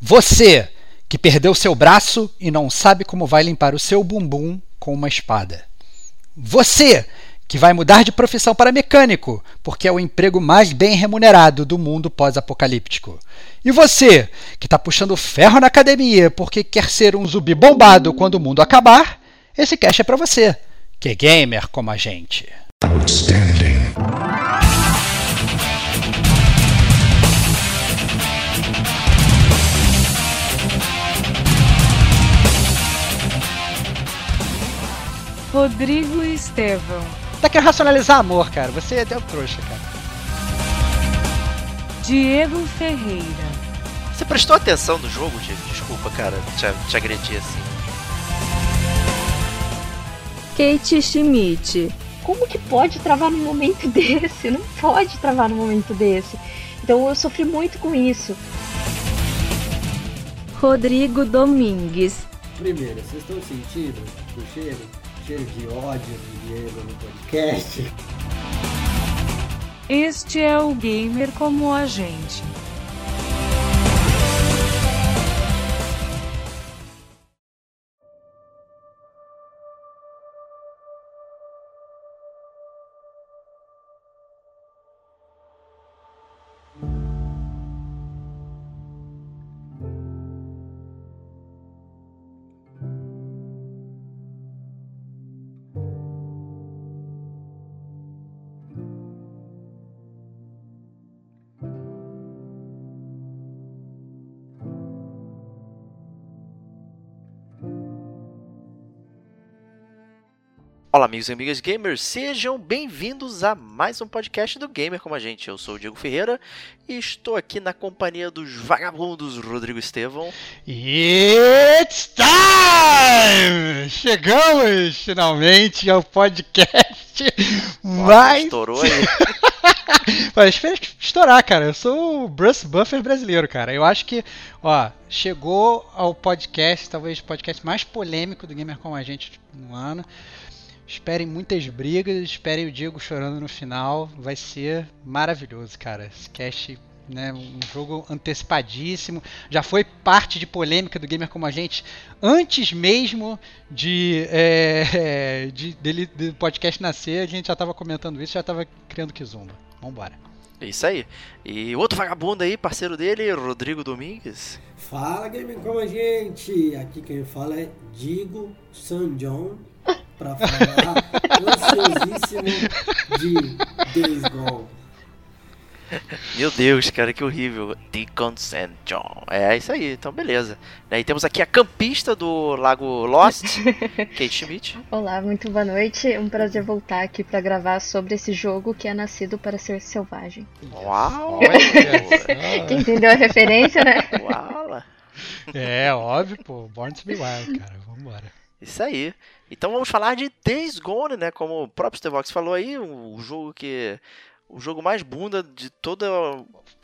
Você que perdeu seu braço e não sabe como vai limpar o seu bumbum com uma espada. Você que vai mudar de profissão para mecânico, porque é o emprego mais bem remunerado do mundo pós-apocalíptico. E você, que está puxando ferro na academia porque quer ser um zumbi bombado quando o mundo acabar, esse cast é para você, que é gamer como a gente. Outstanding. Rodrigo Estevão. Tá querendo racionalizar amor, cara. Você é até o trouxa, cara. Diego Ferreira. Você prestou atenção no jogo, Diego? Desculpa, cara, te, te agredi assim. Kate Schmidt. Como que pode travar num momento desse? Não pode travar num momento desse. Então eu sofri muito com isso. Rodrigo Domingues. Primeiro, vocês estão sentindo o cheiro? Cheio de ódio de Diego no podcast. Este é o gamer como a gente. Olá, amigos e amigas gamers, sejam bem-vindos a mais um podcast do Gamer como a gente. Eu sou o Diego Ferreira e estou aqui na companhia dos vagabundos Rodrigo Estevão. It's time! Chegamos finalmente ao podcast mais. Estourou aí. Mas espera estourar, cara. Eu sou o Bruce Buffer brasileiro, cara. Eu acho que, ó, chegou ao podcast, talvez o podcast mais polêmico do Gamer como a gente no ano. Esperem muitas brigas, esperem o Diego chorando no final. Vai ser maravilhoso, cara. Esse cast, né, um jogo antecipadíssimo. Já foi parte de polêmica do Gamer Como a Gente antes mesmo de, é, de dele, do podcast nascer. A gente já estava comentando isso, já estava criando Kizumba. Vambora. É isso aí. E outro vagabundo aí, parceiro dele, Rodrigo Domingues. Fala, Gamer Como a Gente! Aqui quem fala é Digo San John para falar ansiosíssimo de Days Gone. Meu Deus, cara, que horrível. Deacon St. John. É isso aí, então beleza. E temos aqui a campista do Lago Lost, Kate Schmidt. Olá, muito boa noite. É um prazer voltar aqui para gravar sobre esse jogo que é nascido para ser selvagem. Uau! Quem entendeu a referência, né? Uau! É, óbvio, pô. Born to be Wild, cara. Vambora. Isso aí. Então vamos falar de Days Gone, né? Como o próprio Stevox falou aí, o jogo que o jogo mais bunda de toda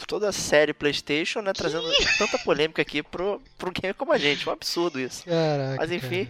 toda a série PlayStation, né, trazendo tanta polêmica aqui pro pro game como a gente, um absurdo isso. Caraca, Mas enfim,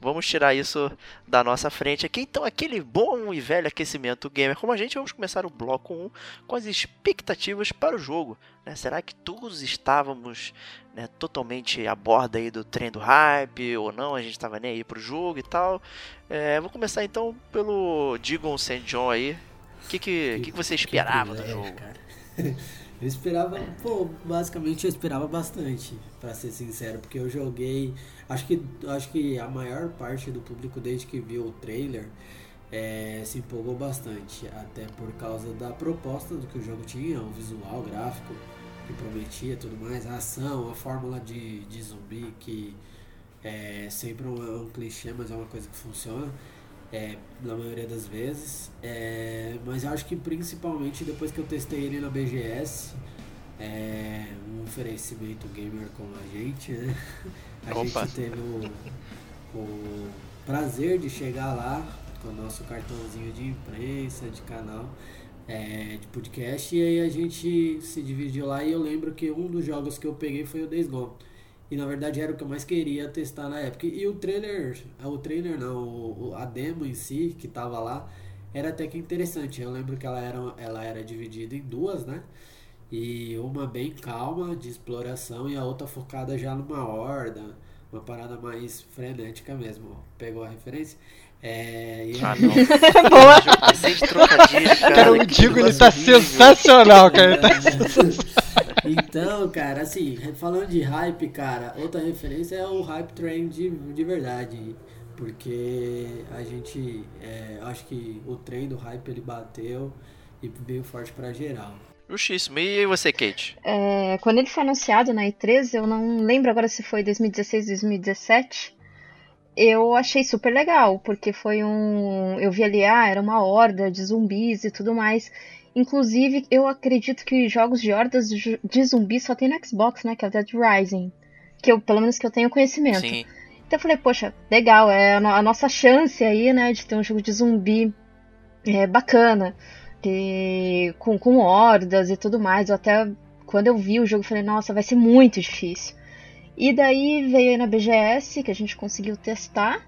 vamos tirar isso da nossa frente aqui. Então, aquele bom e velho aquecimento gamer como a gente, vamos começar o bloco 1 com as expectativas para o jogo, né? Será que todos estávamos né, totalmente a borda aí do trem do hype ou não, a gente estava nem aí pro jogo e tal. É, vou começar então pelo Digon St. John aí. O que, que, que, que, você esperava do jogo? Cara. Eu esperava, pô, basicamente eu esperava bastante, para ser sincero, porque eu joguei, acho que acho que a maior parte do público desde que viu o trailer é, se empolgou bastante, até por causa da proposta do que o jogo tinha, o visual, gráfico, que prometia tudo mais, a ação, a fórmula de, de zumbi que é sempre um, é um clichê, mas é uma coisa que funciona é, na maioria das vezes. É, mas eu acho que principalmente depois que eu testei ele na BGS, é um oferecimento gamer como a gente, né? A Opa. gente teve o, o prazer de chegar lá com o nosso cartãozinho de imprensa, de canal é, de podcast. E aí a gente se dividiu lá e eu lembro que um dos jogos que eu peguei foi o Days Gone. E na verdade era o que eu mais queria testar na época. E o trailer, o trailer não, a demo em si, que tava lá, era até que interessante. Eu lembro que ela era, ela era dividida em duas, né? E uma bem calma, de exploração, e a outra focada já numa horda, uma parada mais frenética mesmo. Pegou a referência? É, e Ah, não. Boa. Trocadilho, cara. Cara, o Digo ele tá sensacional, cara. Ele tá Então, cara, assim, falando de hype, cara, outra referência é o hype train de, de verdade. Porque a gente, é, acho que o trem do hype ele bateu e veio forte pra geral. Justíssimo. E você, Kate? É, quando ele foi anunciado na E3, eu não lembro agora se foi 2016, 2017. Eu achei super legal, porque foi um. Eu vi ali, ah, era uma horda de zumbis e tudo mais. Inclusive, eu acredito que jogos de hordas de zumbis só tem no Xbox, né? Que é o Dead Rising. Que eu, pelo menos que eu tenho conhecimento. Sim. Então eu falei, poxa, legal, é a nossa chance aí, né, de ter um jogo de zumbi é, bacana, de, com, com hordas e tudo mais. Eu até, quando eu vi o jogo, falei, nossa, vai ser muito difícil. E daí veio aí na BGS, que a gente conseguiu testar.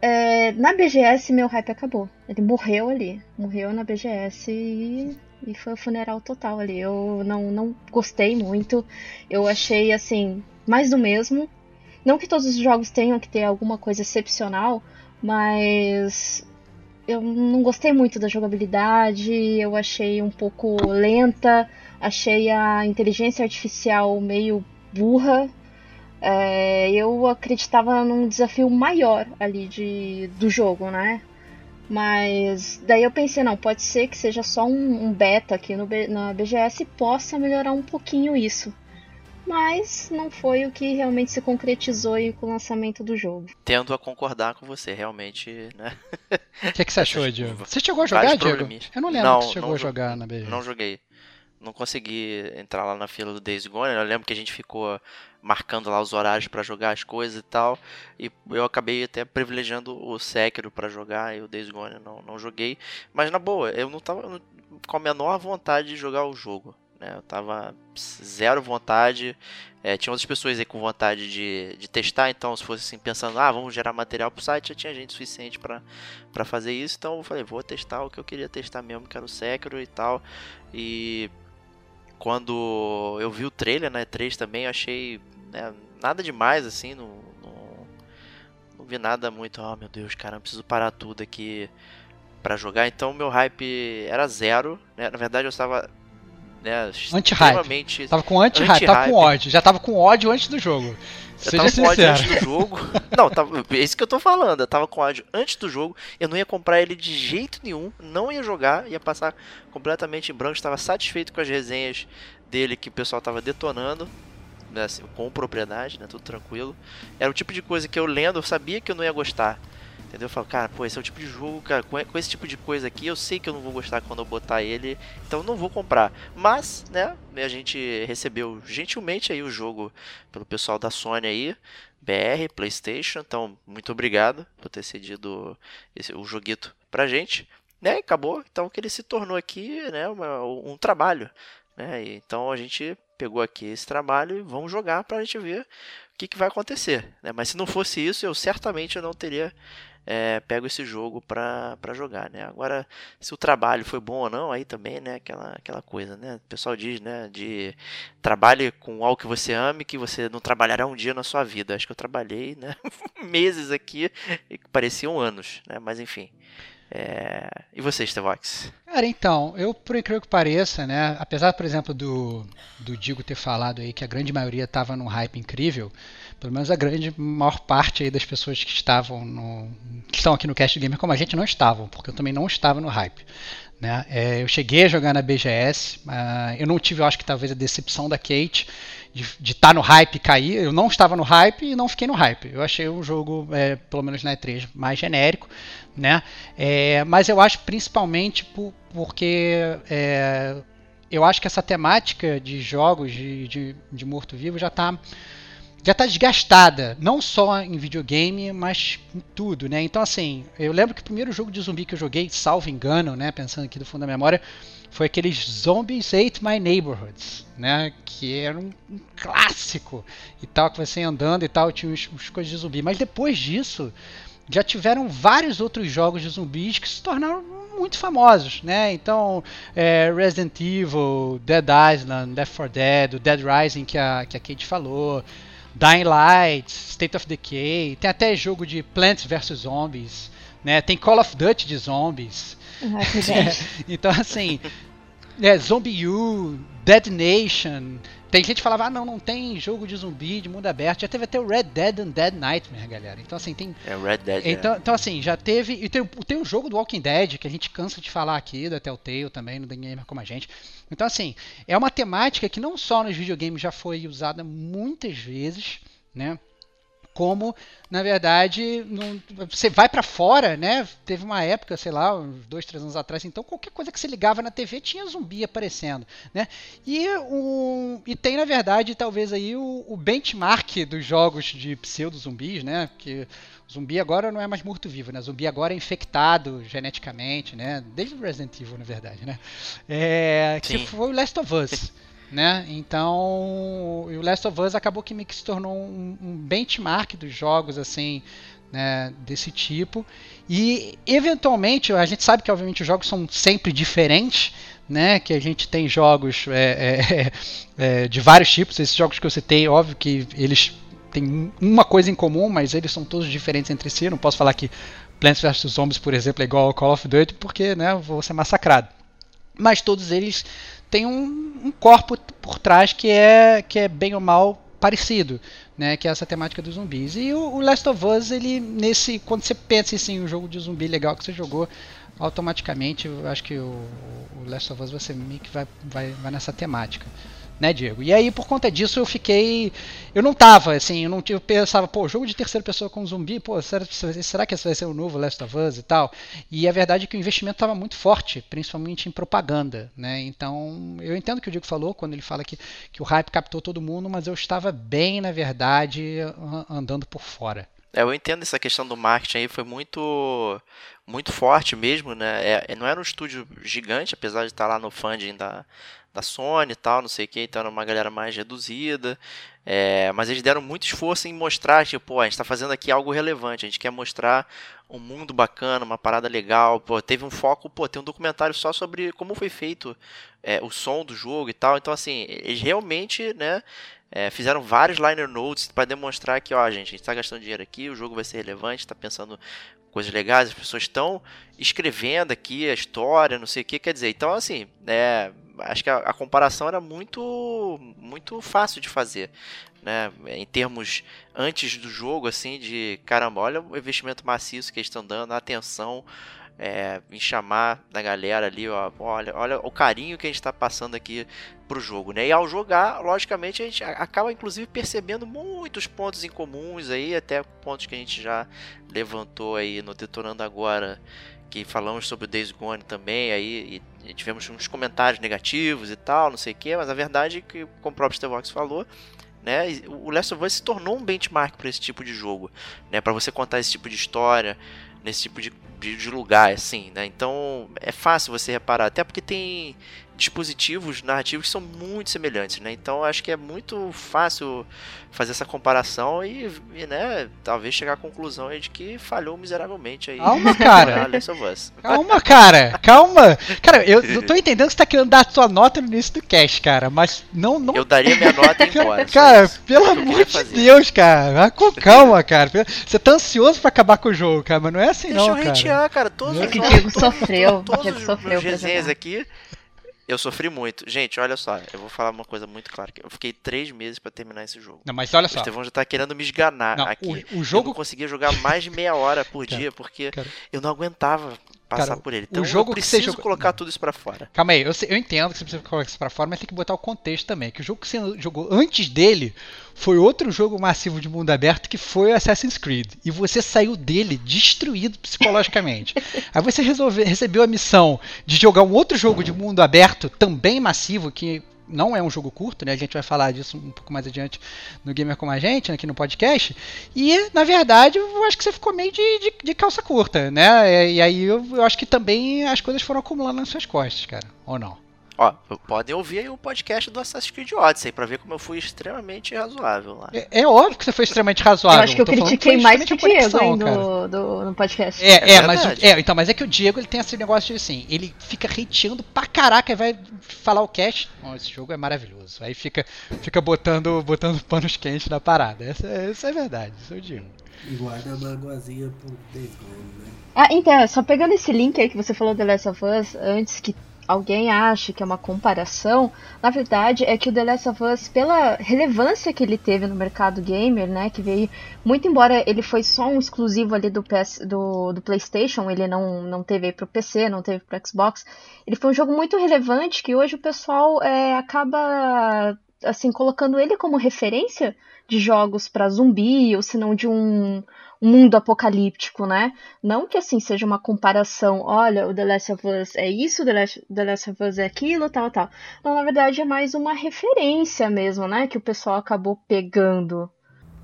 É, na BGS, meu hype acabou. Ele morreu ali. Morreu na BGS e, e foi o funeral total ali. Eu não, não gostei muito. Eu achei, assim, mais do mesmo. Não que todos os jogos tenham que ter alguma coisa excepcional, mas eu não gostei muito da jogabilidade, eu achei um pouco lenta, achei a inteligência artificial meio burra. É, eu acreditava num desafio maior ali de, do jogo, né? Mas daí eu pensei, não, pode ser que seja só um, um beta aqui no, na BGS e possa melhorar um pouquinho isso. Mas não foi o que realmente se concretizou aí com o lançamento do jogo. Tendo a concordar com você, realmente, né? O que, que você achou, Diego? Você chegou a jogar, Diego? Eu não lembro Não, que você chegou a jo- jogar na BG. Não joguei. Não consegui entrar lá na fila do Days Gone. Eu lembro que a gente ficou marcando lá os horários pra jogar as coisas e tal. E eu acabei até privilegiando o Sekiro pra jogar e o Days Gone não, não joguei. Mas na boa, eu não tava com a menor vontade de jogar o jogo. Né? Eu tava zero vontade. É, tinha outras pessoas aí com vontade de, de testar, então se fosse assim pensando, ah, vamos gerar material pro site, já tinha gente suficiente pra fazer isso, então eu falei, vou testar o que eu queria testar mesmo, que era o Sekiro e tal. E quando eu vi o trailer na E3 também, eu achei né, nada demais assim, não, não, não vi nada muito, oh meu Deus, cara, eu preciso parar tudo aqui pra jogar. Então meu hype era zero, né? Na verdade eu estava né, Anti-hype. Tava com anti-hype, tava com ódio. Já tava com ódio antes do jogo. Eu Seja tava com ódio sincero. antes do jogo. Não, tava, é isso que eu tô falando. Eu tava com ódio antes do jogo. Eu não ia comprar ele de jeito nenhum. Não ia jogar. Ia passar completamente em branco. Estava satisfeito com as resenhas dele que o pessoal tava detonando. né, assim, com propriedade, né? Tudo tranquilo. Era o tipo de coisa que eu lendo, eu sabia que eu não ia gostar. Entendeu? Eu falo, cara, pô, esse é o tipo de jogo, cara, com com esse tipo de coisa aqui, eu sei que eu não vou gostar quando eu botar ele, então não vou comprar. Mas, né, a gente recebeu gentilmente aí o jogo pelo pessoal da Sony aí, BR, PlayStation, então muito obrigado por ter cedido esse, o joguito pra gente, né, acabou, então que ele se tornou aqui, né, uma- um trabalho, né, então a gente pegou aqui esse trabalho e vamos jogar pra gente ver o que, que vai acontecer, né, mas se não fosse isso, eu certamente não teria é, pego esse jogo pra jogar, né? Agora, se o trabalho foi bom ou não, aí também, né? Aquela, aquela coisa, né? O pessoal diz, né? De trabalhe com algo que você ame, que você não trabalhará um dia na sua vida. Acho que eu trabalhei, né? Meses aqui, e pareciam anos, né? Mas enfim. É... E você, Stevox? Cara, então, eu, por incrível que pareça, né, apesar, por exemplo, do, do Digo ter falado aí que a grande maioria estava num hype incrível, pelo menos a grande maior parte das pessoas que estavam no, que estão aqui no Cast Gamer como a gente não estavam, porque eu também não estava no hype. Né? É, eu cheguei a jogar na BGS, ah, eu não tive, eu acho que talvez a decepção da Kate de estar no hype e cair. Eu não estava no hype e não fiquei no hype. Eu achei um jogo, é, pelo menos na E3, mais genérico, né? É, mas eu acho principalmente por, porque é, eu acho que essa temática de jogos de, de, de morto-vivo já está já tá desgastada, não só em videogame, mas em tudo, né? Então assim, eu lembro que o primeiro jogo de zumbi que eu joguei, salvo engano, né, pensando aqui do fundo da memória, foi aqueles Zombies Ate My Neighborhoods, né? Que era um, um clássico e tal, que você andando e tal, tinha uns, uns coisas de zumbi. Mas depois disso, já tiveram vários outros jogos de zumbis que se tornaram muito famosos, né? Então, é, Resident Evil, Dead Island, Left 4 Dead, Dead Rising que a, que a Kate falou, Dying Light, State of Decay, tem até jogo de Plants vs Zombies, né? Tem Call of Duty de zombies. Então, assim, é, Zombie U, Dead Nation. Tem gente que falava, ah, não, não tem jogo de zumbi de mundo aberto. Já teve até o Red Dead and Dead Nightmare, galera. Então, assim, tem. É Red Dead. é. Então, então assim, já teve. E tem, tem o jogo do Walking Dead, que a gente cansa de falar aqui, da Telltale também, no Gamer como a gente. Então, assim, é uma temática que não só nos videogames já foi usada muitas vezes, né? Como, na verdade, não- você vai pra fora, né? Teve uma época, sei lá, uns dois, três anos atrás, então qualquer coisa que você ligava na TV tinha zumbi aparecendo, né? E, um, e tem, na verdade, talvez aí o, o benchmark dos jogos de pseudo-zumbis, né? O zumbi agora não é mais morto-vivo, né? Zumbi agora é infectado geneticamente, né? Desde o Resident Evil, na verdade, né? É, que foi o Last of Us. Né? Então, o Last of Us acabou que se tornou um, um benchmark dos jogos assim, né, desse tipo. E eventualmente, a gente sabe que obviamente os jogos são sempre diferentes, né? Que a gente tem jogos é, é, é, de vários tipos. Esses jogos que eu citei, óbvio que eles têm uma coisa em comum, mas eles são todos diferentes entre si. Eu não posso falar que Plants vs Zombies, por exemplo, é igual ao Call of Duty, porque né, eu vou ser massacrado. Mas todos eles têm um, um corpo por trás que é, que é bem ou mal parecido, né? Que é essa temática dos zumbis. E o, o Last of Us, ele nesse, quando você pensa assim, um jogo de zumbi legal que você jogou, automaticamente eu acho que o, o Last of Us você meio que vai, vai, vai nessa temática. Né, Diego? E aí, por conta disso, eu fiquei. Eu não tava, assim, eu não eu pensava, pô, jogo de terceira pessoa com zumbi, pô, será, será que esse vai ser o novo Last of Us e tal? E a verdade é que o investimento estava muito forte, principalmente em propaganda, né? Então, eu entendo o que o Diego falou quando ele fala que, que o hype captou todo mundo, mas eu estava bem, na verdade, an- andando por fora. É, eu entendo essa questão do marketing aí, foi muito muito forte mesmo, né? É, não era um estúdio gigante, apesar de estar lá no funding da, da Sony e tal, não sei o que, então era uma galera mais reduzida. É, mas eles deram muito esforço em mostrar, tipo, pô, a gente está fazendo aqui algo relevante, a gente quer mostrar um mundo bacana, uma parada legal. Pô, teve um foco, pô, tem um documentário só sobre como foi feito é, o som do jogo e tal. Então, assim, eles realmente, né? É, fizeram vários liner notes para demonstrar que, ó, gente, a gente está gastando dinheiro aqui, o jogo vai ser relevante, está pensando coisas legais, as pessoas estão escrevendo aqui a história, não sei o que, quer dizer. Então, assim, é, acho que a, a comparação era muito, muito fácil de fazer, né? Em termos antes do jogo, assim, de caramba, olha o investimento maciço que eles estão dando, a atenção. É, em chamar da galera ali, ó, olha, olha o carinho que a gente está passando aqui pro jogo, né? E ao jogar, logicamente, a gente acaba inclusive percebendo muitos pontos em comuns aí, até pontos que a gente já levantou aí no Detonando Agora, que falamos sobre o Days Gone também, aí e, tivemos uns comentários negativos e tal, não sei o que, mas a verdade é que, como o próprio Stevox falou, né, o Last of Us se tornou um benchmark para esse tipo de jogo, né, para você contar esse tipo de história, nesse tipo de, de, de lugar, assim, né, então é fácil você reparar, até porque tem dispositivos narrativos que são muito semelhantes, né? Então acho que é muito fácil fazer essa comparação e, e, né, talvez chegar à conclusão aí de que falhou miseravelmente aí. Calma, cara. Calma, cara, calma. Cara, eu, eu tô entendendo que você tá querendo dar a sua nota no início do cast, cara, mas não. não Eu daria minha nota e embora. Cara, pelo amor de. Deus, cara. Com calma, cara. Você tá ansioso pra acabar com o jogo, cara, mas não é assim Deixa não, cara. Hatear, cara. Todos É os que o Diego sofreu, Todos o Diego os sofreu resenhas jogar. aqui. Eu sofri muito. Gente, olha só. Eu vou falar uma coisa muito clara. Eu fiquei três meses pra terminar esse jogo. Não, mas olha O só. Estevão já tá querendo me esganar Não, aqui. o, o Eu jogo não conseguia jogar mais de meia hora por Cara, dia, porque cara. eu não aguentava passar Cara, por ele. o Então jogo eu que você preciso jogou- colocar tudo isso pra fora. Calma aí, eu, eu entendo que você precisa colocar isso pra fora, mas tem que botar o contexto também. Que o jogo que você jogou antes dele foi outro jogo massivo de mundo aberto que foi o Assassin's Creed. E você saiu dele destruído psicologicamente. Aí você resolveu, recebeu a missão de jogar um outro jogo de mundo aberto, também massivo, que não é um jogo curto, né? A gente vai falar disso um pouco mais adiante no Gamer Como a Gente, aqui no podcast. E, na verdade, eu acho que você ficou meio de, de, de calça curta, né? E, e aí eu, eu acho que também as coisas foram acumulando nas suas costas, cara. Ou não? Ó, podem ouvir aí o podcast do Assassin's Creed Odyssey pra ver como eu fui extremamente razoável lá. É, é óbvio que você foi extremamente razoável. Eu acho que eu critiquei foi mais que o Diego, hein, do, do, no podcast. É, é, É mas, é, então, mas é que o Diego ele tem esse negócio de assim, ele fica hateando pra caraca e vai falar o cast. Ó, esse jogo é maravilhoso. Aí fica, fica botando, botando panos quentes na parada. Essa, essa é verdade, isso eu digo. E guarda a magoazinha pro Days Gone, né? Ah, então, só pegando esse link aí que você falou do The Last of Us, antes que alguém ache que é uma comparação, na verdade é que o The Last of Us, pela relevância que ele teve no mercado gamer, né, que veio, muito embora ele foi só um exclusivo ali do, PS, do, do PlayStation, ele não, não teve aí pro PC, não teve pro Xbox, ele foi um jogo muito relevante que hoje o pessoal é, acaba, assim, colocando ele como referência de jogos pra zumbi, ou se não de um mundo apocalíptico, né? Não que assim seja uma comparação, olha, o The Last of Us é isso, Last, The Last of Us é aquilo, tal, tal. Não, na verdade é mais uma referência mesmo, né? Que o pessoal acabou pegando.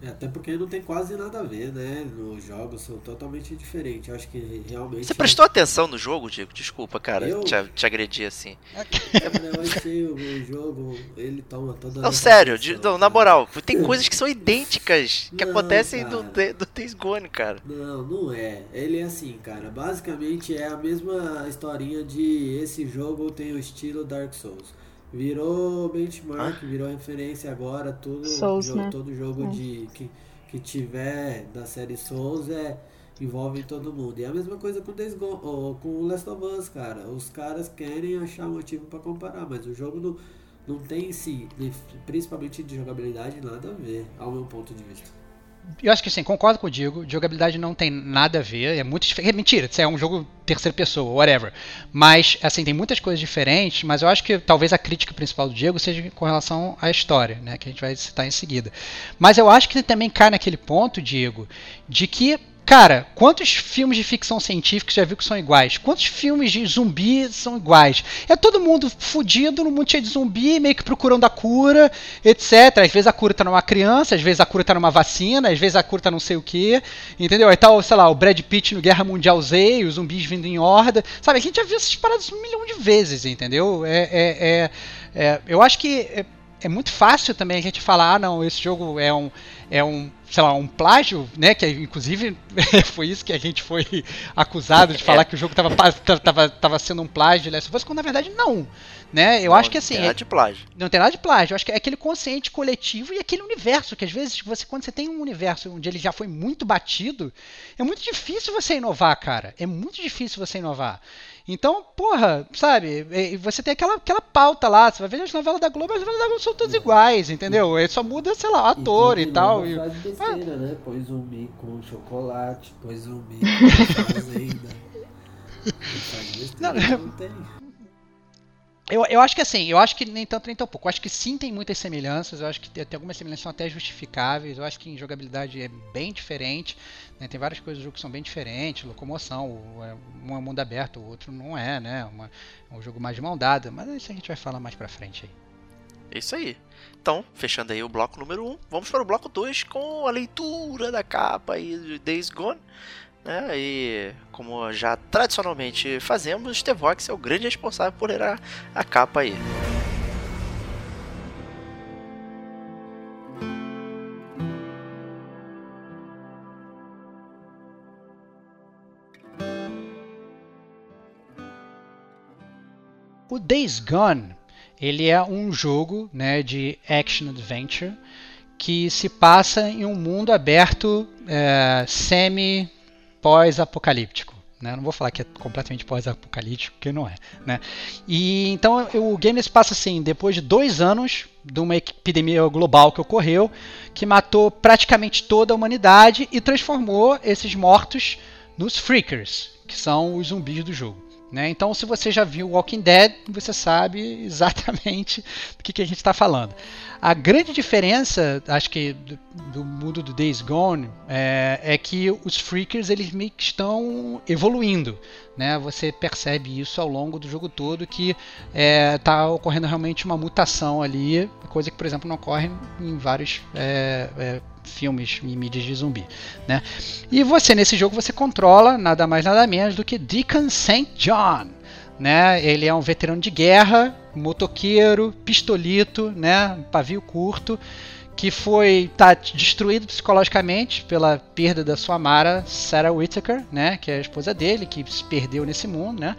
É, até porque não tem quase nada a ver, né? Os jogos são totalmente diferentes. Eu acho que realmente. Você prestou atenção no jogo, Diego? Desculpa, cara, Eu? te, te agredi assim. Cara, eu achei o, jogo, ele toma toda a Não, sério, de- não, na cara. moral, tem coisas que são idênticas que Não, acontecem do, cara. do Days Gone, cara. Não, não é. Ele é assim, cara. Basicamente é a mesma historinha de esse jogo tem o estilo Dark Souls. Virou benchmark, virou referência agora, tudo Souls, jogo- né? todo jogo É. de que, que tiver da série Souls é envolve todo mundo. E é a mesma coisa com Days Gone, ou com o Last of Us, cara. Os caras querem achar motivo pra comparar, mas o jogo não, não tem em si, principalmente de jogabilidade, nada a ver, ao meu ponto de vista. Eu acho que sim, concordo com o Diego. Jogabilidade não tem nada a ver. É muito diferente. É mentira, isso é um jogo terceira pessoa, whatever. Mas, assim, tem muitas coisas diferentes. Mas eu acho que talvez a crítica principal do Diego seja com relação à história, né? Que a gente vai citar em seguida. Mas eu acho que ele também cai naquele ponto, Diego, de que. Cara, quantos filmes de ficção científica já viu que são iguais? Quantos filmes de zumbi são iguais? É todo mundo fudido no mundo cheio de zumbi, meio que procurando a cura, etc. Às vezes a cura tá numa criança, às vezes a cura tá numa vacina, às vezes a cura tá não sei o que, entendeu? Aí tá, o, sei lá, o Brad Pitt no Guerra Mundial Z, os zumbis vindo em horda. Sabe, a gente já viu essas paradas um milhão de vezes, entendeu? É, é, é- é- eu acho que é, é muito fácil também a gente falar, ah, não, esse jogo é um, é um, sei lá, um plágio, né? Que inclusive foi isso que a gente foi acusado de falar que o jogo tava, pa- tava, tava sendo um plágio de Last of Us, quando na verdade não. Né? Eu Não, acho que assim. Tem é- nada de plágio. não tem nada de plágio. Eu acho que é aquele consciente coletivo e aquele universo que às vezes você quando você tem um universo onde ele já foi muito batido, é muito difícil você inovar, cara. É muito difícil você inovar. Então, porra, sabe? e- e Você tem aquela, aquela pauta lá. Você vai ver as novelas da Globo, as novelas da Globo são todas iguais, entendeu? Aí só muda, sei lá, o ator e, continua tal. e- frase besteira, né? Põe zumbi com chocolate, põe zumbi com fazenda. Não, não tem. Eu, eu acho que assim, eu acho que nem tanto nem tão pouco. Eu acho que sim tem muitas semelhanças, eu acho que tem, tem algumas semelhanças são até justificáveis, eu acho que em jogabilidade é bem diferente, né? tem várias coisas do jogo que são bem diferentes, locomoção, é- um é mundo aberto, o outro não é, né? Uma- é um jogo mais de mão dada, mas isso a gente vai falar mais pra frente aí. É isso aí. Então, fechando aí o bloco número 1, um, vamos para o bloco 2 com a leitura da capa aí de Days Gone. Né? E como já tradicionalmente fazemos, Stevox é o grande responsável por ler a, a capa aí. O Days Gone, ele é um jogo né, de action adventure que se passa em um mundo aberto é, semi pós-apocalíptico. Né? Não vou falar que é completamente pós-apocalíptico, porque não é. Né? E então o game se passa assim, depois de dois anos de uma epidemia global que ocorreu, que matou praticamente toda a humanidade e transformou esses mortos nos freakers, que são os zumbis do jogo. Né? Então, se você já viu Walking Dead, você sabe exatamente do que, que a gente está falando. A grande diferença, acho que do, do mundo do Days Gone, é, é que os Freakers eles meio que estão evoluindo. Né? Você percebe isso ao longo do jogo todo que está ocorrendo realmente uma mutação ali, coisa que, por exemplo, não ocorre em vários é, é, filmes e mídias de zumbi. Né? E você, nesse jogo, você controla nada mais nada menos do que Deacon St. John. Né? Ele é um veterano de guerra motoqueiro, pistolito, né, pavio curto, que foi tá destruído psicologicamente pela perda da sua amara Sarah Whittaker, né, que é a esposa dele, que se perdeu nesse mundo, né?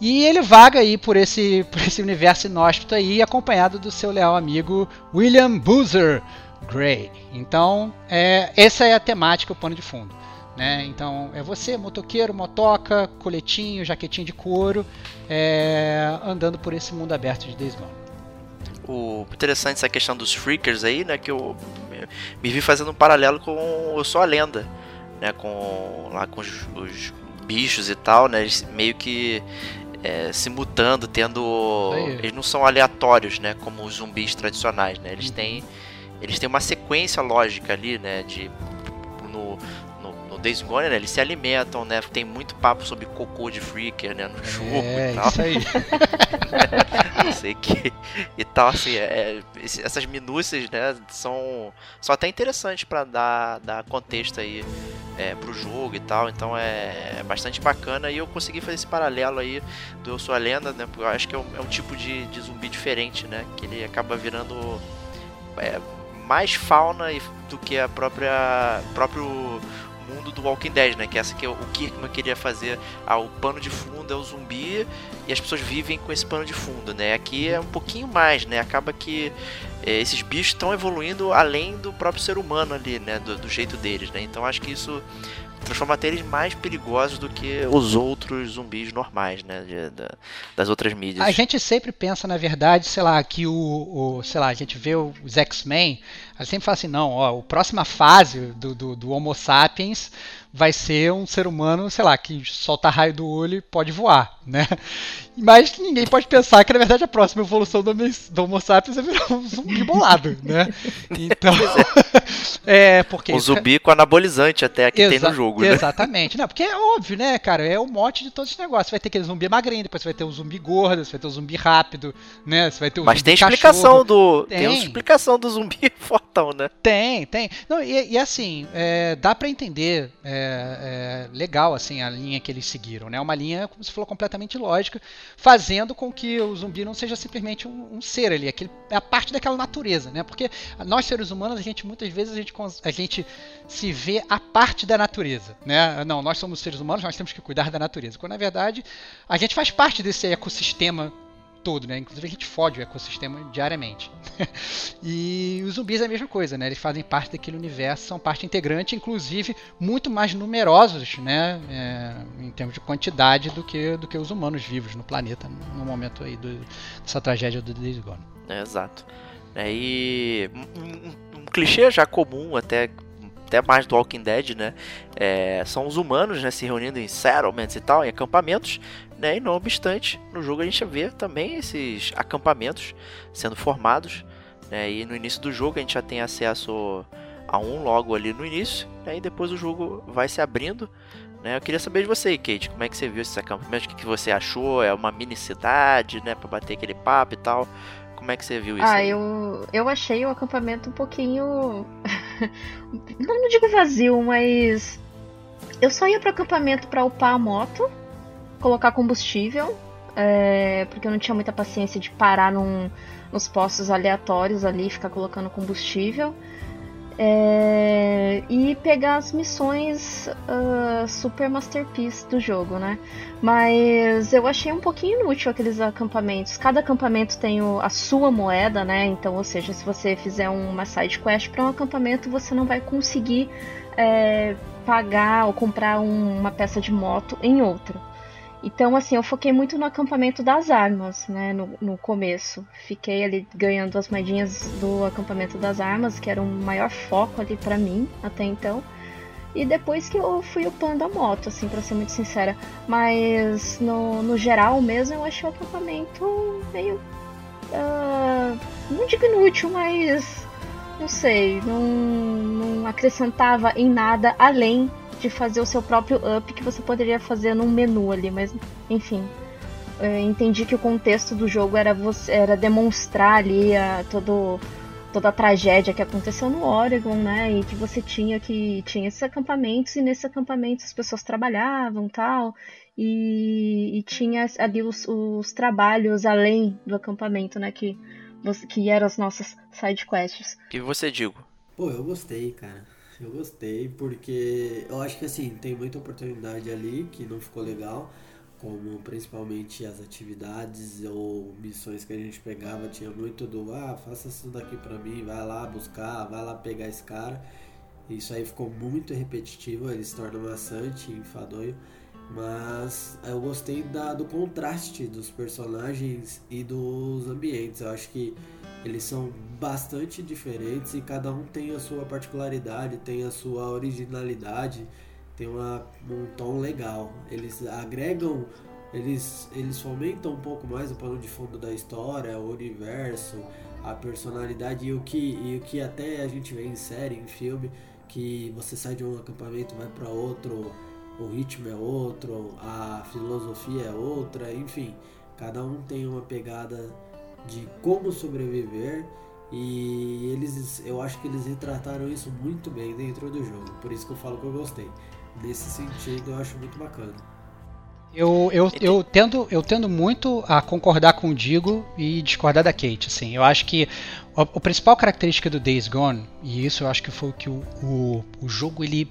E ele vaga aí por esse, por esse universo inóspito aí, acompanhado do seu leal amigo William Boozer Gray. Então, é, essa é a temática, o pano de fundo. Né? Então, é você, motoqueiro, motoca, coletinho, jaquetinho de couro, é, andando por esse mundo aberto de Days Gone. O interessante essa questão dos freakers aí, né? Que eu me vi fazendo um paralelo com Eu Sou a Lenda, né? Com, lá com os, os bichos e tal, né? Eles meio que é, se mutando, tendo. Aí. Eles não são aleatórios, né? Como os zumbis tradicionais, né? Eles têm. Eles têm uma sequência lógica ali, né? De. No, Days Gone, né, eles se alimentam, né? Tem muito papo sobre cocô de freaker, né? No jogo é, e tal. Isso aí. Não sei que. E tal, assim, é, essas minúcias, né? São, são até interessantes para dar, dar contexto aí é, pro jogo e tal. Então é, é, bastante bacana. E eu consegui fazer esse paralelo aí do Eu Sou a Lenda, né? Porque eu acho que é um, é um tipo de, de zumbi diferente, né? Que ele acaba virando. É, mais fauna do que a própria próprio mundo do Walking Dead, né? Que é essa que o Kirkman queria fazer. Ah, o pano de fundo é o zumbi e as pessoas vivem com esse pano de fundo, né? Aqui é um pouquinho mais, né? Acaba que é, esses bichos estão evoluindo além do próprio ser humano ali, né? Do, do jeito deles, né? Então acho que isso transforma eles mais perigosos do que os outros zumbis normais, né? De, de, das outras mídias. A gente sempre pensa, na verdade, sei lá, que o, o sei lá, a gente vê os X-Men, a gente sempre fala assim, não, ó, a próxima fase do, do, do Homo sapiens vai ser um ser humano, sei lá, que solta raio do olho e pode voar, né? Mas ninguém pode pensar que, na verdade, a próxima evolução do, do Homo sapiens é virar um zumbi bolado, né? Então, é porque... Um zumbi com anabolizante até que tem no jogo, né? Exatamente. Não, porque é óbvio, né, cara? É o mote de todos os negócios. Você vai ter aquele zumbi magrinho, depois você vai ter o zumbi gordo, você vai ter o zumbi rápido, né? Você vai ter o Mas tem explicação do... Tem. tem explicação do zumbi fortão, né? Tem, tem. Não, e, e assim, é, dá para entender... É, é, legal assim a linha que eles seguiram, né? Uma linha, como você falou, completamente lógica, fazendo com que o zumbi não seja simplesmente um, um ser ali, aquele, é a parte daquela natureza, né? Porque nós seres humanos, a gente muitas vezes a gente, a gente se vê a parte da natureza, né? Não, nós somos seres humanos, nós temos que cuidar da natureza. Quando na verdade a gente faz parte desse ecossistema todo, né? Inclusive a gente fode o ecossistema diariamente. e os zumbis é a mesma coisa, né? Eles fazem parte daquele universo, são parte integrante, inclusive muito mais numerosos, né? É, em termos de quantidade do que, do que os humanos vivos no planeta no momento aí do, dessa tragédia do Days Gone. É, exato. É, e um, um, clichê já comum até até mais do Walking Dead, né? É, são os humanos, né, se reunindo em settlements e tal, em acampamentos, né? E não obstante, no jogo a gente vê também esses acampamentos sendo formados, né? E no início do jogo a gente já tem acesso a um logo ali no início, né? E depois o jogo vai se abrindo, né? Eu queria saber de você, Kate, como é que você viu esses acampamentos? O que, que você achou? É uma mini cidade, né? Para bater aquele papo e tal. Como é que você viu isso? Ah, aí? eu, eu achei o acampamento um pouquinho. não, não digo vazio, mas. Eu só ia pro acampamento para upar a moto, colocar combustível, é, porque eu não tinha muita paciência de parar num, nos postos aleatórios ali, ficar colocando combustível. É, e pegar as missões uh, super masterpiece do jogo, né? Mas eu achei um pouquinho inútil aqueles acampamentos. Cada acampamento tem o, a sua moeda, né? Então, ou seja, se você fizer uma side quest para um acampamento, você não vai conseguir é, pagar ou comprar um, uma peça de moto em outro. Então, assim, eu foquei muito no acampamento das armas, né, no, no começo. Fiquei ali ganhando as moedinhas do acampamento das armas, que era o maior foco ali para mim até então. E depois que eu fui upando a moto, assim, pra ser muito sincera. Mas, no, no geral mesmo, eu achei o acampamento meio... Uh, não digo inútil, mas... Não sei, não, não acrescentava em nada além de fazer o seu próprio up que você poderia fazer num menu ali, mas enfim. entendi que o contexto do jogo era, você, era demonstrar ali a, todo, toda a tragédia que aconteceu no Oregon, né? E que você tinha que tinha esses acampamentos e nesses acampamentos as pessoas trabalhavam tal. e, e tinha ali os, os, trabalhos além do acampamento, né? Que, que eram as nossas side quests. O que você digo? Pô, eu gostei, cara. Eu gostei porque eu acho que assim, tem muita oportunidade ali que não ficou legal, como principalmente as atividades ou missões que a gente pegava, tinha muito do ah, faça isso daqui pra mim, vai lá buscar, vai lá pegar esse cara. Isso aí ficou muito repetitivo, ele se torna maçante, enfadonho. Mas eu gostei da, do contraste dos personagens e dos ambientes. Eu acho que eles são bastante diferentes e cada um tem a sua particularidade, tem a sua originalidade, tem uma, um tom legal. Eles agregam, eles, eles fomentam um pouco mais o pano de fundo da história, o universo, a personalidade e o que, e o que até a gente vê em série, em filme, que você sai de um acampamento vai para outro o ritmo é outro, a filosofia é outra, enfim, cada um tem uma pegada de como sobreviver e eles, eu acho que eles retrataram isso muito bem dentro do jogo, por isso que eu falo que eu gostei. Nesse sentido, eu acho muito bacana. Eu, eu, eu, tendo, eu tendo muito a concordar com o Digo e discordar da Kate. Assim. Eu acho que a, a principal característica do Days Gone, e isso eu acho que foi o que o, o, o jogo ele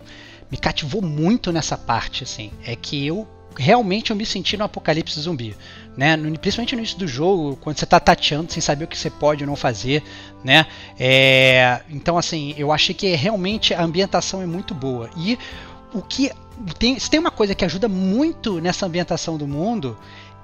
me cativou muito nessa parte, assim, é que eu realmente eu me senti no apocalipse zumbi, né? Principalmente no início do jogo, quando você está tateando sem saber o que você pode ou não fazer, né? É, então assim, eu achei que realmente a ambientação é muito boa e o que tem, se tem uma coisa que ajuda muito nessa ambientação do mundo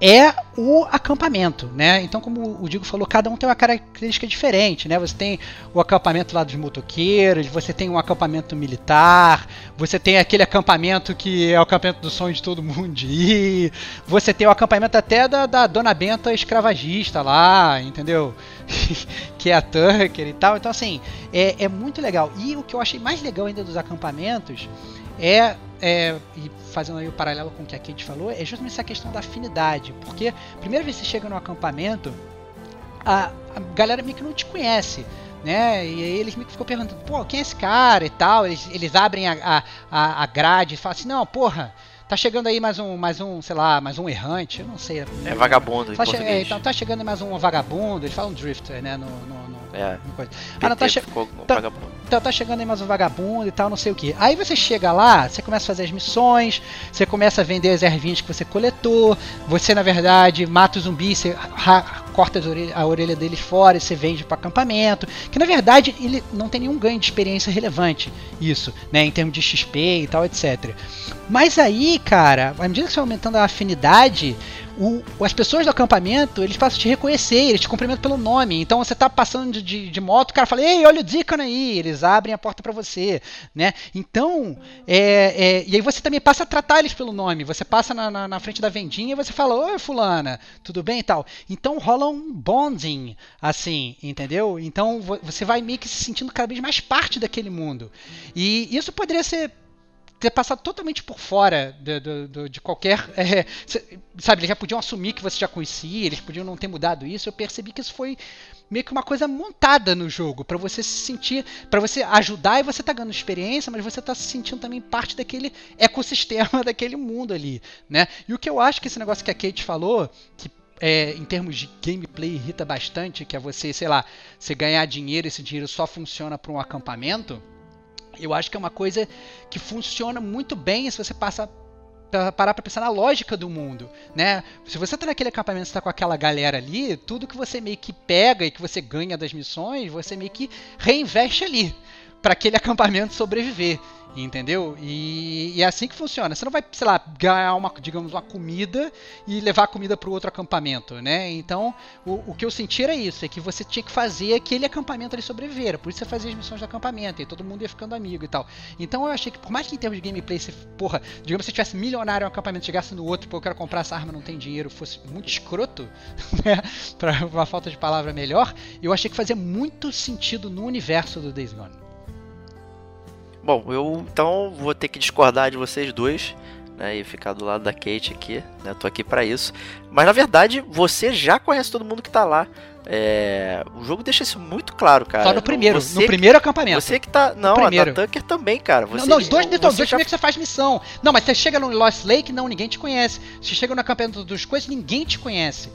é o acampamento, né? Então, como o Digo falou, cada um tem uma característica diferente, né? Você tem o acampamento lá dos motoqueiros, você tem um acampamento militar, você tem aquele acampamento que é o acampamento do sonho de todo mundo de ir, você tem o acampamento até da, da Dona Benta escravagista lá, entendeu? que é a Tucker e tal. Então, assim, é, é muito legal. E o que eu achei mais legal ainda dos acampamentos é, é, e fazendo aí o paralelo com o que a Kate falou, é justamente essa questão da afinidade. Porque, primeira vez que você chega no acampamento, a, a galera meio que não te conhece. Né? E aí eles me ficam perguntando, pô, quem é esse cara e tal. Eles, eles abrem a, a, a grade e falam assim, não, porra, tá chegando aí mais um, mais um, sei lá, mais um errante, eu não sei. É vagabundo tá, é, então tá chegando mais um vagabundo, eles falam drifter, né, no, no, no é. Coisa. Ah, não, tá, che tá, tá, tá, chegando aí mais um vagabundo e tal, não sei o que. Aí você chega lá, você começa a fazer as missões, você começa a vender as ervinhas que você coletou, você na verdade mata o zumbi, você corta a orelha deles fora e você vende para acampamento. Que na verdade ele não tem nenhum ganho de experiência relevante, isso, né, em termos de XP e tal, etc. Mas aí, cara, à medida que você vai aumentando a afinidade, o, as pessoas do acampamento, eles passam a te reconhecer, eles te cumprimentam pelo nome. Então você tá passando de, de, de moto, o cara fala, ei, olha o Deacon aí, eles abrem a porta para você, né? Então, é, é, e aí você também passa a tratar eles pelo nome. Você passa na, na, na frente da vendinha e você fala, oi fulana, tudo bem e tal. Então rola um bonding, assim, entendeu? Então você vai meio que se sentindo cada vez mais parte daquele mundo. E isso poderia ser ter passado totalmente por fora de, de, de, qualquer. É, sabe, eles já podiam assumir que você já conhecia, eles podiam não ter mudado isso. Eu percebi que isso foi meio que uma coisa montada no jogo, para você se sentir, para você ajudar e você tá ganhando experiência, mas você tá se sentindo também parte daquele ecossistema, daquele mundo ali, né? E o que eu acho que esse negócio que a Kate falou, que é, em termos de gameplay irrita bastante, que é você, sei lá, você ganhar dinheiro, esse dinheiro só funciona para um acampamento eu acho que é uma coisa que funciona muito bem se você passa parar para pensar na lógica do mundo, né? Se você tá naquele acampamento, está com aquela galera ali, tudo que você meio que pega e que você ganha das missões, você meio que reinveste ali para aquele acampamento sobreviver. Entendeu? E, e, é assim que funciona. Você não vai, sei lá, ganhar uma, digamos, uma comida e levar a comida para o outro acampamento, né? Então, o, o que eu senti era isso, é que você tinha que fazer aquele acampamento ali sobreviver. Por isso você fazia as missões de acampamento e todo mundo ia ficando amigo e tal. Então eu achei que, por mais que em termos de gameplay, você, porra, digamos, se você tivesse milionário em um acampamento, chegasse no outro, pô, eu quero comprar essa arma, não tem dinheiro, fosse muito escroto, né? Pra uma falta de palavra melhor, eu achei que fazia muito sentido no universo do Days Gone. Bom, eu então vou ter que discordar de vocês dois. né, e ficar do lado da Kate aqui, né? Eu tô aqui para isso. Mas na verdade, você já conhece todo mundo que tá lá. É, o jogo deixa isso muito claro, cara. Só no primeiro, Você no primeiro acampamento. Você que tá. Não, a primeiro. da Tucker também, cara. Você, não, não, os dois, então, os dois já que você faz missão. Não, mas você chega no Lost Lake, não, ninguém te conhece. Você chega no acampamento dos coisas, ninguém te conhece.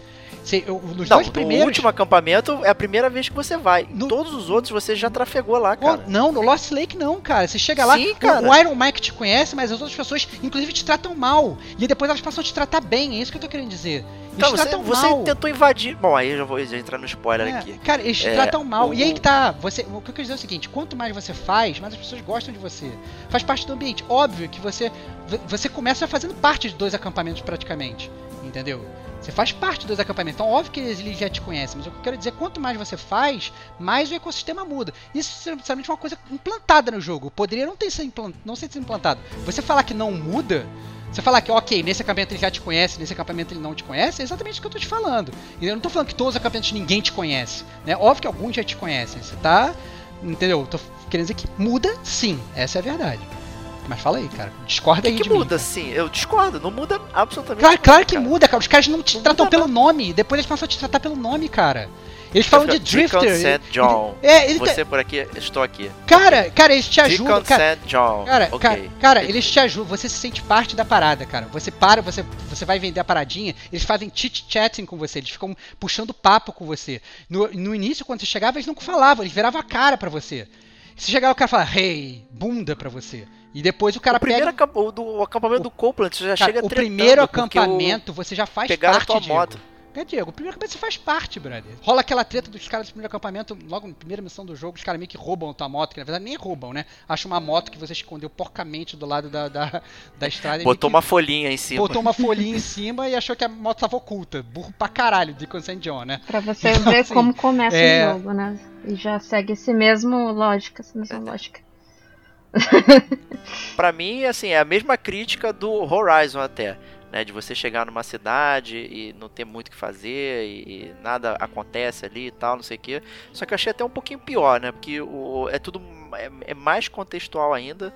Você, eu- nos Não, dois no primeiros. último acampamento é a primeira vez que você vai. No- Todos os outros você já trafegou lá, cara. não, no Lost Lake não, cara. Você chega lá, Sim, o- cara. o Iron Mike te conhece, mas as outras pessoas, inclusive, te tratam mal. E depois elas passam a te tratar bem, é isso que eu tô querendo dizer. Eles Então, você, tratam você mal. tentou invadir. Bom, aí eu já vou entrar no spoiler É, aqui. Cara, eles te É, tratam mal. o- E aí que tá. Você, o que eu quero dizer é o seguinte: quanto mais você faz, mais as pessoas gostam de você. Faz parte do ambiente. Óbvio que você. Você começa fazendo parte de dois acampamentos praticamente. Entendeu? Você faz parte dos acampamentos. Então, óbvio que eles, já te conhecem. Mas o que eu quero dizer é quanto mais você faz, mais o ecossistema muda. Isso é necessariamente uma coisa implantada no jogo. Poderia não ter sido implantado. Você falar que não muda. Você falar que, ok, nesse acampamento ele já te conhece, nesse acampamento ele não te conhece, é exatamente o que eu tô te falando. Eu não tô falando que todos os acampamentos ninguém te conhece. Né? Óbvio que alguns já te conhecem. Você tá. Entendeu? Tô querendo dizer que muda sim, essa é a verdade. Mas fala aí, cara. Discorda que, aí que de mim. muda, sim? Eu discordo, não muda absolutamente Claro, nada, claro que cara. muda, cara. Os caras não te Não tratam pelo nome. Depois eles passam a te tratar pelo nome, cara. Eles falam de Drifter. St. John. É, ele tá- Você por aqui, estou aqui. Cara, cara, eles te ajudam. Cara. John. Cara, ok. cara, eles te ajudam, você se sente parte da parada, cara. Você para, você, você vai vender a paradinha, eles fazem chit-chatting com você, eles ficam puxando papo com você. No, no início, quando você chegava, eles não falavam, eles viravam a cara pra você. Se chegava o cara falava, hey, bunda pra você. E depois o cara O primeiro pega. acamp- o do o acampamento do Copeland, você já Cara, chega o primeiro o- acampamento você já faz pegaram a parte, tua moto. É, Diego, o primeiro acampamento você faz parte, brother. Rola aquela treta dos caras do primeiro acampamento, logo na primeira missão do jogo, os caras meio que roubam a tua moto, que na verdade nem roubam, né? Acha uma moto que você escondeu porcamente do lado da, da, da estrada. e Botou uma folhinha em cima. botou uma folhinha em cima e achou que a moto tava oculta. Burro pra caralho, Deacon St. John, né? Pra você Então, ver assim, como começa é- o jogo, né? E já segue esse mesmo lógica, essa mesma lógica. Pra mim, assim, é a mesma crítica do Horizon até. Né, de você chegar numa cidade e não ter muito o que fazer e, e nada acontece ali e tal, não sei o que. Só que eu achei até um pouquinho pior, né? Porque o, é tudo é, é mais contextual ainda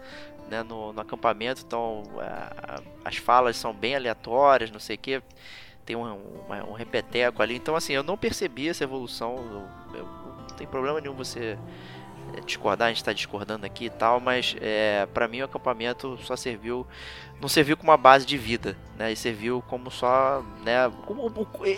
né, no, no acampamento, então a- a- as falas são bem aleatórias, não sei o que. Tem um, um, um repeteco ali. Então, assim, eu não percebi essa evolução. Eu, eu- não tem problema nenhum você discordar, a gente tá discordando aqui e tal, mas é, para mim o acampamento só serviu não serviu como uma base de vida, né? E serviu como só, né? como-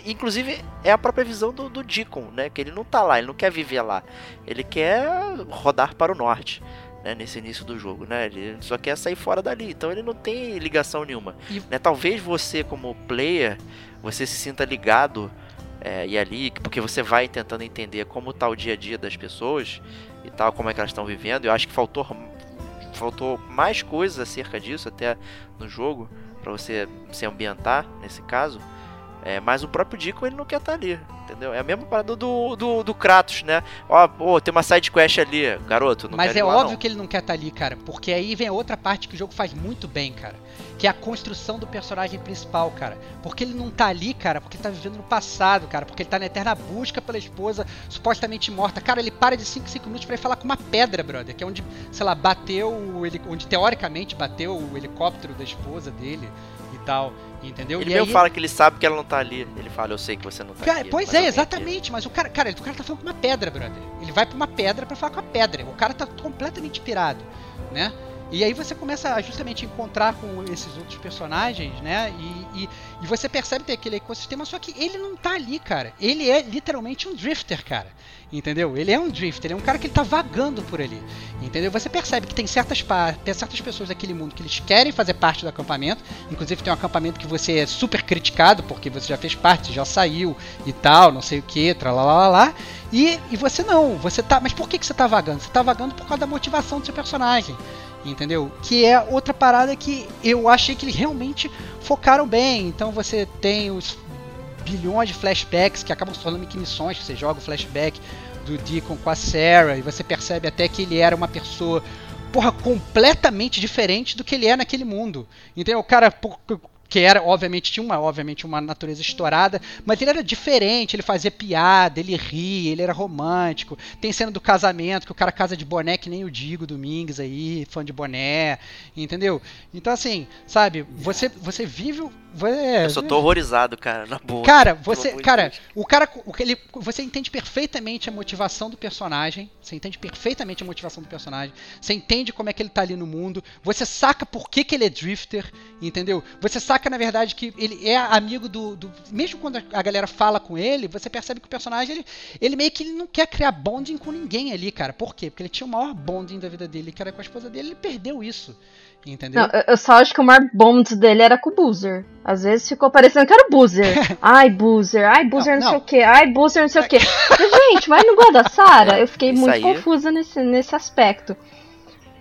inclusive é a própria visão do, do Deacon, né? Que ele não tá lá, ele não quer viver lá, ele quer rodar para o norte. Né, nesse início do jogo, né? Ele só quer sair fora dali, então ele não tem ligação nenhuma. E- Né? Talvez você, como player, você se sinta ligado é, e ali, porque você vai tentando entender como tá o dia a dia das pessoas e tal, como é que elas estão vivendo. Eu acho que faltou faltou mais coisas acerca disso até no jogo para você se ambientar nesse caso. É, mas o próprio Deacon ele não quer estar ali, entendeu? É a mesma parada do, do, do Kratos, né? Ó, pô, tem uma side quest ali, garoto, não Mas é lá, óbvio não. que ele não quer estar ali, cara. Porque aí vem a outra parte que o jogo faz muito bem, cara. Que é a construção do personagem principal, cara. Porque ele não tá ali, cara, porque ele tá vivendo no passado, cara. Porque ele tá na eterna busca pela esposa supostamente morta. Cara, ele para de 5 5 minutos ir falar com uma pedra, brother. Que é onde, sei lá, bateu o heli- onde teoricamente bateu o helicóptero da esposa dele tal. Entendeu? Ele e mesmo aí, fala que ele sabe que ela não tá ali. Ele fala, eu sei que você não tá Cara, aqui. pois é, exatamente. Mas o cara, cara, o cara tá falando com uma pedra, brother. Ele vai pra uma pedra pra falar com a pedra. O cara tá completamente pirado, né? E aí você começa a justamente encontrar com esses outros personagens, né? E, e, e você percebe ter aquele ecossistema, só que ele não tá ali, cara. Ele é literalmente um drifter, cara. Entendeu? Ele é um drifter, ele é um cara que ele tá vagando por ali. Entendeu? Você percebe que tem certas, tem certas pessoas daquele mundo que eles querem fazer parte do acampamento. Inclusive tem um acampamento que você é super criticado porque você já fez parte, já saiu e tal, não sei o que, tralalá. E, e você não, você tá. Mas por que, que você tá vagando? Você tá vagando por causa da motivação do seu personagem. Entendeu? Que é outra parada que eu achei que eles realmente focaram bem. Então você tem os bilhões de flashbacks que acabam se tornando missões, você joga o flashback do Deacon com a Sarah e você percebe até que ele era uma pessoa porra completamente diferente do que ele é naquele mundo. Entendeu? O cara que era, obviamente, tinha uma, obviamente, uma natureza estourada, mas ele era diferente, ele fazia piada, ele ria, ele era romântico. Tem cena do casamento, que o cara casa de boné, que nem o Digo Domingues aí, fã de boné, entendeu? Então, assim, sabe, você, você vive. o- É, Eu só tô horrorizado, cara, na boa. Cara, você, cara, o cara, o que ele, você entende perfeitamente a motivação do personagem, você entende perfeitamente a motivação do personagem, você entende como é que ele tá ali no mundo, você saca por que, que ele é drifter, entendeu? Você saca na verdade que ele é amigo do, do- mesmo quando a galera fala com ele, você percebe que o personagem ele, ele meio que ele não quer criar bonding com ninguém ali, cara. Por quê? Porque ele tinha o maior bonding da vida dele, que era com a esposa dele, ele perdeu isso. Entendeu? Não, eu- só acho que o maior bond dele era com o Boozer. Às vezes ficou parecendo que era o Boozer. Ai, Boozer, ai, Boozer não, Não, sei não. o que, ai, Boozer não sei o que. Gente, mas não gosta da Sarah? Eu fiquei Isso muito aí. confusa nesse, nesse aspecto.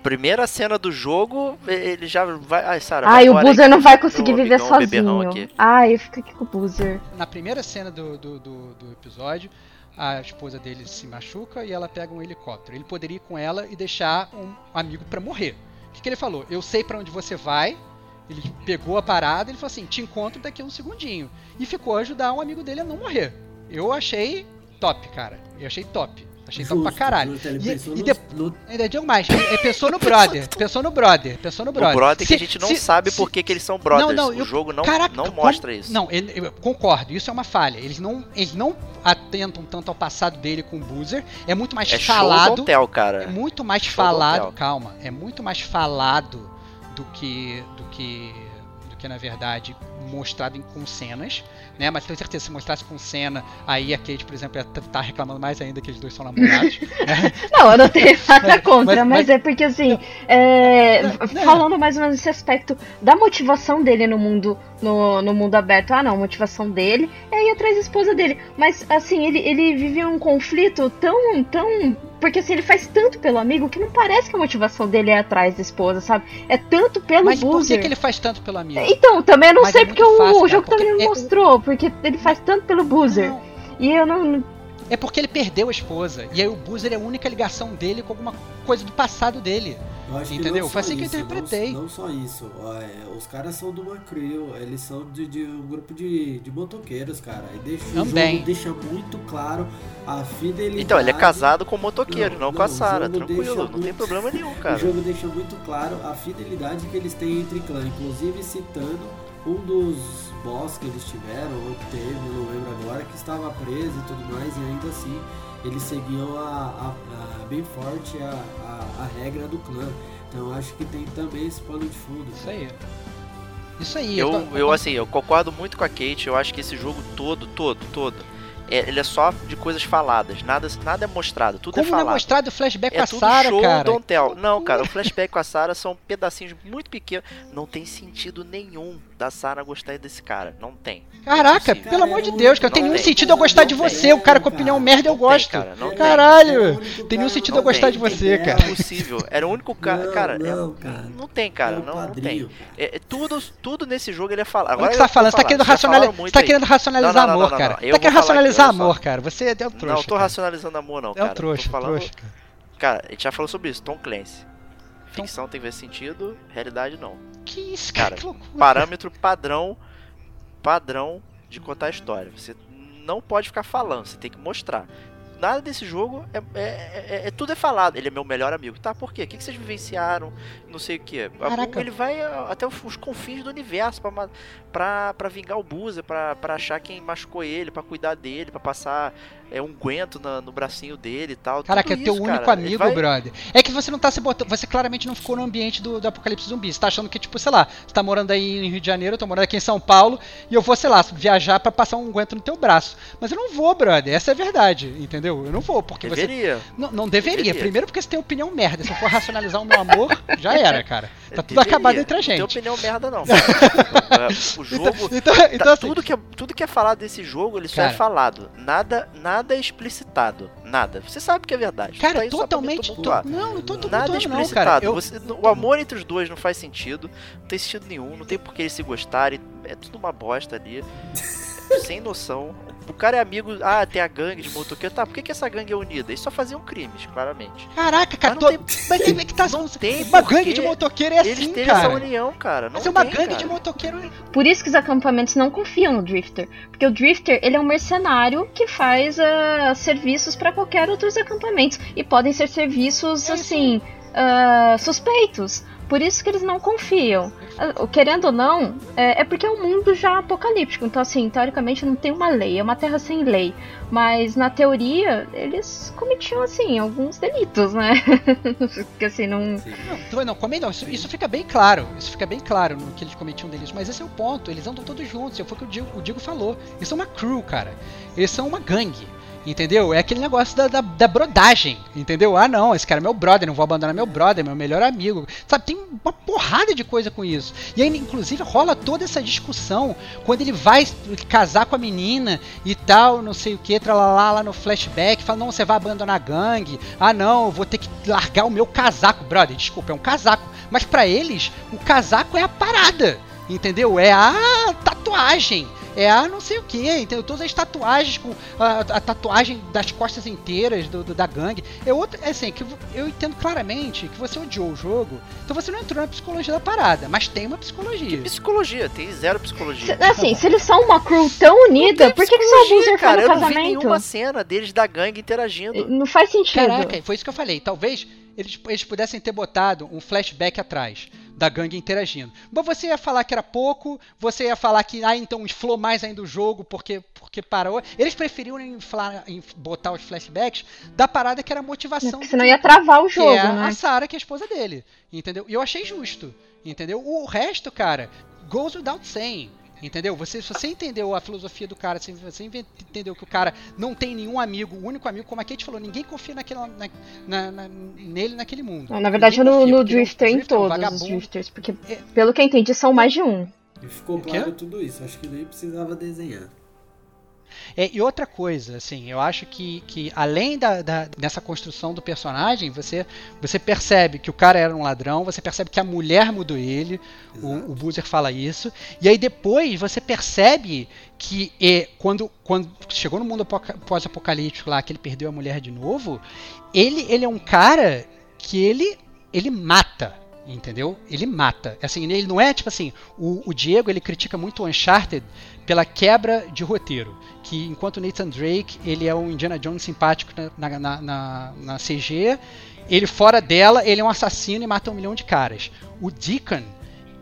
Primeira cena do jogo, ele já vai. Ai, Sarah, Ai, vai o Boozer aí, não vai conseguir viver sozinho. Ai, eu fico aqui com o Boozer. Na primeira cena do, do, do, do episódio, a esposa dele se machuca e ela pega um helicóptero. Ele poderia ir com ela e deixar um amigo pra morrer. O que, que ele falou? Eu sei pra onde você vai. Ele pegou a parada e ele falou assim: te encontro daqui a um segundinho. E ficou a ajudar um amigo dele a não morrer. Eu achei top, cara. Eu achei top. Achei top pra Justo, caralho. justo, Ele E- pensou e no- de- no- Ainda digo mais, é pensou no brother, pensou no brother, pensou no O brother. brother que Se- a gente não se- sabe se- por que, que eles são brothers. Não, não, o eu- jogo não, Caraca, não mostra isso. Não, ele- eu concordo, isso é uma falha. Eles não, eles não atentam tanto ao passado dele com o Boozer. É muito mais é falado. don't tell, É cara. muito mais Show falado, calma, é muito mais falado do que do que que na verdade mostrado em, com cenas, né? Mas tenho certeza se mostrasse com cena, aí a Kate, por exemplo, ia tá reclamando mais ainda que eles dois são namorados. né? Não, eu não tenho nada contra, Mas- mas, mas- é porque assim, é, Não, não. falando mais ou menos nesse aspecto da motivação dele no mundo, no, no mundo aberto, ah não, a motivação dele é ir atrás da esposa dele. Mas assim, ele, ele vive um conflito tão, tão. Porque assim, ele faz tanto pelo amigo que não parece que a motivação dele é atrás da esposa, sabe? É tanto pelo Mas por que, Boozer. que ele faz tanto pelo amigo? Então, também eu não Mas sei é porque fácil, o cara, jogo porque também não é- mostrou, porque ele faz tanto pelo Boozer. Não, E eu não. É porque ele perdeu a esposa. E aí o Boozer é a única ligação dele com alguma coisa do passado dele. Eu acho que Entendeu? não só Foi assim que eu interpretei. Não, não só isso. é, os caras são de uma crew, eles são de, de um grupo de, de motoqueiros, cara. E deixa, o Também. jogo deixa muito claro a fidelidade. Então, ele é casado com o motoqueiro, não, Não, com a o Sarah. Tranquilo, deixa não tem problema nenhum, O cara. jogo deixa muito claro a fidelidade que eles têm entre clãs, inclusive citando um dos boss que eles tiveram, ou que teve, não lembro agora, que estava preso e tudo mais, e ainda assim eles seguiam a, a- a- bem forte a, a, a regra do clã. Então eu acho que tem também esse pano de fundo. Isso aí. Isso aí. Eu, tô- eu, assim, eu concordo muito com a Kate. Eu acho que esse jogo todo, todo, todo, é, ele é só de coisas faladas. Nada, nada é mostrado, tudo Como é não é falado. mostrado o flashback É com a Sarah, show cara? don't tell. Não, cara, o flashback com a Sarah são pedacinhos muito pequenos. Não tem sentido nenhum da Sarah gostar desse cara. Não tem. Caraca, Impossível. pelo amor de Deus, cara, não tem nenhum tem. sentido eu gostar de Não tem. você. O cara com opinião merda eu Não tem, gosto. cara, não tem. Caralho, tem nenhum sentido não eu gostar tem. de você, É, cara. É impossível. Era o único cara. Não, cara, é- não, cara. não tem, cara. É Não, não tem. É, é tudo, tudo nesse jogo ele é falado. Olha o Agora que você tá falando, você tá falar, querendo, racionali... você tá querendo racionalizar Não, não, não, amor, não, cara. Você tá querendo falar racionalizar amor, cara. Você é um trouxa. Não, eu tô racionalizando amor, não, É cara. um trouxa. Cara, a gente já falou sobre isso, Tom Clancy. Ficção tem que ver sentido, realidade não. Que isso, cara, Cara, que. Parâmetro padrão, padrão de contar a história. Você não pode ficar falando, você tem que mostrar. Nada desse jogo é, é, é- é- tudo é falado. Ele é meu melhor amigo. Tá, por quê? O que, que vocês vivenciaram? Não sei o quê. Caraca. Ele vai ah, até os, os confins do universo pra, pra, pra vingar o Boozer, pra, pra achar quem machucou ele, pra cuidar dele, pra passar é, um guento na- no bracinho dele e tal. Caraca, é Tudo teu isso, único cara. Amigo, vai- brother. É que você não tá se botando. Você claramente não ficou no ambiente do, do apocalipse zumbi. Você tá achando que, tipo, sei lá, você tá morando aí em Rio de Janeiro, eu tô morando aqui em São Paulo, e eu vou, sei lá, viajar pra passar um aguento no teu braço. Mas eu não vou, brother. Essa é a verdade, entendeu? Eu não vou, porque você. Deveria. Não, não deveria. Deveria. Primeiro porque você tem opinião merda. Se eu for racionalizar o meu amor, já era, cara. Tá tudo Deveria. acabado entre a Não tem gente. opinião merda, não. cara. o jogo. Então, tá- então assim, tudo, que é, tudo que é falado desse jogo, ele só Cara. é falado. Nada, nada é explicitado. Nada. Você sabe que é verdade. cara, Tá totalmente. to- Não, não tô Nada é tumultuando, não, explicitado. cara. Eu, Você- o amor entre os dois não faz sentido. Não tem sentido nenhum. Não tem por que eles se gostarem. É tudo uma bosta ali. Sem noção. O cara é amigo. Ah, tem a gangue de motoqueiro. Tá, por que, que essa gangue é unida? Eles só faziam crimes, claramente. Caraca, cara, Mas não tô... mas como é que tá Não tem uma gangue de motoqueiro é Eles assim, têm cara. essa união, cara. Não Mas é uma tem, gangue cara. de motoqueiro. Por isso que os acampamentos não confiam no Drifter. Porque o Drifter, ele é um mercenário que faz ah, serviços para qualquer outros acampamentos. E podem ser serviços, É isso assim, ah, suspeitos. Por isso que eles não confiam. Ah, Querendo ou não, é, é porque é um mundo já apocalíptico. Então, assim, teoricamente não tem uma lei. É uma terra sem lei. Mas, na teoria, eles cometiam, assim, alguns delitos, né? porque, assim, não... Não, não, não. Isso, isso fica bem claro. Isso fica bem claro no que eles cometiam deles. Mas esse é o ponto. Eles andam todos juntos. Foi o que o Digo, o Digo falou. Eles são uma crew, cara. Eles são uma gangue. Entendeu? É aquele negócio da, da, da brodagem. Entendeu? Ah, não, esse cara é meu brother, não vou abandonar meu brother, meu melhor amigo. Sabe, tem uma porrada de coisa com isso. E aí, inclusive, rola toda essa discussão quando ele vai casar com a menina e tal, não sei o que, tralalá lá no flashback. Fala, não, você vai abandonar a gangue. Ah, não, eu vou ter que largar o meu casaco, brother. Desculpa, é um casaco. Mas pra eles, o casaco é a parada. Entendeu? É a tatuagem. É a não sei o que, entendeu? Todas as tatuagens com a, a tatuagem das costas inteiras do, do- da gangue. É outra, é assim, que eu entendo claramente que você odiou o jogo, então você não entrou na psicologia da parada, mas tem uma psicologia. Psicologia, tem zero psicologia. Se- Assim, se eles são uma crew tão unida, por que, que só o Boozer foi cara, no eu não vi casamento? nenhuma cena deles da gangue interagindo. Não faz sentido. Caraca, foi isso que eu falei. Talvez eles, eles pudessem ter botado um flashback atrás da gangue interagindo. Mas você ia falar que era pouco, você ia falar que, ah, então inflou mais ainda o jogo porque, porque parou. Eles preferiam inflar, inf- botar os flashbacks da parada que era a motivação. Senão ia travar o que jogo, é né? a Sarah, que é a esposa dele. Entendeu? E eu achei justo. Entendeu? O resto, cara, goes without saying. Entendeu? Você, se você entendeu a filosofia do cara, se você entendeu que o cara não tem nenhum amigo, o único amigo, como a Kate falou, ninguém confia naquela, na, na- na- nele naquele mundo. Não, na verdade, Ninguém no, no é em drifter, um todos os. Drifters. Porque, É. pelo que eu entendi, são mais de um. E ficou claro tudo isso. Acho que nem precisava desenhar. É, e outra coisa, assim, eu acho que, que além da, da- dessa construção do personagem, você, você percebe que o cara era um ladrão, você percebe que a mulher mudou ele, Exato. o, o Boozer fala isso, e aí depois você percebe que é, quando, quando chegou no mundo apoca- pós-apocalíptico lá, que ele perdeu a mulher de novo, ele, ele é um cara que ele, ele mata. Entendeu? Ele mata. Assim, ele não é tipo assim. O, o Diego ele critica muito o Uncharted pela quebra de roteiro. Que enquanto Nathan Drake ele é um Indiana Jones simpático na, na, na- na, na CG, ele fora dela ele é um assassino e mata um milhão de caras. O Deacon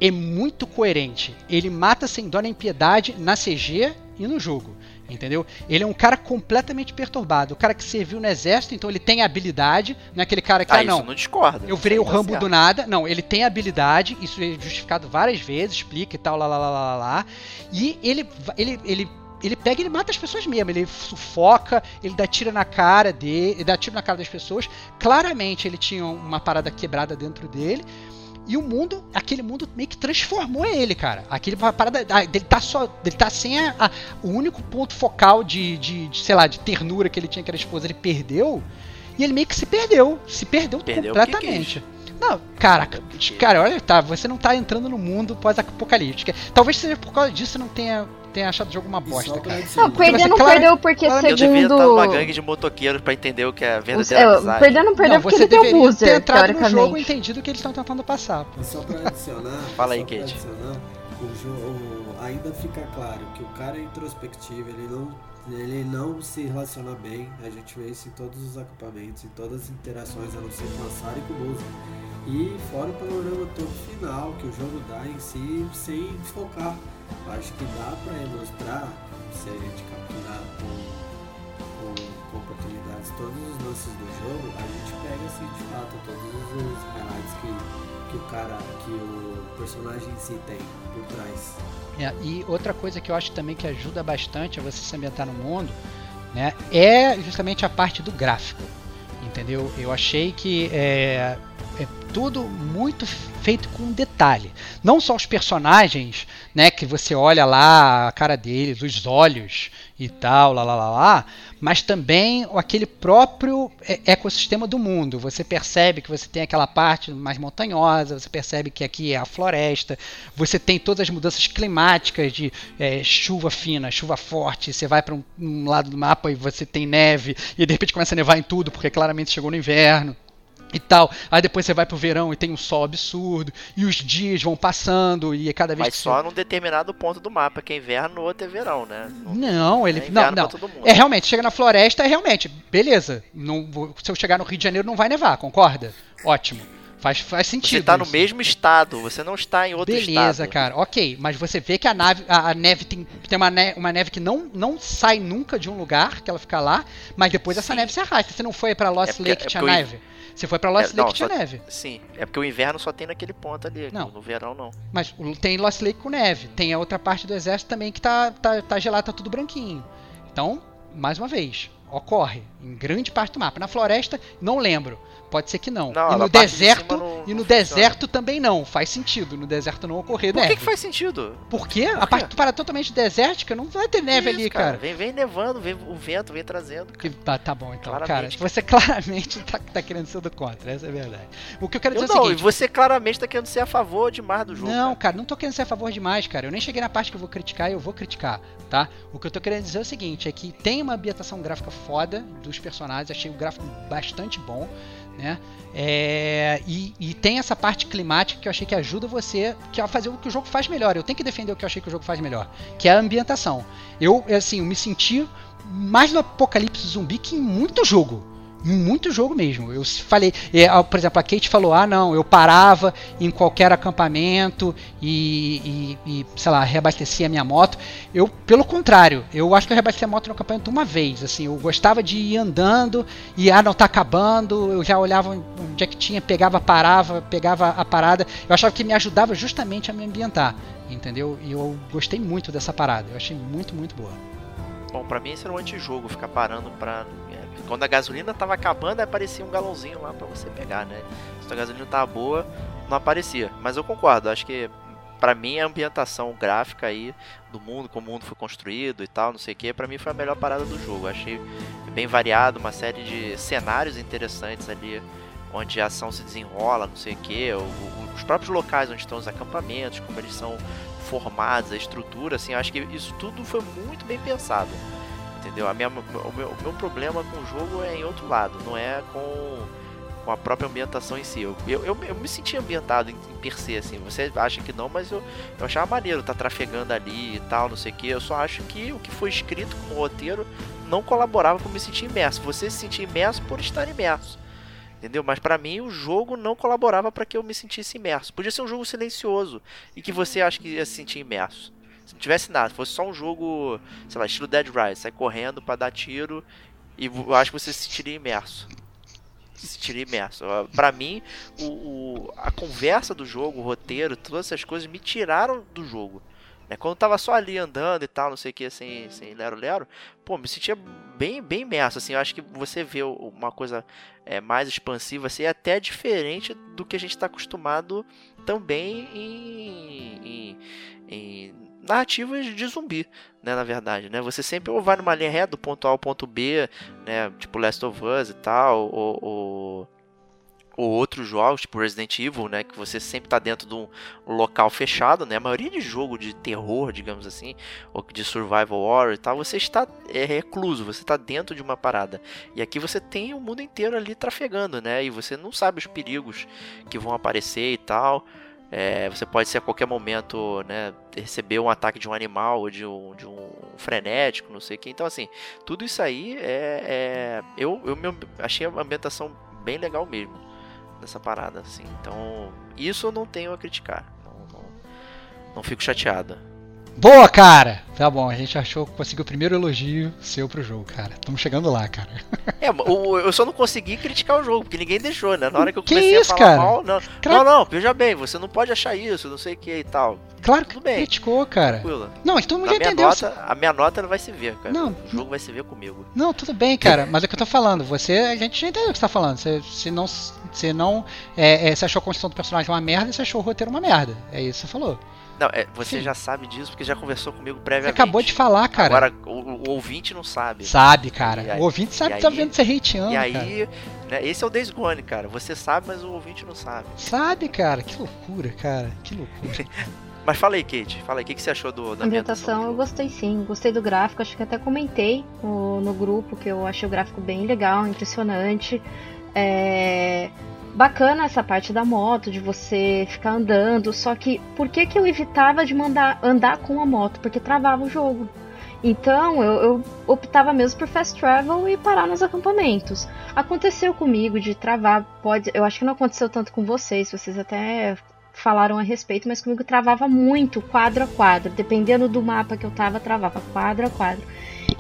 é muito coerente. Ele mata sem dó nem piedade na CG e no jogo. Entendeu? Ele é um cara completamente perturbado. O cara que serviu no exército, então ele tem habilidade. Não é aquele cara que, Ah, ah, isso não, não discorda. eu virei o tá Rambo do nada. Não, ele tem habilidade, isso é justificado várias vezes, explica e tal, lá, lá, lá, lá, lá. E ele, ele, ele, ele pega e ele mata as pessoas mesmo. Ele sufoca, ele dá tiro na cara dele, ele dá tiro na cara das pessoas. Claramente ele tinha uma parada quebrada dentro dele. E o mundo, aquele mundo meio que transformou ele, cara. Aquele parada. ah, Ele tá só. Ele tá sem a, a- o único ponto focal de, de, de, sei lá, de ternura que ele tinha que era a esposa, ele perdeu. E ele meio que se perdeu. Se perdeu, Perdeu completamente. Não, caraca, porque- cara, olha, tá, você não tá entrando no mundo pós-apocalíptico. Talvez seja por causa disso não tenha, tenha achado o jogo uma bosta, cara. Não, perder não claro- perdeu porque claro, Eu devia segundo... estar numa gangue de motoqueiros pra entender o que é a verdadeira é, amizade. perder não perdeu não, porque você ele tem o deveria ter entrado no jogo e entendido o que eles estão tentando passar, pô. E só pra adicionar, Fala aí, Kate. o jogo ainda fica claro que o cara é introspectivo, ele não, ele não se relaciona bem. A gente vê isso em todos os acampamentos, em todas as interações, a não ser com a Sarah e com o Boozer. E fora o panorama todo final que o jogo dá em si, sem focar. Acho que dá pra ilustrar, se a gente capturar com, com, com oportunidades todos os lances do jogo, a gente pega assim de fato todos os highlights que, que o cara, que o personagem em si tem por trás. É, e outra coisa que eu acho também que ajuda bastante a você se ambientar no mundo, né, é justamente a parte do gráfico, entendeu? Eu achei que é, é, tudo muito feito com detalhe. Não só os personagens, né, que você olha lá a cara deles, os olhos e tal, lá lá lá lá, mas também aquele próprio ecossistema do mundo. Você percebe que você tem aquela parte mais montanhosa, você percebe que aqui é a floresta, você tem todas as mudanças climáticas de é, chuva fina, chuva forte, você vai para um, um lado do mapa e você tem neve e de repente começa a nevar em tudo porque claramente chegou no inverno e tal. Aí depois você vai pro verão e tem um sol absurdo, e os dias vão passando, e cada vez Mas só você... num determinado ponto do mapa, que é inverno, no outro é verão, né? Não, ele. É não, não. pra todo mundo. É realmente, chega na floresta, é realmente, beleza. Não, se eu chegar no Rio de Janeiro não vai nevar, concorda? Ótimo. Faz, faz sentido. Você tá no isso. mesmo estado, você não está em outro Beleza, estado. cara, ok. Mas você vê que a nave, a, a neve tem, tem uma, ne- uma neve que não, não sai nunca de um lugar, que ela fica lá, mas depois essa Sim. neve se arrasta. Você não foi pra Lost É porque- Lake é tinha porque eu- neve? Você foi pra Lost É, não, Lake tinha só- neve. Sim, é porque o inverno só tem naquele ponto ali. Não. No verão não. Mas tem Lost Lake com neve. Tem a outra parte do exército também que tá, tá, tá gelado, tá tudo branquinho. Então, mais uma vez, ocorre em grande parte do mapa. Na floresta, não lembro. Pode ser que não. Não, e no de deserto, não- e não no deserto também não. Faz sentido no deserto não ocorrer Por neve. que, que faz sentido? Por quê? Por a parte para totalmente desértica não vai ter neve Isso, ali, cara. Vem, vem nevando, vem o vento, vem trazendo. Que, tá, tá bom, então, Claramente. cara. Você claramente tá, tá querendo ser do contra, essa é a verdade. O que eu quero Eu dizer é o não, e seguinte. você claramente tá querendo ser a favor demais do jogo. Não, cara. cara, não tô querendo ser a favor demais, cara. Eu nem cheguei na parte que eu vou criticar e eu vou criticar, tá? O que eu tô querendo dizer é o seguinte, é que tem uma ambientação gráfica foda dos personagens, achei o gráfico bastante bom, né? É, e, e tem essa parte climática que eu achei que ajuda você que a fazer o que o jogo faz melhor. Eu tenho que defender o que eu achei que o jogo faz melhor, que é a ambientação. Eu, assim, eu me senti mais no apocalipse zumbi que em muito jogo. Muito jogo mesmo. Eu falei, é, por exemplo, a Kate falou: ah, não, eu parava em qualquer acampamento e, e, e, sei lá, reabastecia a minha moto. Eu, pelo contrário, eu acho que eu reabasteci a moto no acampamento uma vez. Assim, eu gostava de ir andando e, ah, não, tá acabando. Eu já olhava onde é que tinha, pegava, parava, pegava a parada. Eu achava que me ajudava justamente a me ambientar, entendeu? E eu gostei muito dessa parada. Eu achei muito, muito boa. Bom, pra mim esse era um antijogo, ficar parando pra. Quando a gasolina tava acabando, aparecia um galãozinho lá pra você pegar, né? Se a gasolina tava boa, não aparecia. Mas eu concordo, acho que pra mim a ambientação gráfica aí do mundo, como o mundo foi construído e tal, não sei o que, pra mim foi a melhor parada do jogo. Achei bem variado, uma série de cenários interessantes ali, onde a ação se desenrola, não sei o que, os próprios locais onde estão os acampamentos, como eles são formados, a estrutura, assim, acho que isso tudo foi muito bem pensado. Entendeu? A minha, o, meu, o meu problema com o jogo é em outro lado, não é com, com a própria ambientação em si. Eu, eu, eu, eu me senti ambientado em, em per se, assim. Você acha que não, mas eu, eu achava maneiro tá trafegando ali e tal, não sei o que. Eu só acho que o que foi escrito como roteiro não colaborava para me sentir imerso. Você se sentir imerso por estar imerso. Entendeu? Mas para mim o jogo não colaborava para que eu me sentisse imerso. Podia ser um jogo silencioso e que você acha que ia se sentir imerso. Tivesse nada, fosse só um jogo, sei lá, estilo Dead Rise, sai correndo para dar tiro e eu acho que você se sentiria imerso. Se sentiria imerso. Para mim, o, o, a conversa do jogo, o roteiro, todas essas coisas me tiraram do jogo. Né? Quando eu tava só ali andando e tal, não sei o que, sem, sem lero-lero, pô, me sentia bem, bem imerso, assim, eu acho que você vê uma coisa é, mais expansiva, assim, é até diferente do que a gente está acostumado também em, em, em, narrativas de zumbi, né, na verdade, né, você sempre ou vai numa linha reta do ponto A ao ponto B, né, tipo Last of Us e tal, ou, ou ou outros jogos, tipo Resident Evil, né, que você sempre está dentro de um local fechado, né, a maioria de jogo de terror, digamos assim, ou de survival horror e tal, você está é, recluso, você está dentro de uma parada. E aqui você tem o mundo inteiro ali trafegando, né, e você não sabe os perigos que vão aparecer e tal. É, você pode ser a qualquer momento, né, receber um ataque de um animal ou de um, de um frenético, não sei o que. Então, assim, tudo isso aí é, é eu, eu me, achei a ambientação bem legal mesmo nessa parada, assim. Então, isso eu não tenho a criticar. Não, não, não fico chateado. Boa, cara! Tá bom, a gente achou que conseguiu o primeiro elogio seu pro jogo, cara. Estamos chegando lá, cara. É, eu só não consegui criticar o jogo, porque ninguém deixou, né? Na hora que eu Que comecei isso, a falar cara? mal, não, Claro- não, não, veja bem, você não pode achar isso, não sei o que e tal. Claro que criticou, cara. Tranquilo. Não, já minha, entendeu. nota, a minha nota não vai se ver, cara. Não. O jogo vai se ver comigo. Não, tudo bem, cara, mas é o que eu tô falando. Você, a gente já entendeu o que você tá falando. Você, se não você não. É, é, você achou a construção do personagem uma merda e você achou o roteiro uma merda. É isso que você falou. Não, é, você Sim. já sabe disso porque já conversou comigo Você previamente. acabou de falar, cara. Agora, o, o ouvinte não sabe. Sabe, cara. Aí- o ouvinte sabe que tá aí- vendo você hateando, E cara. aí, né, esse é o Days Gone, cara. Você sabe, mas o ouvinte não sabe. Sabe, cara. Que loucura, cara. Que loucura. Mas fala aí, Kate. Fala aí, o que, que você achou do, da ambientação eu gostei sim, gostei do gráfico, acho que até comentei no, no grupo que eu achei o gráfico bem legal, impressionante. É, Bacana essa parte da moto, de você ficar andando, só que por que, que eu evitava de mandar andar com a moto? Porque travava o jogo. Então eu, eu optava mesmo por fast travel e parar nos acampamentos. Aconteceu comigo de travar, pode. Eu acho que não aconteceu tanto com vocês, vocês até falaram a respeito, mas comigo travava muito quadro a quadro. Dependendo do mapa que eu tava, travava quadro a quadro.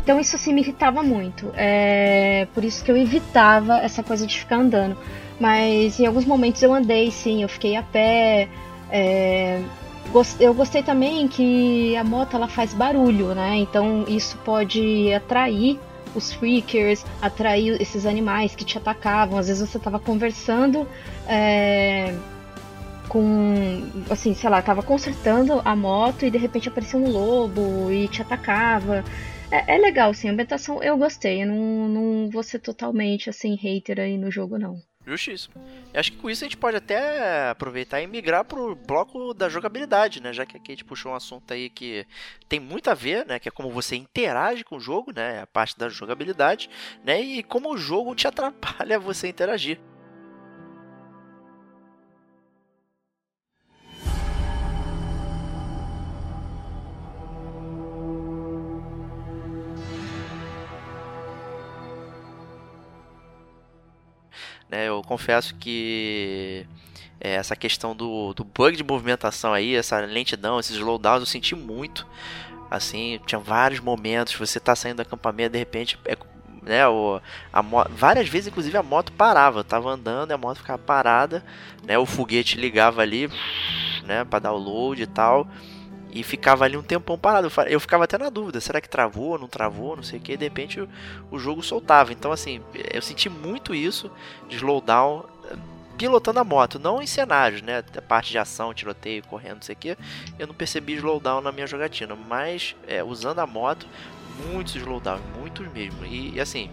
Então isso assim me irritava muito. É por isso que eu evitava essa coisa de ficar andando. Mas em alguns momentos eu andei, sim, eu fiquei a pé. é, Eu gostei também que a moto ela faz barulho, né? Então isso pode atrair os freakers, atrair esses animais que te atacavam. Às vezes você tava conversando é, com, assim, sei lá, tava consertando a moto e de repente aparecia um lobo e te atacava. É, é legal, sim, a ambientação eu gostei. Eu não, não vou ser totalmente, assim, hater aí no jogo, não. Justíssimo. Eu acho que com isso a gente pode até aproveitar e migrar pro bloco da jogabilidade, né? Já que a Kate puxou um assunto aí que tem muito a ver, né? Que é como você interage com o jogo, né? A parte da jogabilidade, né? E como o jogo te atrapalha você interagir. Né? Eu confesso que é, essa questão do, do bug de movimentação aí, essa lentidão, esses slowdowns, eu senti muito. Assim, tinha vários momentos, você tá saindo do acampamento, de repente, é, né, o, a várias vezes, inclusive, a moto parava. Eu tava andando e a moto ficava parada, né? O foguete ligava ali, né, para dar o load e tal. E ficava ali um tempão parado. Eu ficava até na dúvida, será que travou, não travou, não sei o que. De repente o, o jogo soltava. Então, assim, eu senti muito isso de slowdown eh, pilotando a moto, não em cenários, né? A parte de ação, tiroteio, correndo, não sei o que. Eu não percebi slowdown na minha jogatina, mas é, usando a moto, muitos slowdown, muitos mesmo. E, e, assim,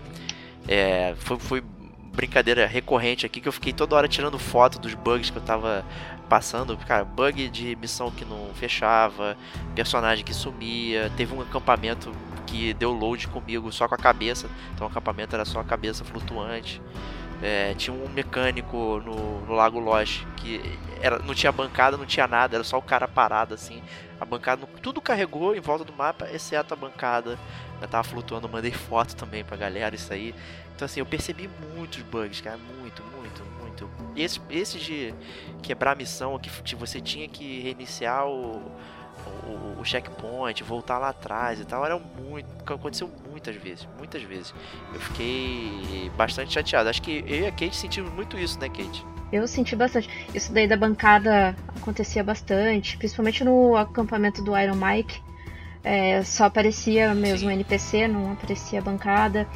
é, foi, foi brincadeira recorrente aqui que eu fiquei toda hora tirando foto dos bugs que eu tava passando, cara, bug de missão que não fechava, personagem que sumia, teve um acampamento que deu load comigo só com a cabeça, então o acampamento era só a cabeça flutuante. É, tinha um mecânico no, no Lago Lost que era, não tinha bancada, não tinha nada, era só o cara parado assim. A bancada, tudo carregou em volta do mapa, exceto a bancada. Eu tava flutuando, mandei foto também pra galera, isso aí. Então assim, eu percebi muitos bugs, cara, muito, muito, muito. Esse, esse de quebrar a missão, que você tinha que reiniciar o, o, o checkpoint, voltar lá atrás e tal, era muito. Aconteceu muitas vezes, muitas vezes. Eu fiquei bastante chateado. Acho que eu e a Kate sentimos muito isso, né, Kate? Eu senti bastante. Isso daí da bancada acontecia bastante, principalmente no acampamento do Iron Mike. É, só aparecia mesmo Sim. NPC, não aparecia bancada.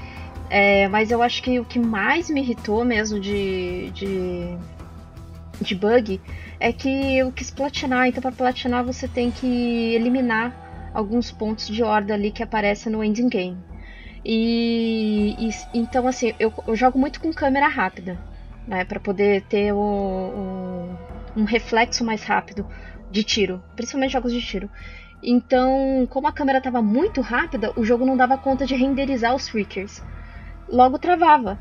É, mas eu acho que o que mais me irritou mesmo de, de, de bug é que eu quis platinar. Então, para platinar, você tem que eliminar alguns pontos de horda ali que aparecem no ending game. E, e- então, assim, eu, eu jogo muito com câmera rápida né, para poder ter o, o- um reflexo mais rápido de tiro, principalmente jogos de tiro. Então, como a câmera estava muito rápida, o jogo não dava conta de renderizar os freakers. Logo travava.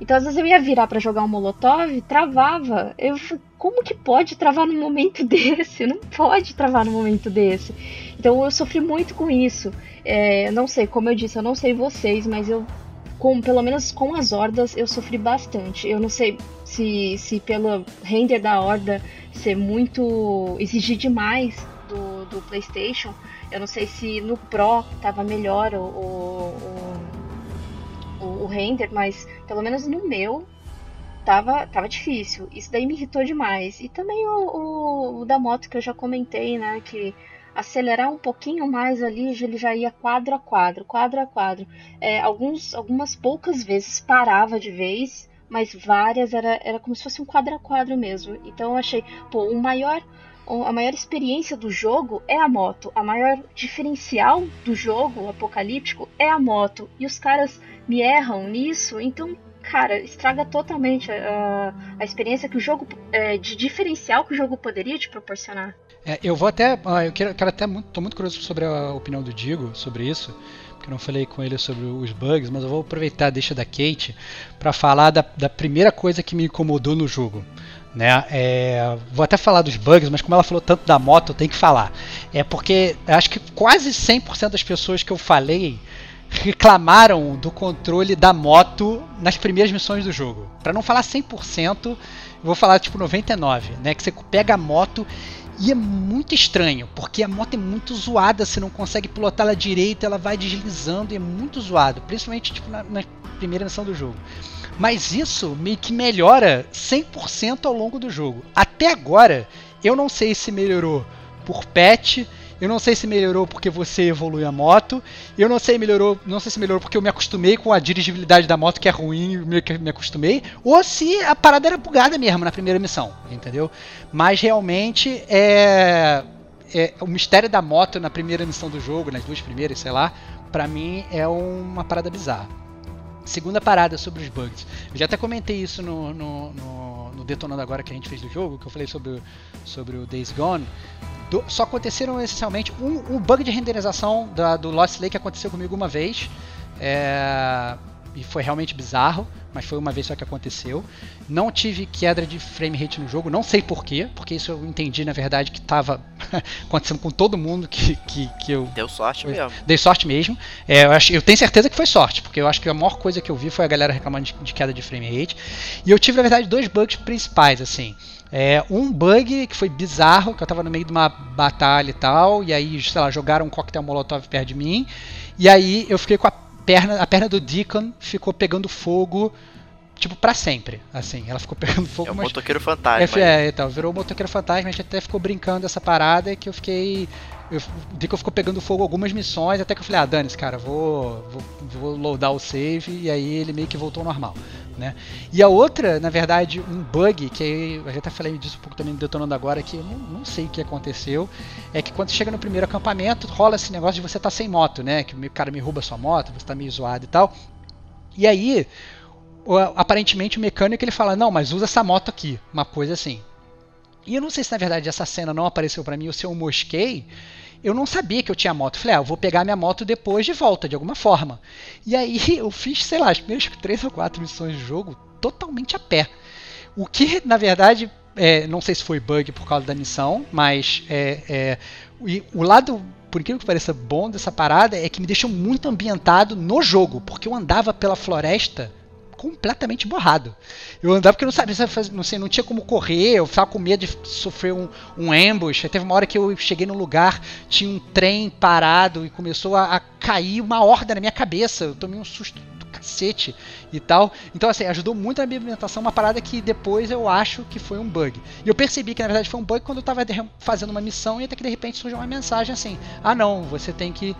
Então, às vezes eu ia virar para jogar um Molotov, travava. Eu, como que pode travar num momento desse? Não pode travar num momento desse. Então, eu sofri muito com isso. É, não sei, como eu disse, eu não sei vocês, mas eu com, pelo menos com as hordas eu sofri bastante. Eu não sei se, se pelo render da horda ser muito. exigir demais do, do PlayStation. Eu não sei se no Pro tava melhor o, o, o render, mas pelo menos no meu tava, tava difícil. Isso daí me irritou demais. E também o, o, o da moto que eu já comentei, né? Que acelerar um pouquinho mais ali, ele já ia quadro a quadro, quadro a quadro. É, alguns, algumas poucas vezes parava de vez, mas várias, era, era como se fosse um quadro a quadro mesmo. Então eu achei, pô, o maior a maior experiência do jogo é a moto. A maior diferencial do jogo apocalíptico é a moto. E os caras me erram nisso, então, cara, estraga totalmente a, a experiência que o jogo. É, de diferencial que o jogo poderia te proporcionar. É, eu vou até. Eu quero, quero até muito. tô muito curioso sobre a opinião do Digo sobre isso porque eu não falei com ele sobre os bugs, mas eu vou aproveitar a deixa da Kate para falar da, da, primeira coisa que me incomodou no jogo. Né? É, vou até falar dos bugs, mas como ela falou tanto da moto, eu tenho que falar. É porque acho que quase 100% das pessoas que eu falei reclamaram do controle da moto nas primeiras missões do jogo. Para não falar 100%, vou falar tipo 99, né? Que você pega a moto e é muito estranho, porque a moto é muito zoada, você não consegue pilotar ela direito, ela vai deslizando e é muito zoado, principalmente tipo, na, na primeira missão do jogo. Mas isso meio que melhora 100% ao longo do jogo. Até agora, eu não sei se melhorou por patch, eu não sei se melhorou porque você evolui a moto. Eu não sei melhorou, não sei se melhorou porque eu me acostumei com a dirigibilidade da moto que é ruim, meio que me acostumei, ou se a parada era bugada mesmo na primeira missão, entendeu? Mas realmente é, é o mistério da moto na primeira missão do jogo, nas duas primeiras, sei lá, para mim é uma parada bizarra. Segunda parada sobre os bugs. Eu já até comentei isso no, no, no, no Detonando Agora que a gente fez do jogo, que eu falei sobre, sobre o Days Gone do, só aconteceram essencialmente um, um bug de renderização da, do Lost Lake aconteceu comigo uma vez. É, e foi realmente bizarro, mas foi uma vez só que aconteceu. Não tive queda de frame rate no jogo, não sei porquê, porque isso eu entendi na verdade que estava acontecendo com todo mundo que, que, que eu. Deu sorte mesmo. Dei sorte mesmo. É, eu, acho, eu tenho certeza que foi sorte, porque eu acho que a maior coisa que eu vi foi a galera reclamando de, de queda de frame rate. E eu tive na verdade dois bugs principais, assim. É, um bug que foi bizarro, que eu tava no meio de uma batalha e tal, e aí, sei lá, jogaram um coquetel molotov perto de mim, e aí eu fiquei com a perna, a perna do Deacon ficou pegando fogo, tipo, para sempre, assim, ela ficou pegando fogo. É o mas... motoqueiro fantasma. É, é, então, virou o motoqueiro fantasma, a gente até ficou brincando essa parada, que eu fiquei eu, o Deacon ficou pegando fogo algumas missões, até que eu falei, ah, dane cara, vou, vou, vou loadar o save, e aí ele meio que voltou ao normal. Né? E a outra, na verdade, um bug, que eu já até falei disso um pouco também detonando agora, que eu não, não, sei o que aconteceu, é que quando chega no primeiro acampamento, rola esse negócio de você estar tá sem moto, né? Que o cara me rouba sua moto, você está meio zoado e tal. E aí, aparentemente o mecânico ele fala, não, mas usa essa moto aqui, uma coisa assim. E eu não sei se na verdade essa cena não apareceu para mim ou se eu mosquei, eu não sabia que eu tinha moto. Falei, ah, eu vou pegar minha moto depois de volta, de alguma forma. E aí eu fiz, sei lá, as primeiras três ou quatro missões de jogo totalmente a pé. O que, na verdade, é, não sei se foi bug por causa da missão, mas é, é, o, o lado por incrível que pareça bom dessa parada é que me deixou muito ambientado no jogo, porque eu andava pela floresta completamente borrado. Eu andava porque eu não sabia, não sei, não tinha como correr, eu ficava com medo de sofrer um, um ambush. Aí teve uma hora que eu cheguei num lugar, tinha um trem parado e começou a, a cair uma horda na minha cabeça. Eu tomei um susto do cacete e tal. Então, assim, ajudou muito na minha ambientação, uma parada que depois eu acho que foi um bug. E eu percebi que na verdade foi um bug quando eu estava fazendo uma missão e até que de repente surgiu uma mensagem assim: ah, não, você tem que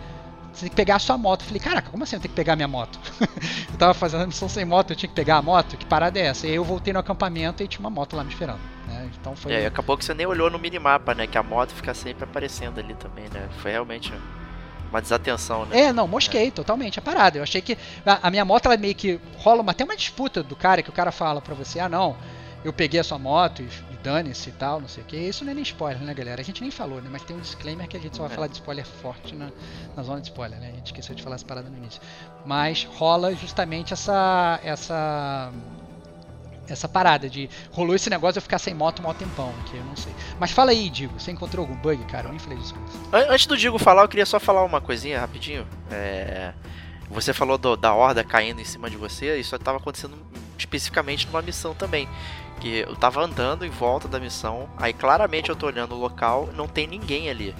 você tem que pegar a sua moto. Eu falei, caraca, como assim eu tenho que pegar a minha moto? eu tava fazendo a missão sem moto, eu tinha que pegar a moto? Que parada é essa? E aí eu voltei no acampamento e tinha uma moto lá me esperando. Né? Então foi. É, acabou que você nem olhou no minimapa, né? Que a moto fica sempre aparecendo ali também, né? Foi realmente uma desatenção, né? É, não, mosquei é. totalmente a parada. Eu achei que a, minha moto ela meio que rola uma, até uma disputa do cara que o cara fala pra você, ah não, eu peguei a sua moto e dane-se e tal, não sei o que. Isso não é nem spoiler, né, galera? A gente nem falou, né? Mas tem um disclaimer que a gente só vai é. falar de spoiler forte na, na zona de spoiler, né? A gente esqueceu de falar essa parada no início. Mas rola justamente essa. essa essa parada de rolou esse negócio de eu ficar sem moto um tempão, que eu não sei. Mas fala aí, Digo, você encontrou algum bug, cara? Eu nem falei disso. Antes do Digo falar, eu queria só falar uma coisinha rapidinho. É... Você falou do, da horda caindo em cima de você, isso estava acontecendo especificamente numa missão também. Que eu tava andando em volta da missão, aí claramente eu tô olhando o local, não tem ninguém ali.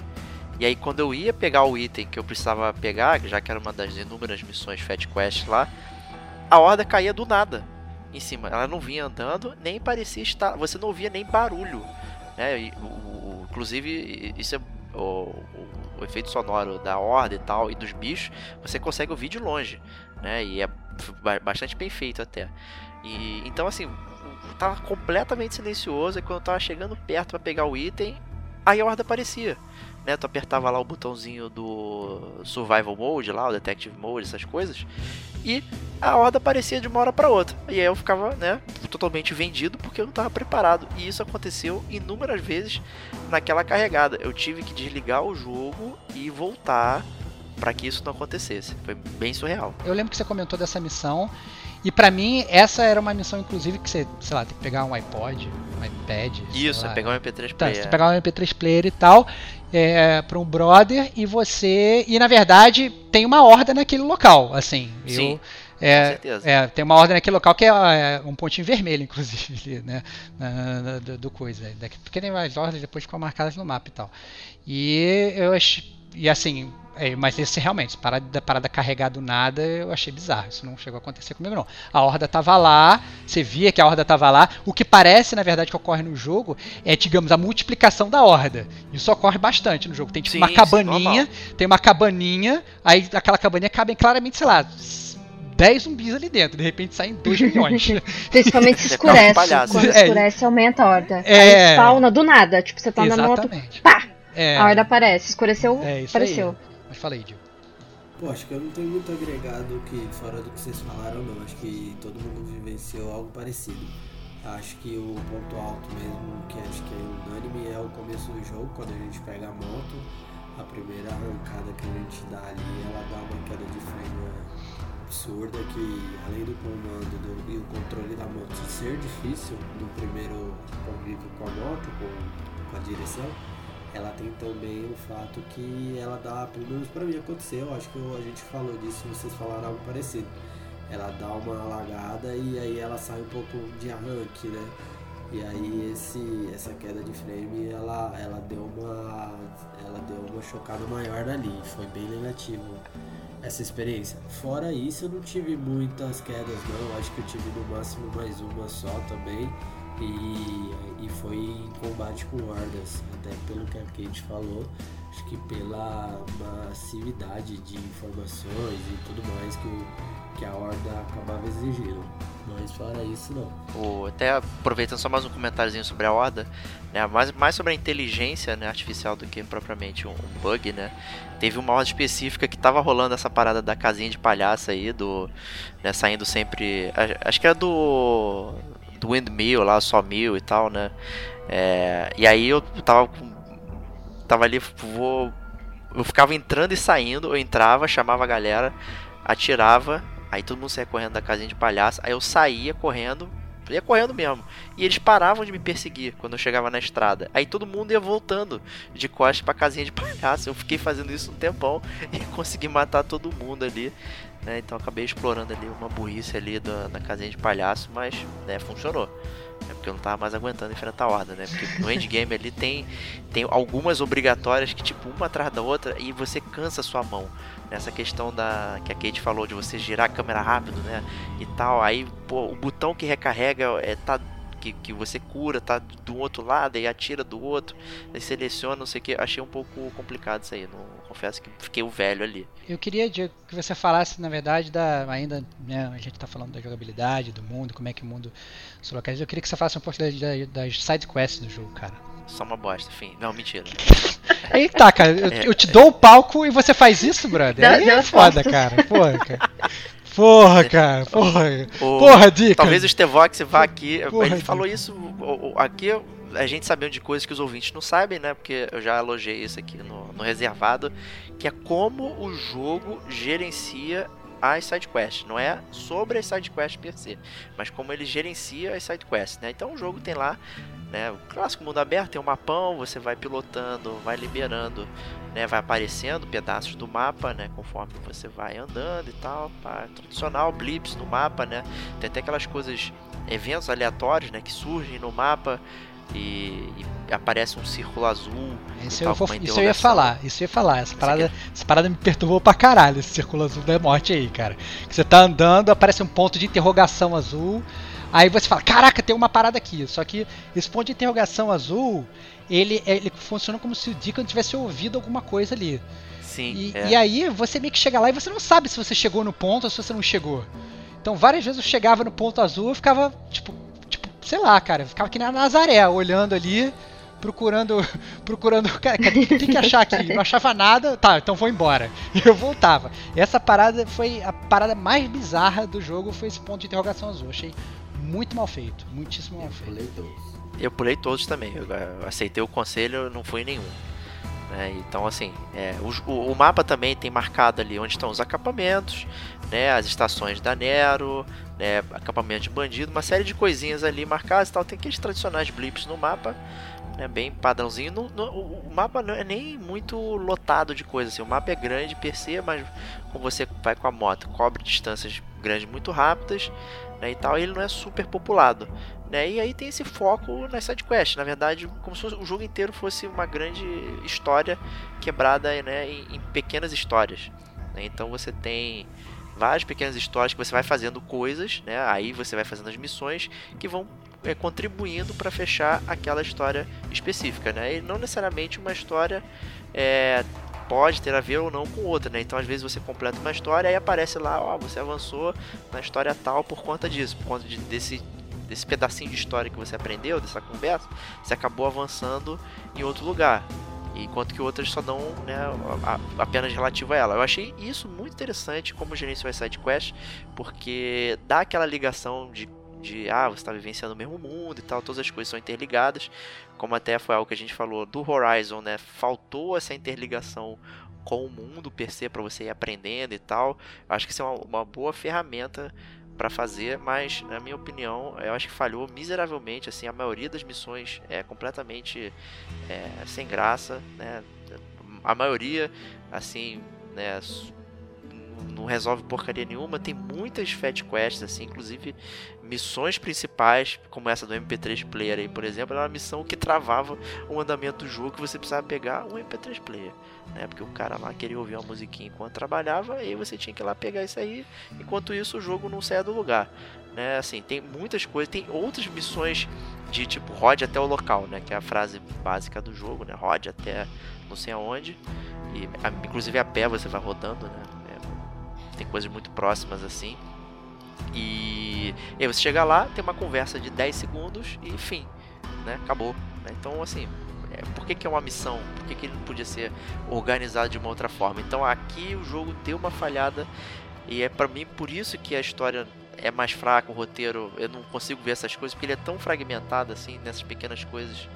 E aí quando eu ia pegar o item que eu precisava pegar, já que era uma das inúmeras missões Fat Quest lá, a horda caía do nada em cima. Ela não vinha andando, nem parecia estar. Você não ouvia nem barulho. Né? E, o, o, inclusive, isso é o, o, efeito sonoro da horda e tal, e dos bichos, você consegue ouvir de longe. Né? E é bastante bem feito até. E então assim, tava completamente silencioso e quando eu tava chegando perto para pegar o item, aí a horda aparecia. Né, tu apertava lá o botãozinho do Survival Mode, lá, o Detective Mode, essas coisas, e a horda aparecia de uma hora para outra. E aí eu ficava, né, totalmente vendido porque eu não estava preparado. E isso aconteceu inúmeras vezes naquela carregada. Eu tive que desligar o jogo e voltar para que isso não acontecesse. Foi bem surreal. Eu lembro que você comentou dessa missão e para mim, essa era uma missão, inclusive, que você, sei lá, tem que pegar um iPod, um iPad. Isso, é pegar um MP3 tá, player. Você pegar um MP3 player e tal, é, para um brother, e você. E na verdade, tem uma horda naquele local, assim. Sim. Eu, é, com certeza. É, tem uma ordem naquele local que é, é um pontinho vermelho, inclusive, né? Na, na, do, do, coisa. Porque tem mais ordens depois ficam marcadas no mapa e tal. E eu acho. E assim, é, mas esse realmente, parada, parada carregar do nada, eu achei bizarro. Isso não chegou a acontecer comigo, não. A horda tava lá, você via que a horda tava lá. O que parece, na verdade, que ocorre no jogo é, digamos, a multiplicação da horda. Isso ocorre bastante no jogo. Tem tipo Sim, uma sim, cabaninha, normal. tem uma cabaninha, aí aquela cabaninha cabem claramente, sei lá. 10 zumbis ali dentro, de repente saem 2 milhões. Principalmente se um escurece. palhaço. Quando É. escurece, aumenta a horda. É. Aí spawna do nada. Tipo, você tá andando no outro, Exatamente. pá! É, A horda aparece. Escureceu, é isso apareceu. aí. Mas fala aí, Gil. Pô, acho que eu não tenho muito agregado que, fora do que vocês falaram, não. Acho que todo mundo vivenciou algo parecido. Acho que o ponto alto mesmo, que acho que é unânime, é o começo do jogo, quando a gente pega a moto. A primeira arrancada que a gente dá ali, ela dá uma queda de freno absurda que, além do comando do- e o controle da moto ser difícil no primeiro convívio com a moto, com, com a direção, ela tem também o fato que ela dá, pelo menos pra mim aconteceu, acho que a gente falou disso, vocês falaram algo parecido. Ela dá uma alagada e aí ela sai um pouco de arranque, né? E aí esse, essa queda de frame, ela, ela deu uma ela deu uma chocada maior ali, foi bem negativo essa experiência. Fora isso, eu não tive muitas quedas não, acho que eu tive no máximo mais uma só também. E, e foi em combate com hordas, até pelo que a Kate falou, acho que pela massividade de informações e tudo mais que, o, que a horda acabava exigindo. Mas fora isso, não. O- até aproveitando só mais um comentáriozinho sobre a Horda, né, mais, mais sobre a inteligência né, artificial do que propriamente um, um bug, né? Teve uma horda específica que tava rolando essa parada da casinha de palhaço aí, do. Né, saindo sempre. Acho que era do. Do Windmill lá, Sawmill e tal, né? É, e aí eu tava. Tava ali, vou. Eu ficava entrando e saindo, eu entrava, chamava a galera, atirava, aí todo mundo saía correndo da casinha de palhaço, aí eu saía correndo, ia correndo mesmo. E eles paravam de me perseguir quando eu chegava na estrada. Aí todo mundo ia voltando de costas pra casinha de palhaço. Eu fiquei fazendo isso um tempão e consegui matar todo mundo ali. Né? Então acabei explorando ali uma burrice ali da, na casinha de palhaço, mas né, funcionou. É porque eu não tava mais aguentando enfrentar a horda, né? Porque no endgame ali tem, tem algumas obrigatórias que, tipo, uma atrás da outra e você cansa a sua mão. Nessa questão da que a Kate falou de você girar a câmera rápido, né? E tal. Aí, pô, o botão que recarrega é tá que, que você cura tá do outro lado e atira do outro, aí seleciona, não sei o que. Achei um pouco complicado isso aí. Não, confesso que fiquei o velho ali. Eu queria Diego, que você falasse, na verdade, da ainda, né, a gente tá falando da jogabilidade, do mundo, como é que o mundo se localiza. Eu queria que você falasse um pouco das, das side quests do jogo, cara. Só uma bosta, enfim. Não, mentira. Aí tá, cara, eu, É. eu te dou o palco e você faz isso, brother? Aí é foda, cara. Porra, cara. Porra, cara. Porra. O- Porra, dica. Talvez o Stevox vá aqui. Porra, ele falou isso. Aqui a gente sabendo de coisas que os ouvintes não sabem, né? Porque eu já elogiei isso aqui no, no reservado. Que é como o jogo gerencia as sidequests. Não é sobre as sidequests per se, mas como ele gerencia as sidequests, né? Então o jogo tem lá. Né, o clássico mundo aberto tem um mapão, você vai pilotando, vai liberando, né, vai aparecendo pedaços do mapa, né, conforme você vai andando e tal, pá, tradicional blips no mapa, né, tem até aquelas coisas, eventos aleatórios, né, que surgem no mapa e, e aparece um círculo azul. Isso eu, vou- isso eu ia falar, isso eu ia falar. Essa parada, essa parada me perturbou pra caralho, esse círculo azul da morte aí, cara. Que você tá andando, aparece um ponto de interrogação azul, aí você fala, caraca, tem uma parada aqui. Só que esse ponto de interrogação azul, ele, ele funciona como se o Deacon tivesse ouvido alguma coisa ali. Sim, E, é. e aí você meio que chega lá e você não sabe se você chegou no ponto ou se você não chegou. Então várias vezes eu chegava no ponto azul e ficava, tipo, sei lá, cara, eu ficava que nem a Nazaré, olhando ali, procurando, procurando, cara, o que, que achar aqui? Não achava nada, tá, então vou embora. E eu voltava. E essa parada foi a parada mais bizarra do jogo, foi esse ponto de interrogação azul. Achei muito mal feito, muitíssimo mal feito. Pulei todos. Eu pulei todos também. Eu eu aceitei o conselho, não fui nenhum. Né? então, assim, é, o, o- mapa também tem marcado ali onde estão os acampamentos, né, as estações da Nero, né, acampamento de bandido, uma série de coisinhas ali marcadas e tal. Tem aqueles tradicionais blips no mapa, né, bem padrãozinho. No- no- o, o mapa não é nem muito lotado de coisas. Assim, o mapa é grande per se, mas como você vai com a moto, cobre distâncias grandes muito rápidas né, e tal, ele não é super populado. Né? E aí tem esse foco nas sidequests. Na verdade, como se o jogo inteiro fosse uma grande história quebrada né, em, em pequenas histórias. né? Então você tem várias pequenas histórias que você vai fazendo coisas, né? aí você vai fazendo as missões que vão é, contribuindo para fechar aquela história específica. Né? E não necessariamente uma história é, pode ter a ver ou não com outra. Né? Então às vezes você completa uma história e aparece lá, ó, você avançou na história tal por conta disso, por conta de- desse desse pedacinho de história que você aprendeu, dessa conversa, você acabou avançando em outro lugar. Enquanto que outras só dão né, apenas relativo a ela. Eu achei isso muito interessante como gerenciou as sidequests, porque dá aquela ligação de, de ah, você está vivenciando o mesmo mundo e tal, todas as coisas são interligadas, como até foi algo que a gente falou do Horizon, né? Faltou essa interligação com o mundo per se para você ir aprendendo e tal. Acho que isso é uma, uma boa ferramenta para fazer, mas na minha opinião, eu acho que falhou miseravelmente, assim, a maioria das missões é completamente é, sem graça, né? A maioria, assim, né, não resolve porcaria nenhuma, tem muitas fat quests, assim, inclusive missões principais, como essa do MP3 Player aí, por exemplo, era uma missão que travava o andamento do jogo que você precisava pegar um MP3 Player, né? Porque o cara lá queria ouvir uma musiquinha enquanto trabalhava, e você tinha que ir lá pegar isso aí, enquanto isso o jogo não saia do lugar, né? Assim, tem muitas coisas, tem outras missões de tipo rode até o local, né? Que é a frase básica do jogo, né? Rode até não sei aonde, e inclusive a pé você vai rodando, né? É, tem coisas muito próximas assim. E, e aí você chega lá, tem uma conversa de 10 segundos e fim, né? Acabou. né? Então, assim, é, por que, que é uma missão? Por que, que ele não podia ser organizado de uma outra forma? Então aqui o jogo deu uma falhada e é pra mim por isso que a história é mais fraca, o roteiro, eu não consigo ver essas coisas, porque ele é tão fragmentado assim, nessas pequenas coisas.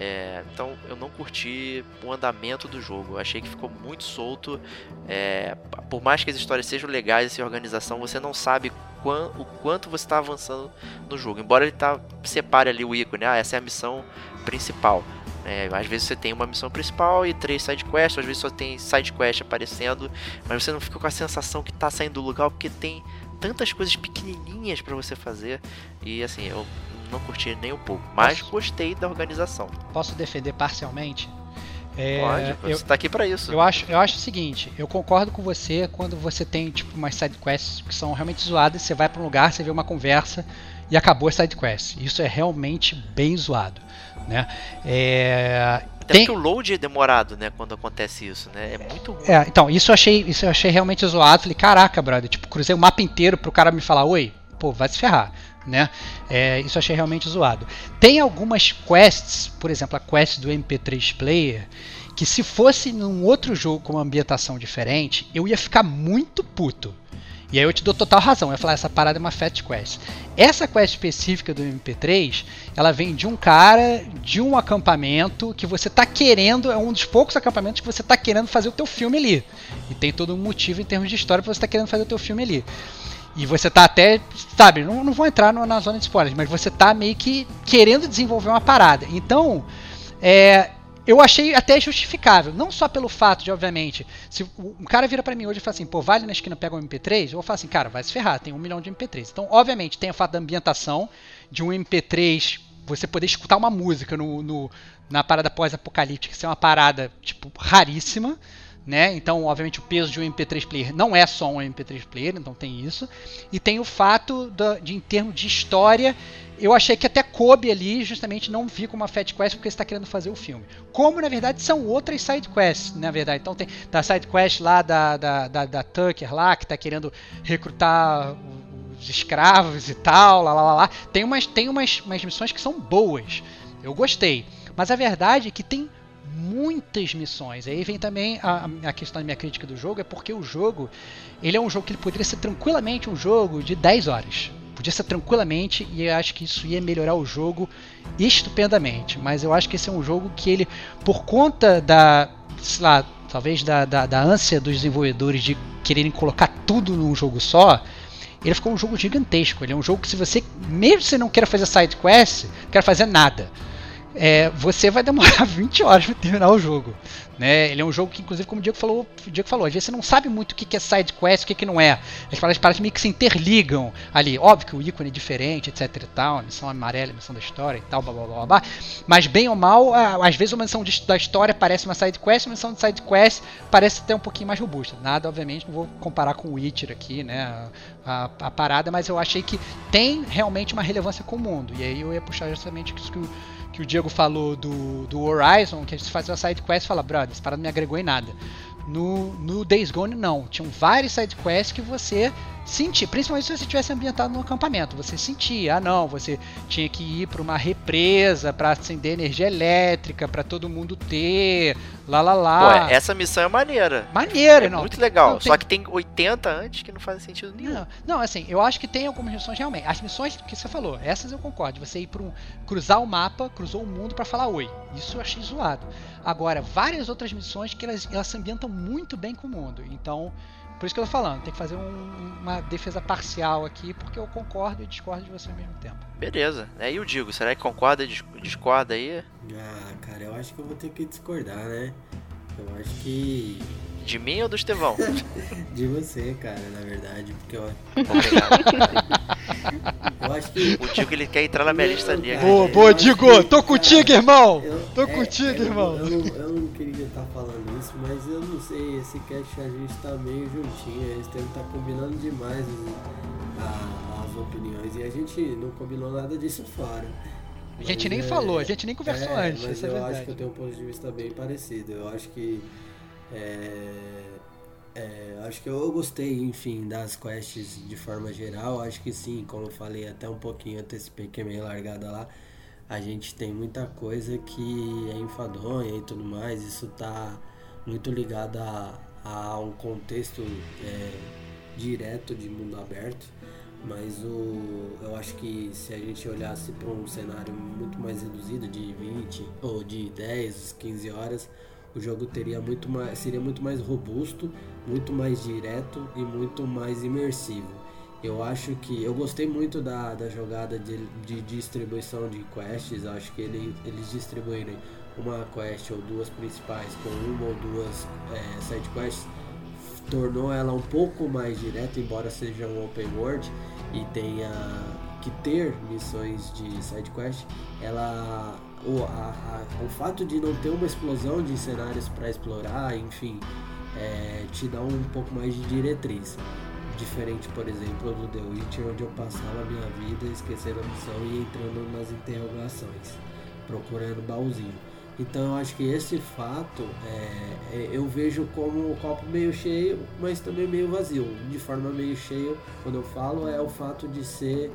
É, então eu não curti o andamento do jogo. Eu achei que ficou muito solto. É, por mais que as histórias sejam legais e a organização, você não sabe quan- o quanto você está avançando no jogo. Embora ele tá, separe ali o ícone, ah, essa é a missão principal. É, às vezes você tem uma missão principal e três side quests, às vezes só tem side quest aparecendo, mas você não fica com a sensação que tá saindo do lugar porque tem tantas coisas pequenininhas para você fazer. E assim, eu não curti nem um pouco, mas Posso- gostei da organização. Posso defender parcialmente? É, Pode, eu, você tá aqui para isso. eu acho, eu acho o seguinte, eu concordo com você quando você tem tipo umas side quests que são realmente zoadas, você vai pra um lugar, você vê uma conversa e acabou a side quest. Isso é realmente bem zoado, né? É, Até tem- porque o load é demorado, né, quando acontece isso, né? É muito. É, então, isso eu achei, isso eu achei realmente zoado. Falei, caraca, brother, tipo, cruzei o mapa inteiro pro cara me falar, oi, pô, vai se ferrar, né? É, isso eu achei realmente zoado. Tem algumas quests, por exemplo, a quest do MP3 Player, que se fosse num outro jogo com uma ambientação diferente, eu ia ficar muito puto. E aí eu te dou total razão. Eu falar, essa parada é uma fat quest. Essa quest específica do MP3, ela vem de um cara, de um acampamento que você tá querendo, é um dos poucos acampamentos que você tá querendo fazer o teu filme ali. E tem todo um motivo em termos de história pra você tá querendo fazer o teu filme ali. E você tá até, sabe, não, não vou entrar no- na zona de spoilers, mas você tá meio que querendo desenvolver uma parada. Então, é, eu achei até justificável. Não só pelo fato de, obviamente, se um cara vira pra mim hoje e fala assim, pô, vai ali na esquina pega um MP3, eu falar assim, cara, vai se ferrar, tem um milhão de MP3. Então, obviamente, tem o fato da ambientação, de um MP3, você poder escutar uma música no, no- na parada pós-apocalíptica, isso é uma parada, tipo, raríssima. Né? Então, obviamente, o peso de um MP3 player não é só um MP3 player, então tem isso. E tem o fato de, em termos de história, eu achei que até coube ali, justamente não vi como uma Fat Quest porque está querendo fazer o filme. Como na verdade são outras side quests, na verdade. Então tem da side quest lá da, da, da, da Tucker lá, que está querendo recrutar os escravos e tal, lá lá lá lá. Tem umas, tem umas, umas missões que são boas. Eu gostei. Mas a verdade é que tem muitas missões. Aí vem também a, a questão da minha crítica do jogo, é porque o jogo, ele é um jogo que ele poderia ser tranquilamente um jogo de 10 horas. Podia ser tranquilamente e eu acho que isso ia melhorar o jogo estupendamente. Mas eu acho que esse é um jogo que ele, por conta da, sei lá, talvez da, da, da ânsia dos desenvolvedores de quererem colocar tudo num jogo só, ele ficou um jogo gigantesco. Ele é um jogo que se você, mesmo se não queira fazer side quest, não quer fazer nada, é, você vai demorar 20 horas para terminar o jogo. Né? Ele é um jogo que, inclusive, como o Diego falou, o Diego falou, às vezes você não sabe muito o que é side quest, o que, que não é. As paradas, paradas meio que se interligam ali. Óbvio que o ícone é diferente, etc e tal, missão amarela, missão da história e tal, blá blá blá blá. Mas bem ou mal, às vezes uma missão da história parece uma side quest, uma missão de side quest parece até um pouquinho mais robusta. Nada, obviamente, não vou comparar com o Witcher aqui, né? A, a, a parada, mas eu achei que tem realmente uma relevância com o mundo. E aí eu ia puxar justamente isso que o que o Diego falou do, do Horizon, que a gente faz uma side quest e fala, brother, essa parada não me agregou em nada. No, no Days Gone, não. Tinham vários side quests que você sentir, principalmente se você estivesse ambientado no acampamento, você sentia, ah não, você tinha que ir para uma represa para acender energia elétrica para todo mundo ter, lá lá lá. Pô, essa missão é maneira. Maneira, é não. Muito legal. Não, tem... Só que tem 80 antes que não fazem sentido nenhum. Não, não, assim, eu acho que tem algumas missões realmente. As missões que você falou, essas eu concordo. Você ir para um cruzar o mapa, cruzou o mundo para falar oi. Isso eu achei zoado. Agora, várias outras missões que elas, elas se ambientam muito bem com o mundo. Então, por isso que eu tô falando, tem que fazer um, uma defesa parcial aqui, porque eu concordo e discordo de você ao mesmo tempo. Beleza. Aí eu digo, será que concorda e discorda aí? Ah, cara, eu acho que eu vou ter que discordar, né? Eu acho que de mim ou do Estevão? de você, cara, na verdade. Porque eu. Obrigado. eu acho que. O Digo ele quer entrar na minha lista negra. Boa, boa, Digo! Tô contigo, cara, irmão! Eu, tô é, contigo, eu, irmão! Eu, eu, eu, não queria estar falando isso, mas eu não sei, esse cast a gente tá meio juntinho, esse tempo tá combinando demais as, as opiniões. E a gente não combinou nada disso fora. A gente nem é, falou, a gente nem conversou é, antes. Mas é eu verdade. acho que eu tenho um ponto de vista bem parecido. Eu acho que é, é, acho que eu gostei, enfim, das quests de forma geral. Acho que sim, como eu falei até um pouquinho, antecipei que é meio largada lá. A gente tem muita coisa que é enfadonha e tudo mais. Isso tá muito ligado a, a um contexto é, direto de mundo aberto. Mas o, eu acho que se a gente olhasse para um cenário muito mais reduzido, de 20 ou de 10, 15 horas, o jogo teria muito mais, seria muito mais robusto, muito mais direto e muito mais imersivo. Eu acho que eu gostei muito da, da jogada de, de distribuição de quests. Acho que ele, eles distribuírem uma quest ou duas principais com uma ou duas é, side quests tornou ela um pouco mais direta, embora seja um open world e tenha que ter missões de side quest. Ela o, a, a, o fato de não ter uma explosão de cenários para explorar, enfim, é, te dá um pouco mais de diretriz. Diferente, por exemplo, do The Witcher, onde eu passava a minha vida esquecendo a missão e entrando nas interrogações, procurando baúzinho. Então eu acho que esse fato é, é, eu vejo como o copo meio cheio, mas também meio vazio. De forma meio cheio, quando eu falo, é o fato de ser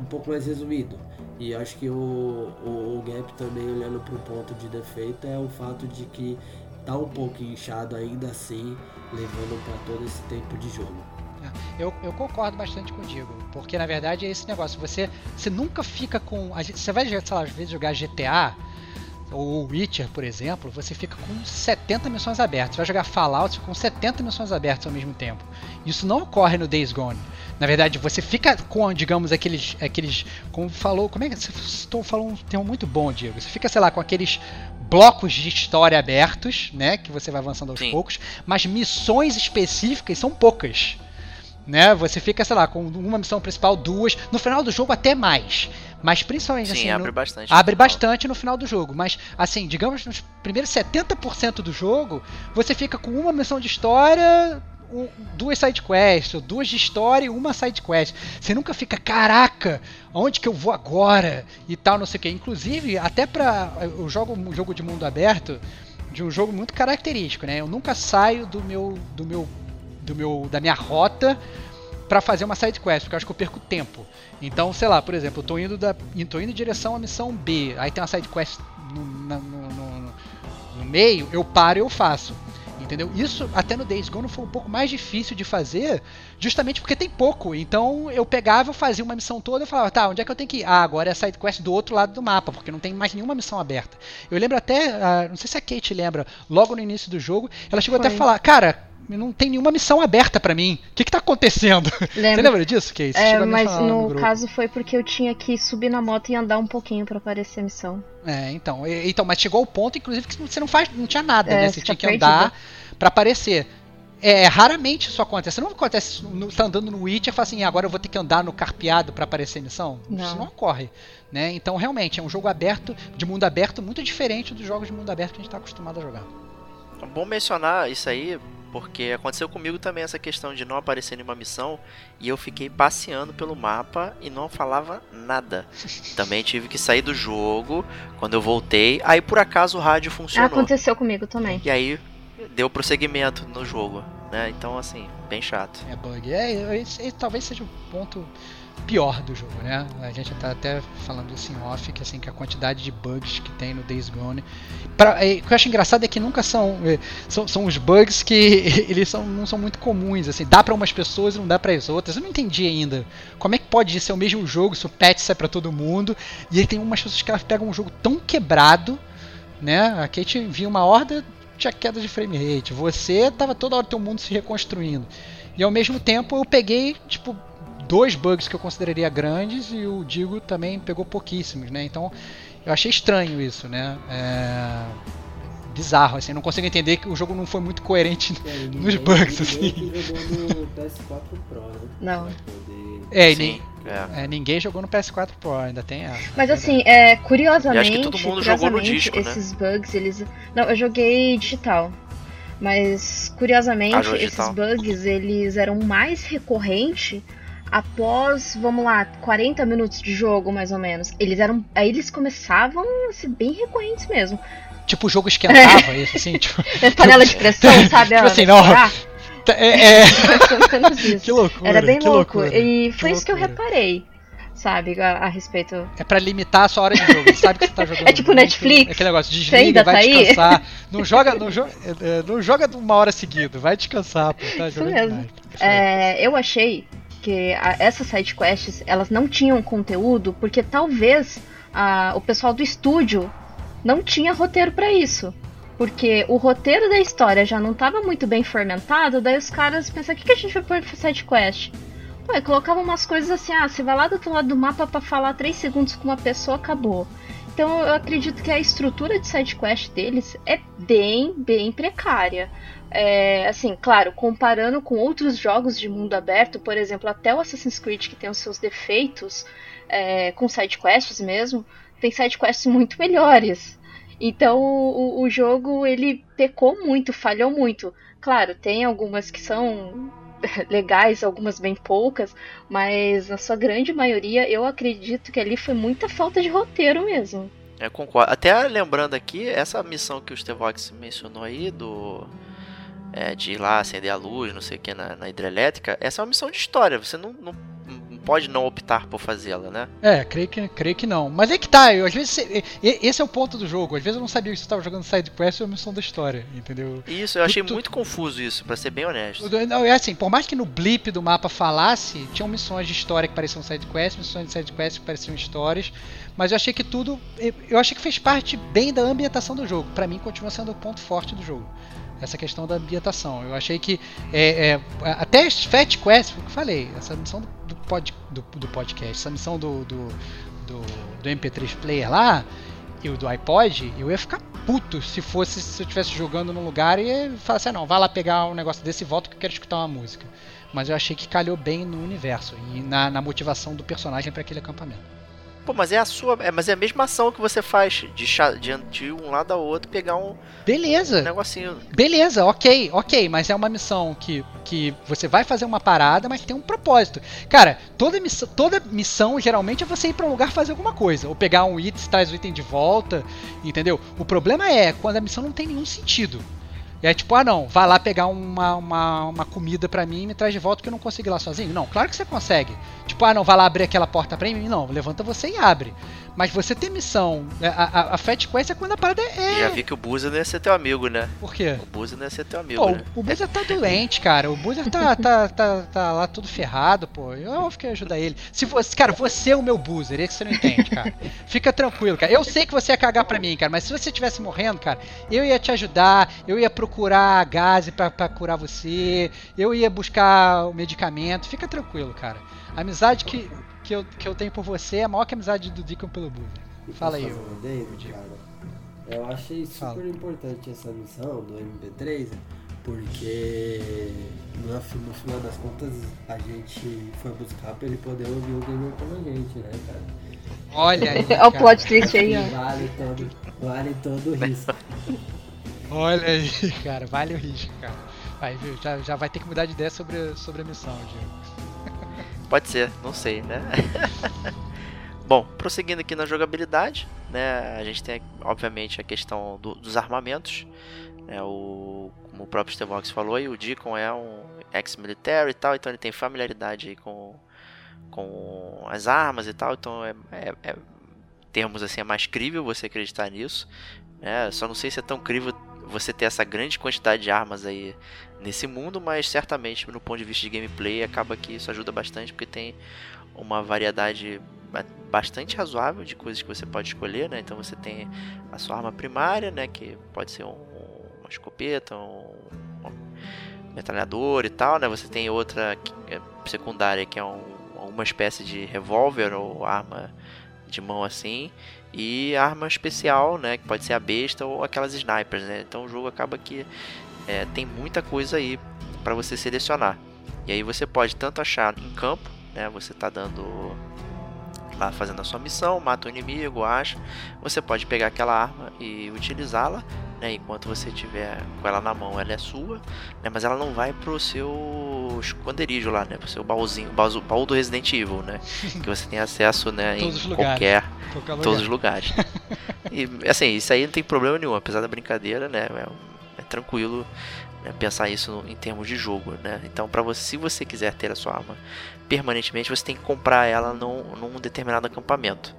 um pouco mais resumido. E acho que o, o, o Gap também, olhando para o ponto de defeito, é o fato de que tá um pouco inchado ainda assim, levando para todo esse tempo de jogo. É, eu, eu, concordo bastante contigo, porque na verdade é esse negócio, você, você nunca fica com. Você vai, sei lá, às vezes jogar GTA ou Witcher, por exemplo, você fica com 70 missões abertas. Você vai jogar Fallout com 70 missões abertas ao mesmo tempo. Isso não ocorre no Days Gone. Na verdade, você fica com, digamos, aqueles. aqueles como falou. Como é que. Você estou falando um termo muito bom, Diego. Você fica, sei lá, com aqueles blocos de história abertos, né? Que você vai avançando aos Sim. poucos, mas missões específicas são poucas. Né? Você fica, sei lá, com uma missão principal, duas, no final do jogo até mais. Mas principalmente Sim, assim. abre no, bastante. Abre bastante no final do jogo. Mas, assim, digamos, nos primeiros 70% do jogo, você fica com uma missão de história, um, duas side quests, ou duas de história e uma side quest. Você nunca fica, caraca, onde que eu vou agora? E tal, não sei o que. Inclusive, até pra. Eu jogo um jogo de mundo aberto de um jogo muito característico, né? Eu nunca saio do meu. do meu. do meu. da minha rota pra fazer uma side quest, porque eu acho que eu perco tempo. Então, sei lá, por exemplo, eu tô indo, da, tô indo em direção à missão B, aí tem uma side quest no, no, no- no meio, eu paro e eu faço. Entendeu? Isso até no Days Gone foi um pouco mais difícil de fazer, justamente porque tem pouco. Então eu pegava, eu fazia uma missão toda e falava, tá, onde é que eu tenho que ir? Ah, agora é a side quest do outro lado do mapa, porque não tem mais nenhuma missão aberta. Eu lembro até, ah, não sei se a Kate lembra, logo no início do jogo, ela chegou até a Foi. falar, cara, não tem nenhuma missão aberta pra mim. O que que tá acontecendo? Você Lembro. lembra disso, Kate? Você É, mas no grupo. caso foi porque eu tinha que subir na moto e andar um pouquinho pra aparecer a missão. É, então, e- então, mas chegou ao ponto, inclusive, que você não faz, não tinha nada, É, né? você Você tinha que andar pra aparecer. É, raramente isso acontece. Não acontece, no, tá andando no Witcher e fala assim, agora eu vou ter que andar no carpeado pra aparecer a missão. Isso Não. não ocorre, né? Então, realmente, é um jogo aberto, de mundo aberto, muito diferente dos jogos de mundo aberto que a gente tá acostumado a jogar. É bom mencionar isso aí, porque aconteceu comigo também essa questão de não aparecer nenhuma missão e eu fiquei passeando pelo mapa e não falava nada. Também tive que sair do jogo quando eu voltei. Aí por acaso o rádio funcionou. Aconteceu comigo também. E aí deu prosseguimento no jogo, né? Então assim, bem chato. É bug. É, esse, esse talvez seja o ponto pior do jogo, né? A gente tá até falando isso em off, que assim, que a quantidade de bugs que tem no Days Gone. Pra, é, o que eu acho engraçado é que nunca são. é, são, são os bugs que eles são, não são muito comuns, assim, dá pra umas pessoas e não dá pra as outras. Eu não entendi ainda. Como é que pode ser o mesmo jogo se o patch sai pra todo mundo? E tem umas pessoas que elas pegam um jogo tão quebrado, né? A Kate envia uma horda, tinha queda de frame rate. Você tava toda hora teu mundo se reconstruindo. E ao mesmo tempo eu peguei, tipo, dois bugs que eu consideraria grandes e o Digo também pegou pouquíssimos, né? Então eu achei estranho isso, né? É... Bizarro, assim, não consigo entender que o jogo não foi muito coerente. É, Nos bugs, assim. jogou no PS4 Pro, né? Não. É, e Sim, nem- é. é, ninguém jogou no PS4 Pro, ainda tem essa. Mas assim, é, curiosamente, E acho que todo mundo jogou no disco, né? esses bugs, eles. Não, eu joguei digital. Mas curiosamente, Ah, esses bugs eles eram mais recorrentes após, vamos lá, 40 minutos de jogo, mais ou menos. Eles eram. Aí eles começavam a ser bem recorrentes mesmo. Tipo, o jogo esquentava, isso assim, tipo. Panela de pressão, sabe? Tipo assim, não. Estourar. É, é, que loucura. Era bem que louco. loucura, E foi que isso que eu reparei, sabe, a, a respeito. É pra limitar a sua hora de jogo. Ele sabe que você tá jogando. É tipo muito, Netflix. É aquele negócio, desliga, ainda vai tá aí? descansar. Não joga, não, joga, é, é, não joga uma hora seguida, vai descansar, pô. Tá Isso jogando mesmo. demais. É, eu achei que a- essas side quests elas não tinham conteúdo porque talvez a- o pessoal do estúdio não tinha roteiro pra isso. Porque o roteiro da história já não estava muito bem fermentado, daí os caras pensaram, o que, que a gente vai pôr pra side quest? Pô, e colocavam umas coisas assim, ah, você vai lá do outro lado do mapa pra falar 3 segundos com uma pessoa, acabou. Então eu acredito que a estrutura de side quest deles é bem, bem precária. É, assim, claro, comparando com outros jogos de mundo aberto, por exemplo, até o Assassin's Creed que tem os seus defeitos, é, com side quests mesmo, tem side quests muito melhores. Então o, o jogo ele pecou muito, falhou muito. Claro, tem algumas que são legais, algumas bem poucas, mas na sua grande maioria eu acredito que ali foi muita falta de roteiro mesmo. É, concordo. Até lembrando aqui, essa missão que o Stevox mencionou aí, do. é, de ir lá acender a luz, não sei o que, na, na hidrelétrica, essa é uma missão de história. Você não, não pode não optar por fazê-la, né? É, creio que, creio que não. Mas é que tá, eu, às vezes. Esse é o ponto do jogo. Às vezes eu não sabia se você tava jogando side quest ou missão da história, entendeu? Isso, eu achei Tu- tu- muito confuso isso, pra ser bem honesto. Não, é assim, por mais que no blip do mapa falasse, tinham missões de história que pareciam side quest, missões de side quest que pareciam histórias, mas eu achei que tudo, eu- achei que fez parte bem da ambientação do jogo. Pra mim continua sendo o ponto forte do jogo. Essa questão da ambientação. Eu achei que é, é, até as Fat Quests, foi o que eu falei, essa missão do, pod, do, do podcast, essa missão do, do, do, do MP3 player lá, e o do iPod, eu ia ficar puto se fosse se eu estivesse jogando num lugar e falasse, ah, não, vai lá pegar um negócio desse e volta que eu quero escutar uma música. Mas eu achei que calhou bem no universo e na, na motivação do personagem para aquele acampamento. Pô, mas é a sua. É, mas é a mesma ação que você faz de, de, de um lado ao outro pegar um Beleza, negocinho. beleza, ok, ok, mas é uma missão que, que você vai fazer uma parada, mas tem um propósito. Cara, toda missão, toda missão geralmente é você ir pra um lugar fazer alguma coisa, ou pegar um item, traz o item de volta, entendeu? O problema é quando a missão não tem nenhum sentido. E é tipo, ah não, vai lá pegar uma, uma, uma comida pra mim e me traz de volta que eu não consigo ir lá sozinho. Não, claro que você consegue. Tipo, ah não, vai lá abrir aquela porta pra mim. Não, levanta você e abre. Mas você tem missão. né, A, a, a Fat Quest é quando a parada é. Já vi que o não ia ser teu amigo, né? Por quê? O não ia ser teu amigo, Pô, né? o Boozer tá doente, cara. O Boozer tá, tá, tá, tá lá tudo ferrado, pô. Eu que ia ajudar ele. Se você, cara, você é o meu Boozer, é que você não entende, cara. Fica tranquilo, cara. Eu sei que você ia cagar pra mim, cara, mas se você estivesse morrendo, cara, eu ia te ajudar, eu ia procurar gás pra, pra curar você, eu ia buscar o medicamento. Fica tranquilo, cara. A amizade que, que, eu, que eu tenho por você é maior que a amizade do Deacon pelo. E Fala aí, adendo, Diego. cara? Eu achei super Fala. importante essa missão do MP3, porque no, no final das contas a gente foi buscar pra ele poder ouvir o gamer como a gente, né, cara? Olha aí. Olha o plot twist aí, ó. vale todo, vale todo o risco. Olha aí, cara, vale o risco, cara. Vai, viu? Já, já vai ter que mudar de ideia sobre, sobre a missão, Diego. Pode ser, não sei, né? Bom, prosseguindo aqui na jogabilidade, né? A gente tem, obviamente, a questão do- dos armamentos. Né, o, como o próprio Stevox falou, aí, o Deacon é um ex-military e tal, então ele tem familiaridade aí com, com as armas e tal, então é, é, é- termos assim, é mais crível você acreditar nisso. Né? Só não sei se é tão crível você ter essa grande quantidade de armas aí nesse mundo, mas certamente no ponto de vista de gameplay acaba que isso ajuda bastante porque tem uma variedade ba- bastante razoável de coisas que você pode escolher, né? Então você tem a sua arma primária, né? Que pode ser um, uma escopeta, um, um metralhador e tal, né? Você tem outra que é secundária que é um, uma espécie de revólver ou arma de mão assim e arma especial, né? Que pode ser a besta ou aquelas snipers, né? Então o jogo acaba que é, tem muita coisa aí para você selecionar. E aí você pode tanto achar em campo, né? Você tá dando lá fazendo a sua missão, mata o inimigo, acha. Você pode pegar aquela arma e utilizá-la, né? Enquanto você tiver com ela na mão, ela é sua, né? Mas ela não vai pro seu esconderijo lá, né? Pro seu baúzinho, baú, baú do Resident Evil, né? que você tem acesso, né? Todos em qualquer Qualquer lugar. todos os lugares. e assim, isso aí não tem problema nenhum, apesar da brincadeira, né? É, é tranquilo né, pensar isso em termos de jogo, né? Então, para você, se você quiser ter a sua arma permanentemente, você tem que comprar ela num, num determinado acampamento.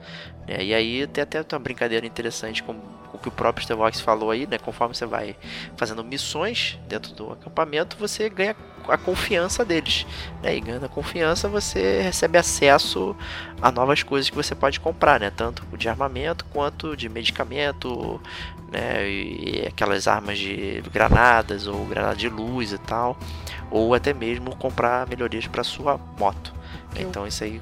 Né? E aí tem até uma brincadeira interessante com o que o próprio Stevox falou aí, né? Conforme você vai fazendo missões dentro do acampamento, você ganha a confiança deles. Né? E ganhando a confiança, você recebe acesso a novas coisas que você pode comprar, né? Tanto de armamento quanto de medicamento, né? E aquelas armas de granadas ou granada de luz e tal, ou até mesmo comprar melhorias para sua moto. Então isso aí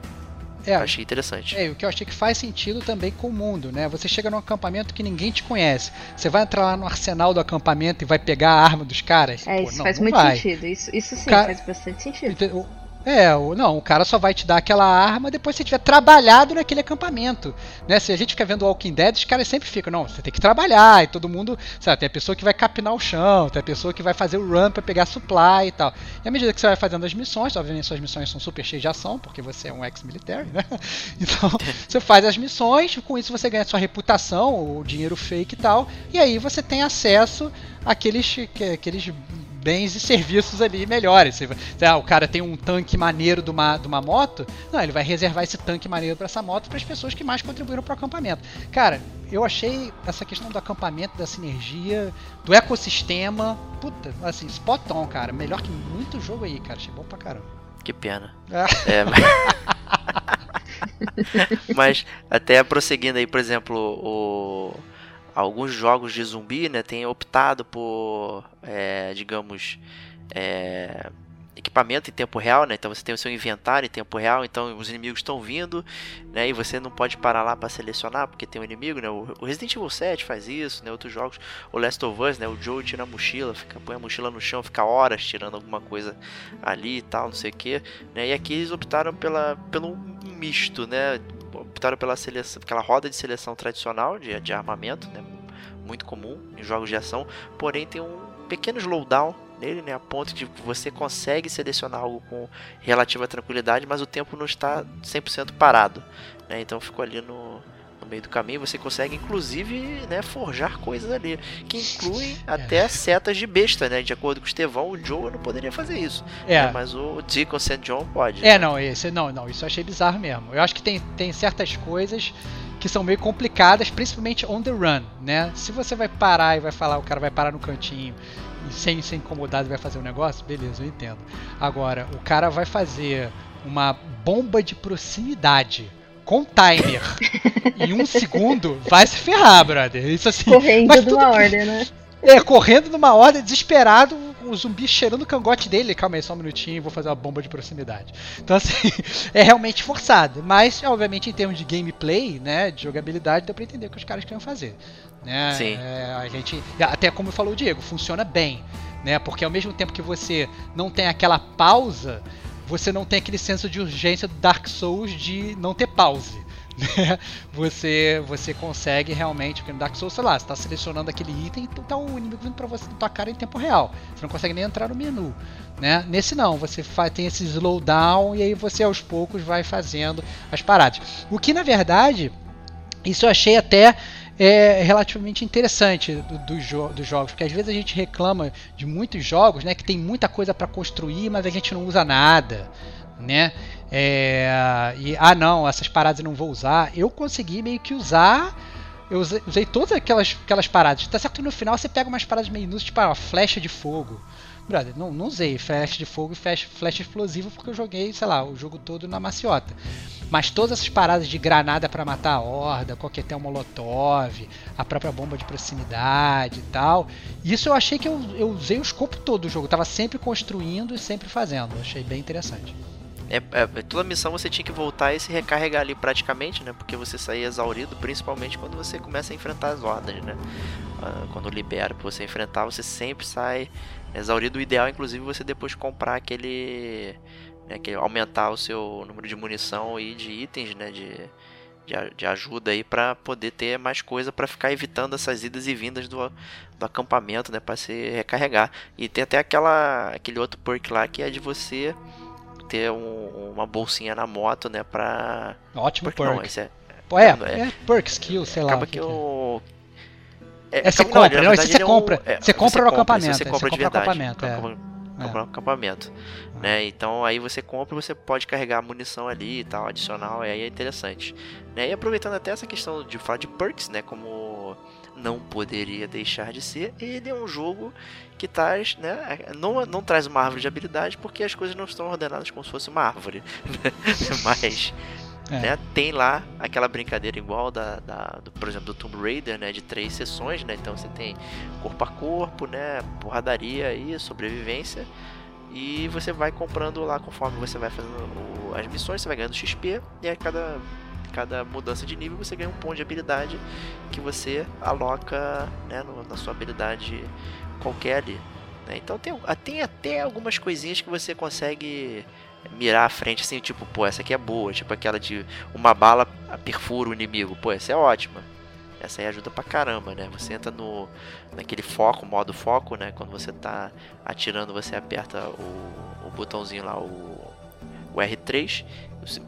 É, eu achei interessante. É, o que eu achei que faz sentido também com o mundo, né? Você chega num acampamento que ninguém te conhece. Você vai entrar lá no arsenal do acampamento e vai pegar a arma dos caras? É, Pô, isso não, faz não muito vai. sentido. Isso, isso sim Cara- faz bastante sentido. O- É, não, o cara só vai te dar aquela arma depois que você tiver trabalhado naquele acampamento. Né? Se a gente fica vendo Walking Dead, os caras sempre ficam, não, você tem que trabalhar, e todo mundo, tem a pessoa que vai capinar o chão, tem a pessoa que vai fazer o run pra pegar supply e tal. E à medida que você vai fazendo as missões, obviamente suas missões são super cheias de ação, porque você é um ex-military, né? Então, você faz as missões, com isso você ganha sua reputação, o dinheiro fake e tal, e aí você tem acesso àqueles, que- àqueles bens e serviços ali melhores. Você, ah, o cara tem um tanque maneiro de uma, de uma moto, não, ele vai reservar esse tanque maneiro para essa moto para as pessoas que mais contribuíram para o acampamento. Cara, eu achei essa questão do acampamento, da sinergia, do ecossistema, puta, assim, spot on, cara. Melhor que muito jogo aí, cara. Achei bom pra caramba. Que pena. Ah. É, mas... mas até prosseguindo aí, por exemplo, o... alguns jogos de zumbi, né, têm optado por, é, digamos, é, equipamento em tempo real, né? Então você tem o seu inventário em tempo real, então os inimigos estão vindo, né? E você não pode parar lá para selecionar porque tem um inimigo, né? O Resident Evil 7 faz isso, né? Outros jogos, o Last of Us, né? O Joe tira a mochila, fica, põe a mochila no chão, fica horas tirando alguma coisa ali e tal, não sei o que, né? E aqui eles optaram pela, pelo misto, né? Optaram pela seleção, aquela roda de seleção tradicional de, de armamento, né? Muito comum em jogos de ação, porém tem um pequeno slowdown nele, né? A ponto de você consegue selecionar algo com relativa tranquilidade, mas o tempo não está 100% parado, né? Então ficou ali no meio do caminho, você consegue inclusive né, forjar coisas ali, que incluem até setas de besta, né? De acordo com o Estevão, o Joe não poderia fazer isso. É. né, Mas o Deacon St. John pode. É, não, esse, não, não, isso eu achei bizarro mesmo. Eu acho que tem, tem certas coisas que são meio complicadas, principalmente on the run, né? Se você vai parar e vai falar, o cara vai parar no cantinho e sem ser incomodado vai fazer um negócio, beleza, eu entendo. Agora, o cara vai fazer uma bomba de proximidade com timer em um segundo, vai se ferrar, brother. Isso assim. Correndo mas de uma tudo- ordem, né? É, correndo numa ordem, desesperado, o zumbi cheirando o cangote dele. Calma aí, só um minutinho, vou fazer uma bomba de proximidade. Então, assim, é realmente forçado. Mas, obviamente, em termos de gameplay, né, de jogabilidade, dá pra entender o que os caras queriam fazer. Né? Sim. É, a gente, até como falou o Diego, funciona bem. Né? Porque ao mesmo tempo que você não tem aquela pausa, você não tem aquele senso de urgência do Dark Souls de não ter pause. né? Você, você consegue realmente, porque no Dark Souls, sei lá, você está selecionando aquele item e tá o inimigo vindo para você na tua cara em tempo real. Você não consegue nem entrar no menu. Né? Nesse não, você faz, tem esse slowdown e aí você aos poucos vai fazendo as paradas. O que na verdade, isso eu achei até é relativamente interessante do, do jo dos jogos, porque às vezes a gente reclama de muitos jogos, né, que tem muita coisa para construir, mas a gente não usa nada, né? É, e ah não, essas paradas eu não vou usar. Eu consegui meio que usar eu usei, usei todas aquelas, aquelas paradas. Tá certo que no final você pega umas paradas meio inúteis, tipo a flecha de fogo. Brother, não, não usei flecha de fogo e flecha, flecha explosiva porque eu joguei, sei lá, o jogo todo na maciota. Mas todas essas paradas de granada para matar a horda, coquetel molotov, a própria bomba de proximidade e tal. Isso eu achei que eu, eu usei o escopo todo do jogo. Eu tava sempre construindo e sempre fazendo. Eu achei bem interessante. É, é, toda missão você tinha que voltar e se recarregar ali praticamente, né? Porque você saía exaurido, principalmente quando você começa a enfrentar as hordas, né? Ah, quando libera pra você enfrentar, você sempre sai exaurido. O ideal, inclusive, você depois comprar aquele. Né, que aumentar o seu número de munição e de itens, né? De, de, de ajuda aí pra poder ter mais coisa pra ficar evitando essas idas e vindas do, do acampamento, né? Pra se recarregar. E tem até aquela, aquele outro perk lá que é de você ter um- uma bolsinha na moto, né? Pra. Ótimo Perk não, perk. esse é. É, não, é- é perk, skill, sei lá. acaba o que que que é. É, você acaba- compra, na não, esse verdade você é um- compra. é, Você compra no acampamento, Você compra você de compra no verdade. acampamento, é. compra- É. um acampamento. Né? Então aí você compra e você pode carregar munição ali e tal, adicional, e aí é interessante. Né? E aproveitando até essa questão de falar de perks, né? Como não poderia deixar de ser, ele é um jogo que traz, né? Não, não traz uma árvore de habilidade porque as coisas não estão ordenadas como se fosse uma árvore. né? Mas É. né, tem lá aquela brincadeira igual da, da- do, por exemplo, do Tomb Raider, né, de três sessões, né? Então você tem corpo a corpo, né, porradaria e sobrevivência. E você vai comprando lá conforme você vai fazendo o- as missões, você vai ganhando XP e a cada cada mudança de nível você ganha um ponto de habilidade que você aloca né, no- na sua habilidade qualquer ali. né. Então tem, tem até algumas coisinhas que você consegue mirar à frente assim, tipo, pô, essa aqui é boa, tipo aquela de uma bala perfura o inimigo, pô, essa é ótima. Essa aí ajuda pra caramba, né? Você entra no naquele foco, modo foco, né? Quando você tá atirando, você aperta o, o botãozinho lá, o, o R3, você-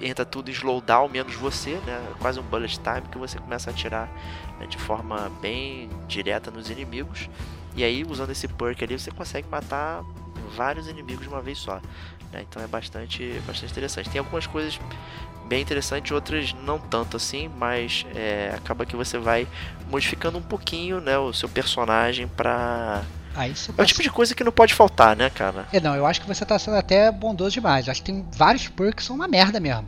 entra tudo em slowdown, menos você, né? Quase um bullet time que você começa a atirar né, de forma bem direta nos inimigos. E aí, usando esse perk ali, você consegue matar vários inimigos de uma vez só. Né? Então é bastante, bastante interessante. Tem algumas coisas bem interessantes, outras não tanto assim, mas é, acaba que você vai modificando um pouquinho né, o seu personagem pra. Aí você É o tipo de coisa que não pode faltar, né, cara? É, não, eu acho que você tá sendo até bondoso demais. Eu acho que tem vários perks que são uma merda mesmo.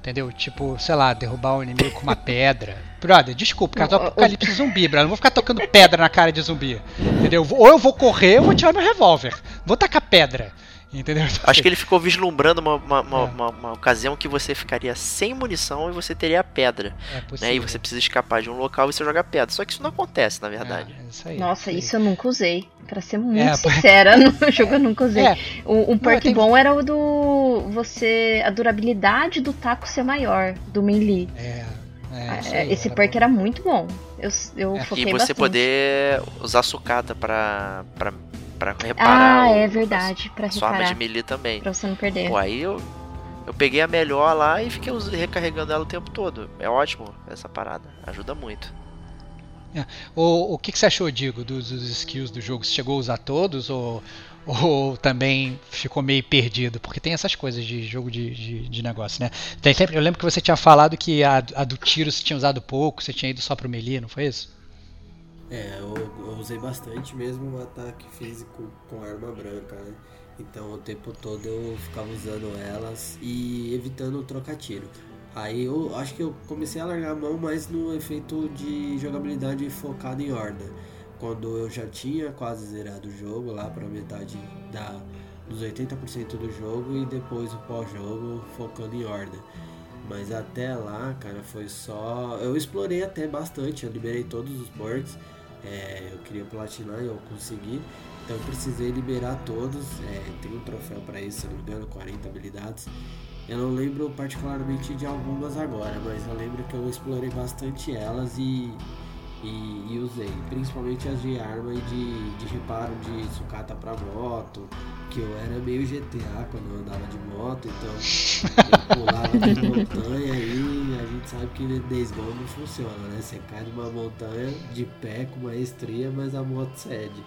Entendeu? Tipo, sei lá, derrubar o inimigo com uma pedra. Brother, desculpa, cara, eu tô apocalipse zumbi, brother. Não vou ficar tocando pedra na cara de zumbi. Entendeu? Ou eu vou correr ou eu vou tirar meu revólver. Vou tacar pedra. Entendeu? Acho que ele ficou vislumbrando uma, uma, uma, É. uma- uma ocasião que você ficaria sem munição e você teria a pedra. É Né? possível. E você precisa escapar de um local e você joga pedra. Só que isso não acontece, na verdade. É, isso aí, Nossa, aí. isso eu nunca usei. Pra ser muito É, sincera, no jogo eu nunca usei. É, Um, um perk bom era o do. você. a durabilidade do taco ser maior, do melee. é, é, isso É, aí, Esse era perk bom. era muito bom. Eu, eu É. foquei E você bastante. poder usar sucata pra, pra, pra reparar Ah, o- é verdade. Pra a sua arma reparar. de melee também. Pra você não perder. Pô, aí eu, eu peguei a melhor lá e fiquei recarregando ela o tempo todo. É ótimo essa parada, ajuda muito. O, o que, que você achou, Digo, dos, dos skills do jogo? Você chegou a usar todos ou, ou também ficou meio perdido? Porque tem essas coisas de jogo de, de, de negócio, né? Tem sempre, eu lembro que você tinha falado que a, a do tiro você tinha usado pouco, você tinha ido só pro melee, não foi isso? É, eu, eu usei bastante mesmo o ataque físico com arma branca, né? Então o tempo todo eu ficava usando elas e evitando trocar tiro. Aí eu acho que eu comecei a largar a mão mais no efeito de jogabilidade focado em horda. Quando eu já tinha quase zerado o jogo lá pra metade da, dos 80% do jogo e depois o pós-jogo focando em horda. Mas até lá, cara, foi só. Eu explorei até bastante, eu liberei todos os ports. É, eu queria platinar e eu consegui. Então eu precisei liberar todos. É, tem um troféu para isso, se não me engano, 40 habilidades. Eu não lembro particularmente de algumas agora, mas eu lembro que eu explorei bastante elas e, e, e usei. Principalmente as de arma e de, de reparo de sucata para moto. Que eu era meio GTA quando eu andava de moto, então eu pulava de montanha e a gente sabe que Days Gone não funciona, né? Você cai numa montanha de pé com maestria, mas a moto cede.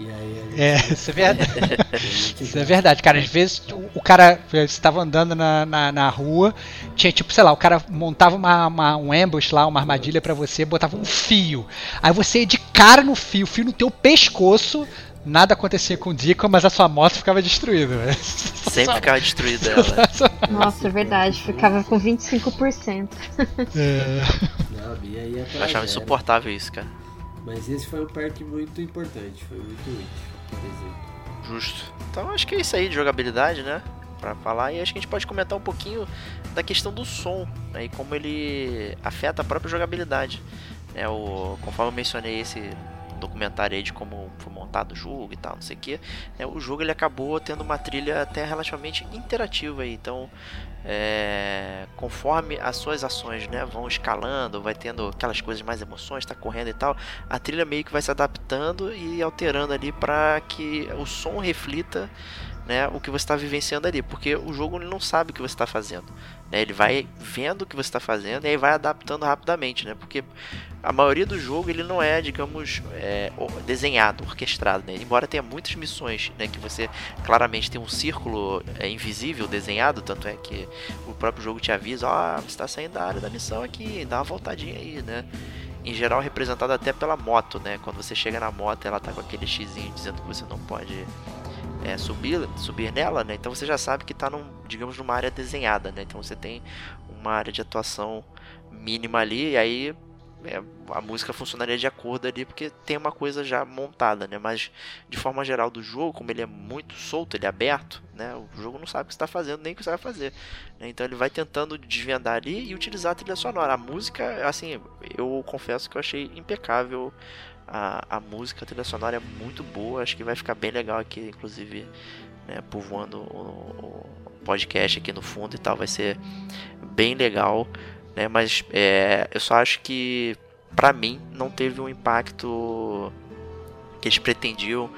E aí gente É, isso é verdade. Isso é verdade, cara. Às vezes o, o cara, você estava andando na, na, na rua, tinha tipo, sei lá, o cara montava uma, uma- um ambush lá, uma armadilha pra você, botava um fio. Aí você ia de cara no fio, fio no teu pescoço. Nada acontecia com o Deacon, mas a sua moto ficava destruída. né? Sempre ficava destruída ela. Nossa, é verdade. Ficava com 25%. É. Não, ia pra Eu achava insuportável isso, cara. Mas esse foi um perk muito importante, foi muito útil, por exemplo. Justo. Então acho que é isso aí de jogabilidade, né? Pra falar. E acho que a gente pode comentar um pouquinho da questão do som né? e como ele afeta a própria jogabilidade. É, o, conforme eu mencionei esse documentário aí de como foi montado o jogo e tal, não sei o que. o jogo ele acabou tendo uma trilha até relativamente interativa aí. Então, é, conforme as suas ações né, vão escalando, vai tendo aquelas coisas mais emoções, tá correndo e tal, a trilha meio que vai se adaptando e alterando ali para que o som reflita né, o que você está vivenciando ali, porque o jogo não sabe o que você está fazendo, né, ele vai vendo o que você está fazendo e aí vai adaptando rapidamente, né, porque a maioria do jogo ele não é, digamos, é, desenhado, orquestrado, né, embora tenha muitas missões, né, que você claramente tem um círculo é, invisível desenhado, tanto é que o próprio jogo te avisa, ó, você está saindo da área da missão aqui, dá uma voltadinha aí, né, em geral representado até pela moto, né? Quando você chega na moto, ela tá com aquele xizinho dizendo que você não pode é, subir, subir nela, né? Então você já sabe que tá num, digamos, numa área desenhada, né? Então você tem uma área de atuação mínima ali, e aí é, a música funcionaria de acordo ali, porque tem uma coisa já montada, né? Mas de forma geral do jogo, como ele é muito solto, ele é aberto, né? O jogo não sabe o que está fazendo, nem o que você vai fazer. né? Então ele vai tentando desvendar ali e utilizar a trilha sonora. A música, assim, eu confesso que eu achei impecável a, a música, a trilha sonora é muito boa. Acho que vai ficar bem legal aqui, inclusive, né, povoando o, o podcast aqui no fundo e tal. Vai ser bem legal, né? Mas é, eu só acho que, pra mim, não teve um impacto que eles pretendiam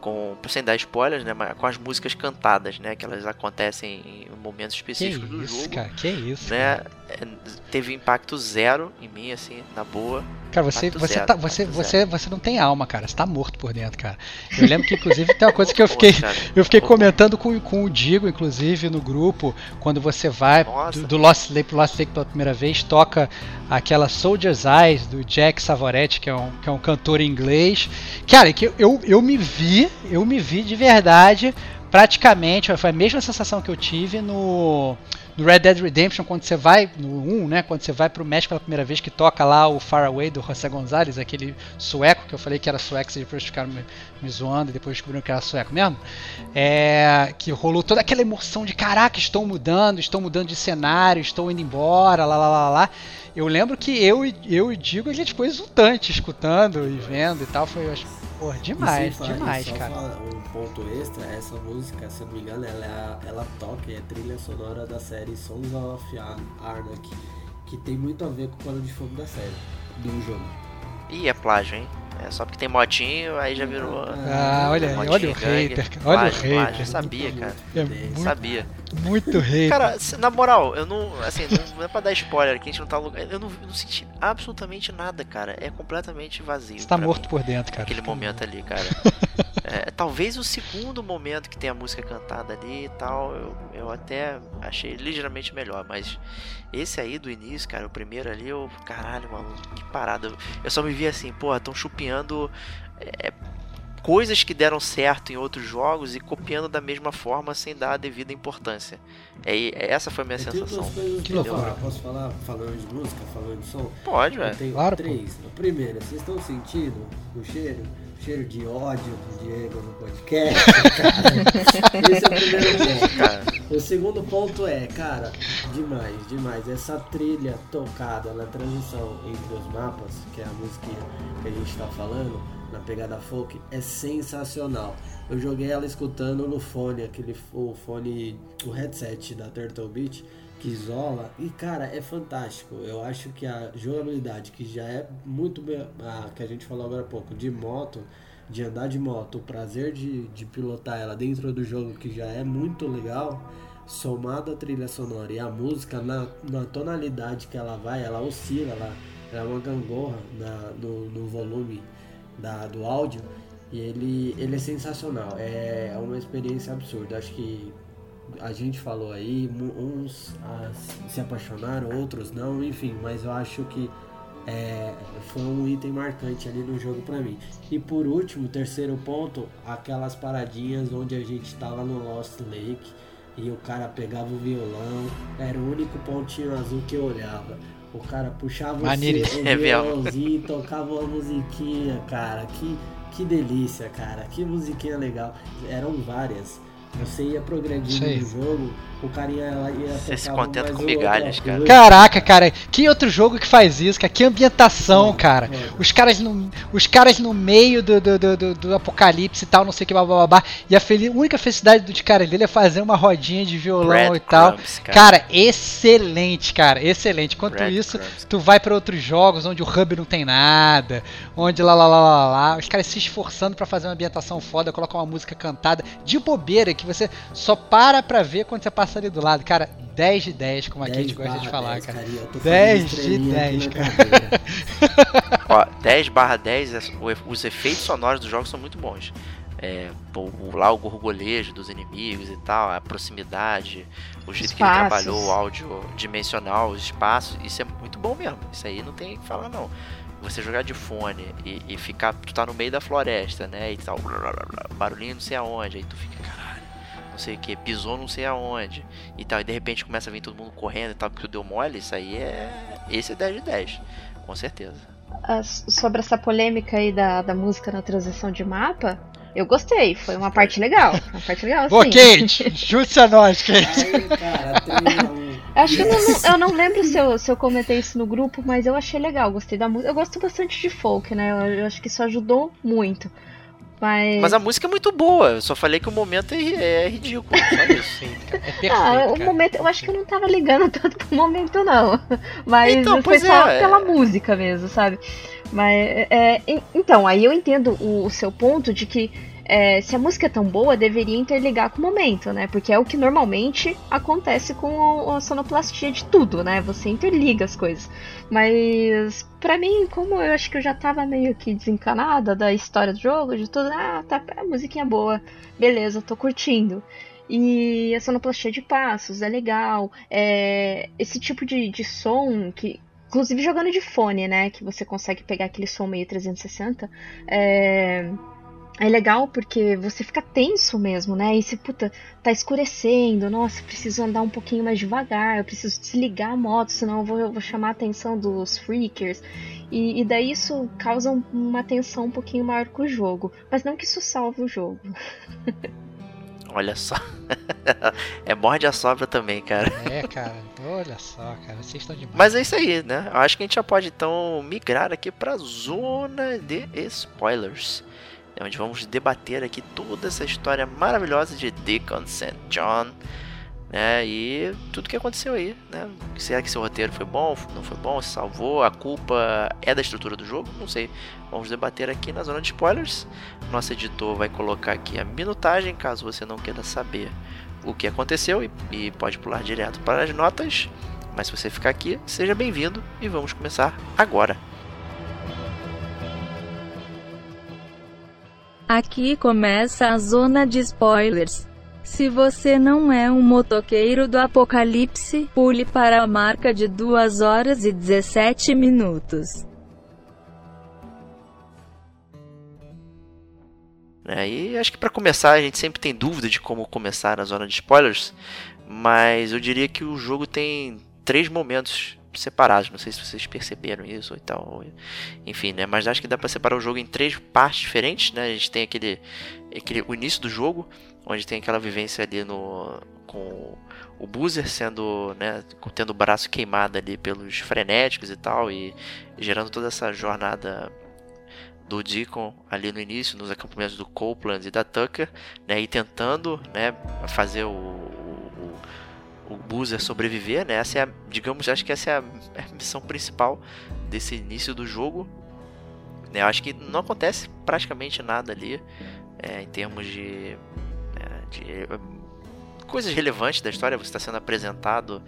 com, sem dar spoilers, né, mas com as músicas cantadas, né, que elas acontecem em momentos Que específicos do isso, jogo, cara, que isso. né? cara. É, Teve impacto zero em mim, assim, na boa. Cara, você, você, zero, tá, você, impacto você, você não tem alma, cara. Você tá morto por dentro, cara. Eu lembro que, inclusive, tem uma coisa que eu fiquei. Eu fiquei comentando com, com o Digo, inclusive, no grupo, quando você vai do, do Lost Lake pro Lost Lake pela primeira vez, toca aquela Soldier's Eyes do Jack Savoretti, que é um, que é um cantor inglês. Cara, que eu, eu me vi, eu me vi de verdade, praticamente, foi a mesma sensação que eu tive no, no Red Dead Redemption, quando você vai, no 1, né, quando você vai pro México pela primeira vez, que toca lá o Far Away do José Gonzalez, aquele sueco, que eu falei que era sueco, depois ficaram me, me zoando, e depois descobriram que era sueco mesmo. É, que rolou toda aquela emoção de caraca, estou mudando, estou mudando de cenário, estou indo embora, lá lá lá lá. Eu lembro que eu, e- eu e Digo, a gente ficou exultante escutando e vendo e tal. Foi, eu acho, porra, demais, sem fa- demais, só cara. Um ponto extra, essa música, se eu não me engano, ela, é ela toca e é trilha sonora da série Sons of Ar- Arnak, que tem muito a ver com o pano de fogo da série, do jogo. Ih, é plágio, hein? É só porque tem motinho, aí já virou. Ah, olha aí, olha o gangue, hater, cara, olha o plágio, plágio, hater. Sabia, cara. É muito, Sabia. muito hater. Cara, na moral, eu não. Assim, não é pra dar spoiler aqui, a gente não tá no lugar. Eu não, não senti absolutamente nada, cara. É completamente vazio. Você tá morto mim, por dentro, cara. Aquele momento ali, cara. Talvez o segundo momento que tem a música cantada ali e tal, eu, eu até achei ligeiramente melhor, mas esse aí do início, cara, o primeiro ali, eu. Caralho, mano, que parada. Eu só me vi assim, porra, tão chupinhando. é, coisas que deram certo em outros jogos e copiando da mesma forma sem dar a devida importância. É, é- essa foi a minha Eu sensação. coisas Que loucura. falar. Posso falar falando de música, falando de som? Pode, velho. tenho Claro, pô. três. A primeira, vocês estão sentindo o cheiro? Cheiro de ódio do Diego no podcast? cara? Esse é o primeiro ponto. Cara, O segundo ponto é, cara, demais, demais. Essa trilha tocada na transição entre os mapas, que é a musiquinha que a gente tá falando, na pegada folk, é sensacional. Eu joguei ela escutando no fone, aquele o fone, o headset da Turtle Beach, que isola, e cara, é fantástico. Eu acho que a jogabilidade, que já é muito bem, que a gente falou agora há pouco, de moto, de andar de moto, o prazer de, de pilotar ela dentro do jogo, que já é muito legal, somado à trilha sonora e a música, na, na tonalidade que ela vai, ela oscila, ela, ela é uma gangorra na, no, no volume da, do áudio, e ele, ele é sensacional, é uma experiência absurda. Acho que a gente falou aí, uns ah, se apaixonaram, outros não, enfim, mas eu acho que é, foi um item marcante ali no jogo pra mim. E por último, terceiro ponto, aquelas paradinhas onde a gente tava no Lost Lake e o cara pegava o violão, era o único pontinho azul que eu olhava. O cara puxava ce- o É violãozinho e tocava uma musiquinha, cara. Que, que delícia, cara. Que musiquinha legal. Eram várias. Você ia progredindo no jogo, o carinha ia, ia Você se contenta com migalhas, cara. Caraca, cara, que outro jogo que faz isso, cara? Que ambientação, cara. É. Os caras no, os caras no meio do, do, do, do- do apocalipse e tal, não sei o que, blá, blá, blá, blá. E a feli- única felicidade dos caras dele é fazer uma rodinha de violão e tal. Breadcrumbs, Cara, excelente, cara, excelente. Enquanto isso, Breadcrumbs. tu vai pra outros jogos onde o hub não tem nada, onde lá lá lá lá lá, os caras se esforçando pra fazer uma ambientação foda, colocar uma música cantada de bobeira que você só para pra ver quando você passa ali do lado. Cara, 10 de 10, como aqui a gente 10 gosta de falar, 10, cara. tô 10 fazendo de estrelinha aqui 10, na cara. Ó, 10 barra 10, é- os efeitos sonoros dos jogos são muito bons. É, o- lá o gorgolejo dos inimigos e tal, a proximidade, o jeito que ele Espaços. trabalhou o áudio dimensional, os espaços, isso é muito bom mesmo. Isso aí não tem o que falar não. Você jogar de fone e, e ficar, tu tá no meio da floresta, né? E tal, blá, blá, blá, blá, barulhinho não sei aonde, aí tu fica, não sei o que, pisou não sei aonde e tal, e de repente começa a vir todo mundo correndo e tal, porque tu deu mole, isso aí é. Esse é 10 de 10, com certeza. Ah, sobre essa polêmica aí da, da música na transição de mapa, eu gostei. Foi uma parte legal. Uma parte legal, Ô, sim. Kate, junte-se a nós, Kate. Aí, cara, 3 a 1. Acho que eu não, não- eu não lembro se eu, se eu comentei isso no grupo, mas eu achei legal, gostei da música. Eu gosto bastante de folk, né? Eu, eu acho que isso ajudou muito. Mas. Mas a música é muito boa, eu só falei que o momento é, é ridículo, só isso. É perfeito, Ah, o momento, eu acho que eu não tava ligando tanto pro momento, não. Mas Então, foi pois só é. pela música mesmo, sabe? Mas, é, en- então, aí eu entendo o, o seu ponto de que é, se a música é tão boa, deveria interligar com o momento, né? Porque é o que normalmente acontece com a sonoplastia de tudo, né? Você interliga as coisas. Mas, pra mim, como eu acho que eu já tava meio que desencanada da história do jogo, de tudo, ah, tá, a musiquinha boa, beleza, tô curtindo. E a sonoplastia de passos é legal. É, esse tipo de, de som que. Inclusive jogando de fone, né? Que você consegue pegar aquele som meio 360. É, é legal porque você fica tenso mesmo, né? E se, puta, tá escurecendo, nossa, preciso andar um pouquinho mais devagar, eu preciso desligar a moto, senão eu vou, eu vou chamar a atenção dos freakers. E, e daí isso causa um- uma tensão um pouquinho maior com o jogo. Mas não que isso salve o jogo. Olha só. é morde a sobra também, cara. É, cara, olha só, cara, vocês estão demais. Mas é isso aí, né? Eu acho que a gente já pode então migrar aqui pra zona de spoilers. É onde vamos debater aqui toda essa história maravilhosa de Deacon St. John. né? E tudo que aconteceu aí, né? Será que seu roteiro foi bom? Não foi bom? Se salvou? A culpa é da estrutura do jogo? Não sei. Vamos debater aqui na zona de spoilers. Nosso editor vai colocar aqui a minutagem, caso você não queira saber o que aconteceu e, e pode pular direto para as notas. Mas se você ficar aqui, seja bem-vindo e vamos começar agora. Aqui começa a zona de spoilers. Se você não é um motoqueiro do apocalipse, pule para a marca de 2 horas e 17 minutos. É, e acho que para começar a gente sempre tem dúvida de como começar a zona de spoilers, mas eu diria que o jogo tem três momentos separados. Não sei se vocês perceberam isso ou tal. Enfim, né? Mas acho que dá para separar o jogo em três partes diferentes, né? A gente tem aquele, aquele o início do jogo, onde tem aquela vivência ali no com o Boozer sendo, né, tendo o braço queimado ali pelos frenéticos e tal e, e gerando toda essa jornada do Deacon ali no início, nos acampamentos do Copeland e da Tucker, né, e tentando, né, fazer o, o, o Boozer sobreviver, né, essa é, a, digamos, acho que essa é a, é a missão principal desse início do jogo, né, eu acho que não acontece praticamente nada ali, é, em termos de de eh, coisas relevantes da história, você está sendo apresentado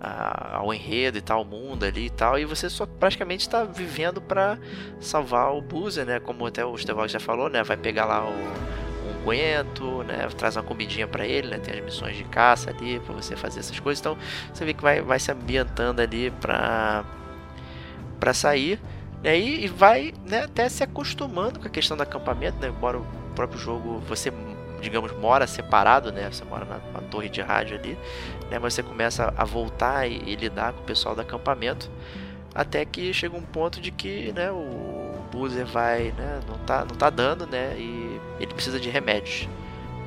a, ao enredo e tal, o mundo ali e tal, e você só praticamente está vivendo para salvar o Boozer, né? Como até o Estevão já falou, né? Vai pegar lá o, um guento, né? Traz uma comidinha para ele, né? Tem as missões de caça ali para você fazer essas coisas. Então você vê que vai, vai se ambientando ali para para sair. Né? E, e vai né, até se acostumando com a questão do acampamento, né? Embora o próprio jogo você digamos, mora separado, né? Você mora na, na torre de rádio ali, né? Mas você começa a voltar e, e, lidar com o pessoal do acampamento, até que chega um ponto de que, né? O Boozer vai, né? Não tá, não tá dando, né? E ele precisa de remédios.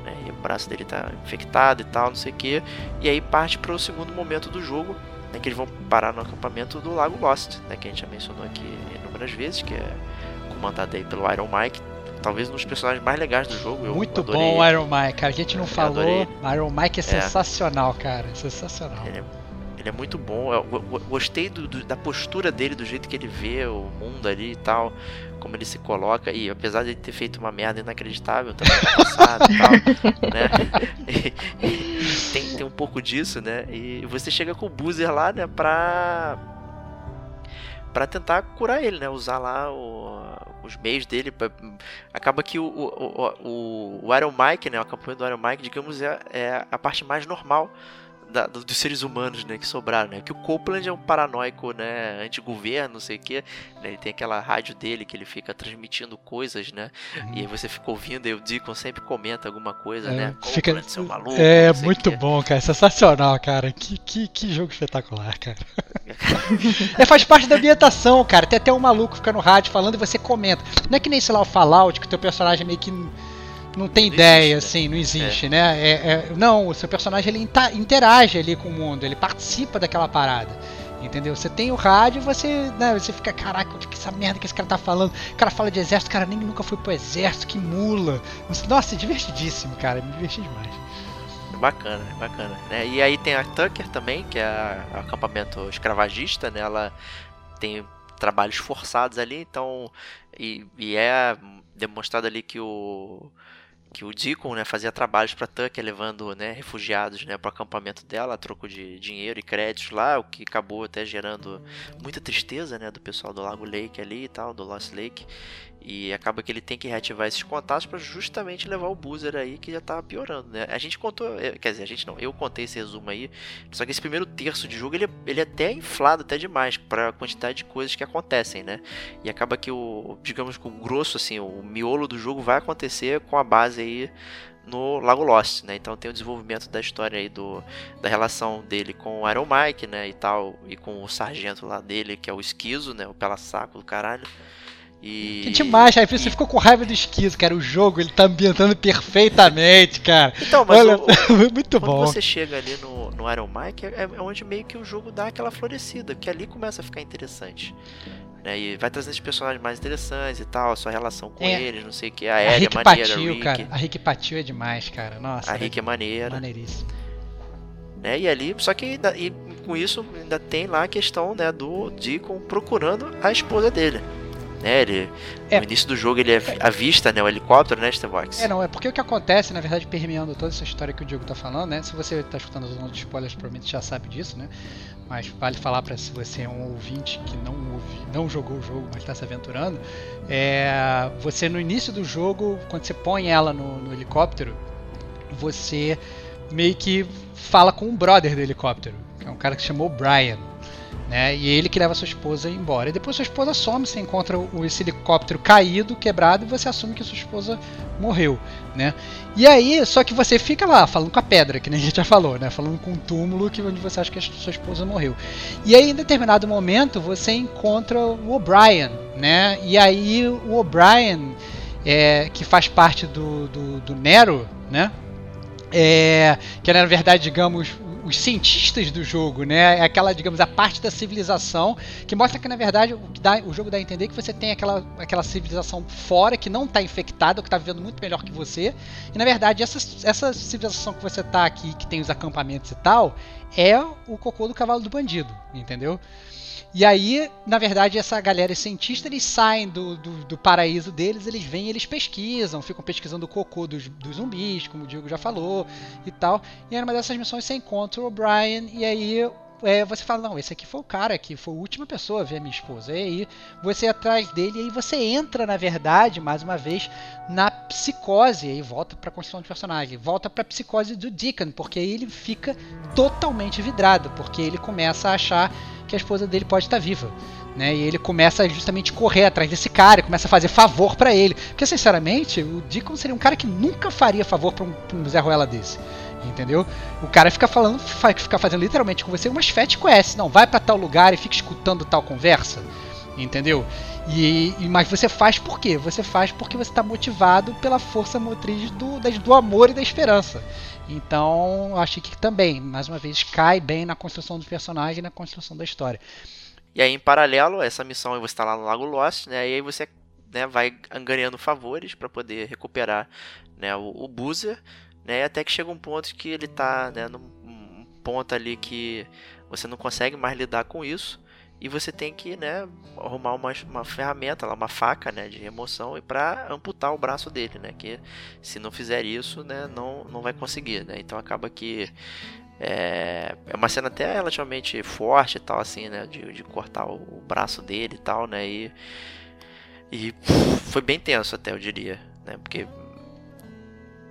Né? E o braço dele tá infectado e tal, não sei o que. E aí parte para o segundo momento do jogo, né? Que eles vão parar no acampamento do Lago Lost, né? Que a gente já mencionou aqui inúmeras vezes, que é comandado aí pelo Iron Mike talvez um dos personagens mais legais do jogo. Eu Muito adorei. bom o Iron Mike, cara. A gente não eu falou. Adorei. Iron Mike é, é sensacional, cara. Sensacional. Ele é, ele é muito bom. Eu, eu gostei do, do, da postura dele, do jeito que ele vê o mundo ali e tal. Como ele se coloca. E apesar de ele ter feito uma merda inacreditável também no passado e tal. Né? tem, tem um pouco disso, né? E você chega com o Boozer lá, né? Pra. Pra tentar curar ele, né? Usar lá o, os meios dele. Pra... Acaba que o, o, o, o Iron Mike, né, o campanha do Iron Mike, digamos, é, é a parte mais normal da, dos seres humanos, né, que sobraram, né? Que o Copeland é um paranoico, né, anti-governo, não sei o que, né? Ele tem aquela rádio dele que ele fica transmitindo coisas, né? Uhum. E aí você fica ouvindo e o Deacon sempre comenta alguma coisa, é, né? Fica... seu maluco, é muito bom, cara, sensacional, cara. Que, que, que jogo espetacular, cara. é, faz parte da ambientação, cara. Tem até um maluco fica no rádio falando e você comenta. Não é que nem, sei lá, o Fallout, que o teu personagem meio que não tem não ideia, existe, assim, não existe, é. né? É, é, não, o seu personagem ele interage ali com o mundo, ele participa daquela parada. Entendeu? Você tem o rádio e você, né, você fica, caraca, que essa merda que esse cara tá falando. O cara fala de exército, cara, nem nunca foi pro exército, que mula. Nossa, é divertidíssimo, cara, me diverti demais. Bacana, bacana. Né? E aí tem a Tucker também, que é o acampamento escravagista, né? Ela tem trabalhos forçados ali, então. E, e é demonstrado ali que o que o Deacon né, fazia trabalhos para Tucker levando né, refugiados né, para o acampamento dela a troco de dinheiro e créditos lá, o que acabou até gerando muita tristeza né, do pessoal do Lago Lake ali e tal, do Lost Lake. E acaba que ele tem que reativar esses contatos para justamente levar o Boozer aí que já tava piorando, né? A gente contou, é, quer dizer, a gente não, eu contei esse resumo aí, só que esse primeiro terço de jogo ele, ele é até inflado até demais para a quantidade de coisas que acontecem, né? E acaba que o, digamos que o grosso assim, o miolo do jogo vai acontecer com a base aí no Lago Lost, né? Então tem o desenvolvimento da história aí do da relação dele com o Iron Mike, né, e tal, e com o sargento lá dele, que é o Esquizo, né, o pela saco do caralho. E... Que demais, aí você e... ficou com raiva do esquizo, cara. O jogo ele tá ambientando perfeitamente, cara. Então, mas Olha, o, muito quando bom. você chega ali no, no Iron Mike, é, é onde meio que o jogo dá aquela florescida, que ali começa a ficar interessante. Né, e vai trazendo os personagens mais interessantes e tal, a sua relação com é. eles, não sei o que. A Ellie é maneira, Patil, a Rick. Cara, a Rick Patil é demais, cara. Nossa. A Rick é maneira. Maneiríssimo. né? E ali, só que e com isso ainda tem lá a questão, né, do Deacon procurando a esposa dele. Né, ele, é. No início do jogo ele avista né, o helicóptero, né, Starbox? É, não, é porque o que acontece, na verdade, permeando toda essa história que o Diego tá falando, né? Se você tá escutando os outros spoilers, provavelmente já sabe disso, né? Mas vale falar para se você é um ouvinte que não ouvi, não jogou o jogo, mas está se aventurando. É, você no início do jogo, quando você põe ela no, no helicóptero, você meio que fala com o brother do helicóptero, que é um cara que se chamou Brian. Né? E ele que leva sua esposa embora. E depois sua esposa some, você encontra o, esse helicóptero caído, quebrado, e você assume que sua esposa morreu, né? E aí, só que você fica lá falando com a pedra, que nem a gente já falou, né? Falando com o túmulo que onde você acha que a sua esposa morreu. E aí, em determinado momento, você encontra o O'Brien, né? E aí o O'Brien, é, que faz parte do, do, do Nero, né? É, que na verdade, digamos, os cientistas do jogo, né? É aquela, digamos, a parte da civilização que mostra que na verdade o, que dá, o jogo dá a entender que você tem aquela, aquela civilização fora que não está infectada, que está vivendo muito melhor que você. E na verdade essa, essa civilização que você está aqui, que tem os acampamentos e tal, é o cocô do cavalo do bandido, entendeu? E aí, na verdade, essa galera cientista, eles saem do, do, do, paraíso deles, eles vêm eles pesquisam, ficam pesquisando o cocô dos, dos zumbis, como o Diego já falou, e tal. E numa dessas missões, você encontra o O'Brien, e aí é, você fala, não, esse aqui foi o cara que foi a última pessoa a ver a minha esposa. E aí você é atrás dele, e aí você entra, na verdade, mais uma vez, na psicose, e aí volta pra construção de personagem, volta pra psicose do Deacon, porque aí ele fica totalmente vidrado, porque ele começa a achar que a esposa dele pode estar viva. Né? E ele começa justamente a correr atrás desse cara, começa a fazer favor para ele. Porque, sinceramente, o Deacon seria um cara que nunca faria favor pra um, pra um Zé Ruela desse. Entendeu? O cara fica falando, fica fazendo literalmente com você umas fat quests. Não, vai para tal lugar e fica escutando tal conversa. Entendeu? E, e, mas você faz por quê? Você faz porque você está motivado pela força motriz do, do amor e da esperança. Então, achei que também, mais uma vez, cai bem na construção do personagem e na construção da história. E aí, em paralelo, essa missão você está lá no Lago Lost, né? E aí você né, vai angariando favores para poder recuperar né, o, o Boozer, né? Até que chega um ponto que ele está né, num ponto ali que você não consegue mais lidar com isso e você tem que né, arrumar uma, uma ferramenta, uma faca né, de remoção para amputar o braço dele, né? Que se não fizer isso, né, não, não vai conseguir, né? Então acaba que é, é uma cena até relativamente forte e tal, assim, né? De, de cortar o, o braço dele e tal, né? E, e foi bem tenso até, eu diria, né? Porque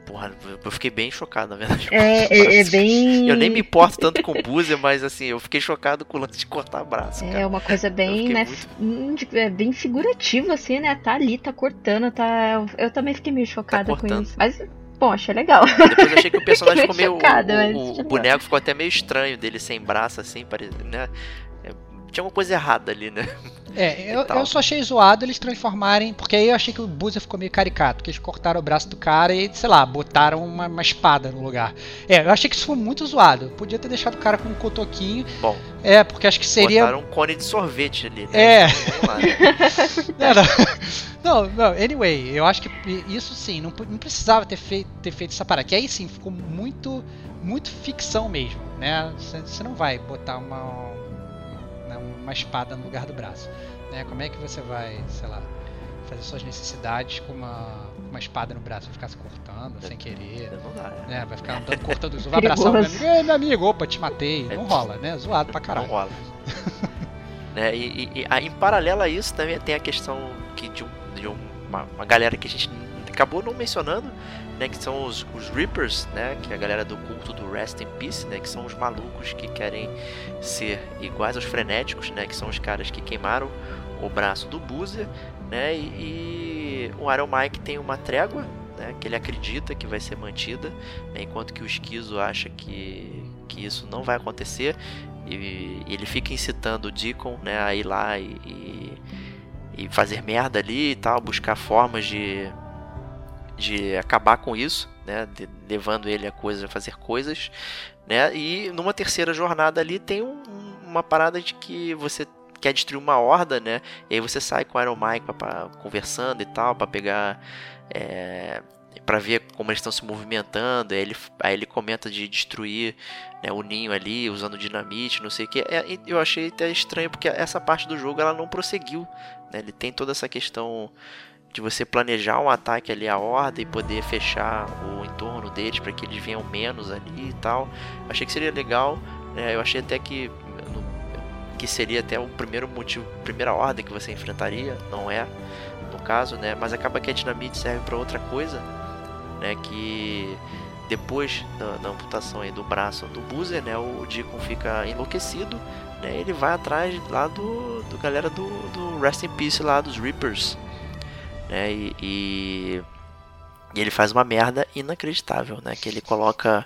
Porra, eu fiquei bem chocado, na verdade. É, é, é, bem. Eu nem me importo tanto com o Boozer, mas assim, eu fiquei chocado com o lance de cortar braço. É cara. uma coisa bem, né? Muito... É bem figurativa, assim, né? Tá ali, tá cortando, tá. Eu também fiquei meio chocada tá com isso. Mas bom, achei legal. Depois eu achei que o personagem ficou meio. Chocada, o, o, o boneco ficou até meio estranho dele sem braço, assim, né? Tinha alguma coisa errada ali, né? É, eu, eu só achei zoado eles transformarem, porque aí eu achei que o Boozer ficou meio caricato, que eles cortaram o braço do cara e, sei lá, botaram uma, uma espada no lugar. É, eu achei que isso foi muito zoado. Podia ter deixado o cara com um cotoquinho. Bom. É, porque acho que seria. Botaram um cone de sorvete ali, né? É. Lá, né? não, não, anyway, eu acho que isso sim, não, não precisava ter feito, ter feito essa parada. Que aí sim ficou muito, muito ficção mesmo, né? Você não vai botar uma uma espada no lugar do braço. Né? Como é que você vai, sei lá, fazer suas necessidades com uma, uma espada no braço? Vai ficar se cortando sem querer. Dá, né? Vai ficar andando cortando os Vai abraçar o meu amigo. Ei, meu amigo, opa, te matei. Não rola, né? Zoado pra caralho. Não rola. né? E, e, e, em paralelo a isso também tem a questão que de, um, de uma, uma galera que a gente acabou não mencionando, né, que são os, os Reapers, né, que é a galera do culto do Rest in Peace, né, que são os malucos que querem ser iguais aos frenéticos, né, que são os caras que queimaram o braço do Boozer, né, e, e o Iron Mike tem uma trégua, né, que ele acredita que vai ser mantida, né, enquanto que o Esquizo acha que, que isso não vai acontecer, e, e ele fica incitando o Deacon, né, a ir lá e, e, e fazer merda ali e tal, buscar formas de de acabar com isso, né, de, levando ele a coisa, a fazer coisas, né, e numa terceira jornada ali tem um, uma parada de que você quer destruir uma horda, né, e aí você sai com o Iron Mike pra, pra, conversando e tal, para pegar é, para ver como eles estão se movimentando. Aí ele, aí ele comenta de destruir né, o ninho ali usando dinamite, não sei o que. É, eu achei até estranho porque essa parte do jogo ela não prosseguiu. Né? Ele tem toda essa questão de você planejar um ataque ali à horda e poder fechar o entorno deles para que eles venham menos ali e tal. Achei que seria legal. Né? Eu achei até que que seria até o primeiro motivo, primeira ordem que você enfrentaria, não é no caso, né? Mas acaba que a dinamite serve para outra coisa, né? Que depois da, da, amputação aí do braço do Boozer, né? O Deacon fica enlouquecido, né? Ele vai atrás lá do, do galera do, do Rest in Peace lá, dos Reapers, né? E, e, e ele faz uma merda inacreditável, né? Que ele coloca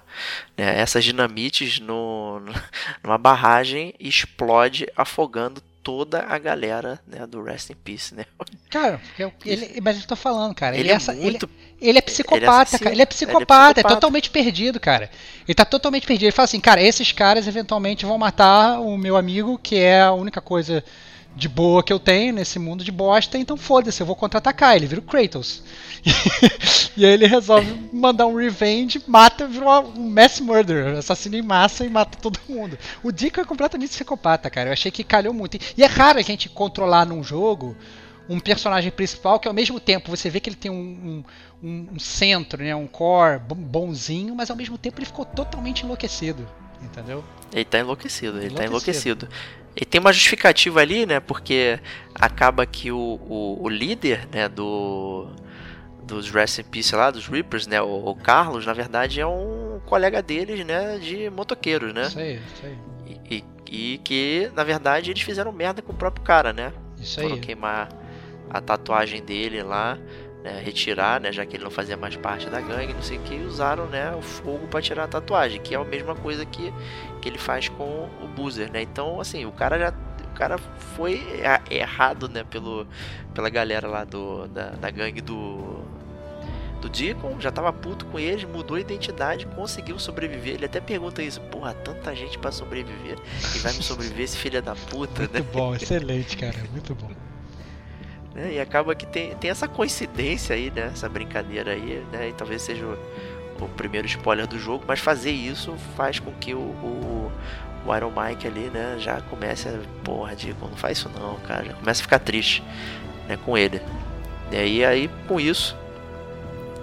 né, essas dinamites no, numa barragem e explode afogando toda a galera né, do Rest in Peace, né? Cara, eu, ele, mas eu tô falando, cara. Ele, ele é, essa, muito. Ele, ele, é psicopata, ele é, cara. Ele é psicopata, é, é totalmente perdido, cara. Ele tá totalmente perdido. Ele fala assim, cara, esses caras eventualmente vão matar o meu amigo, que é a única coisa de boa que eu tenho nesse mundo de bosta, então foda-se, eu vou contra-atacar. Ele vira o Kratos. e aí ele resolve mandar um revenge, mata, vira um mass murder, assassino em massa e mata todo mundo. O Dico é completamente psicopata, cara. Eu achei que calhou muito. E é raro a gente controlar num jogo um personagem principal que ao mesmo tempo você vê que ele tem um, um, um centro, né, um core bonzinho, mas ao mesmo tempo ele ficou totalmente enlouquecido, entendeu? Ele tá enlouquecido, ele enlouquecido. tá enlouquecido. E tem uma justificativa ali, né? Porque acaba que o, o, o líder, né, do dos Rest in Peace lá, dos Reapers, né? O, o, Carlos, na verdade, é um colega deles, né? De motoqueiros, né? Isso aí, isso aí. E, e, e que, na verdade, eles fizeram merda com o próprio cara, né? Isso aí. Foram queimar a tatuagem dele lá né, retirar, né, já que ele não fazia mais parte da gangue, não sei o que, usaram né, o fogo para tirar a tatuagem, que é a mesma coisa que, que ele faz com o Boozer, né? Então, assim, o cara já o cara foi errado, né, pelo, pela galera lá do, da, da gangue do, do Deacon, já tava puto com eles, mudou a identidade, conseguiu sobreviver. Ele até pergunta isso: porra, tanta gente para sobreviver e vai me sobreviver esse filho da puta, muito né? Muito bom, excelente, cara, muito bom. Né? E acaba que tem, tem essa coincidência aí, né? Essa brincadeira aí, né? E talvez seja o, o primeiro spoiler do jogo, mas fazer isso faz com que o, o, o Iron Mike ali, né? Já comece a. Porra, Dico, não faz isso não, cara. Já começa a ficar triste, né? Com ele. E aí, aí com isso,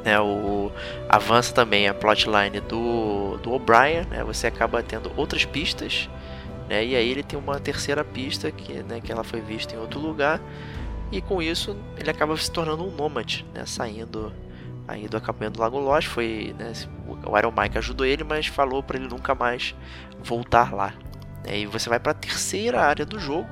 né? O, avança também a plotline do, do O'Brien, né? Você acaba tendo outras pistas. Né, e aí ele tem uma terceira pista que, né, que ela foi vista em outro lugar e com isso ele acaba se tornando um nômade, né? Saindo aí do acampamento do Lago Lost. Foi, né? O Iron Mike ajudou ele, mas falou para ele nunca mais voltar lá. E você vai para a terceira área do jogo.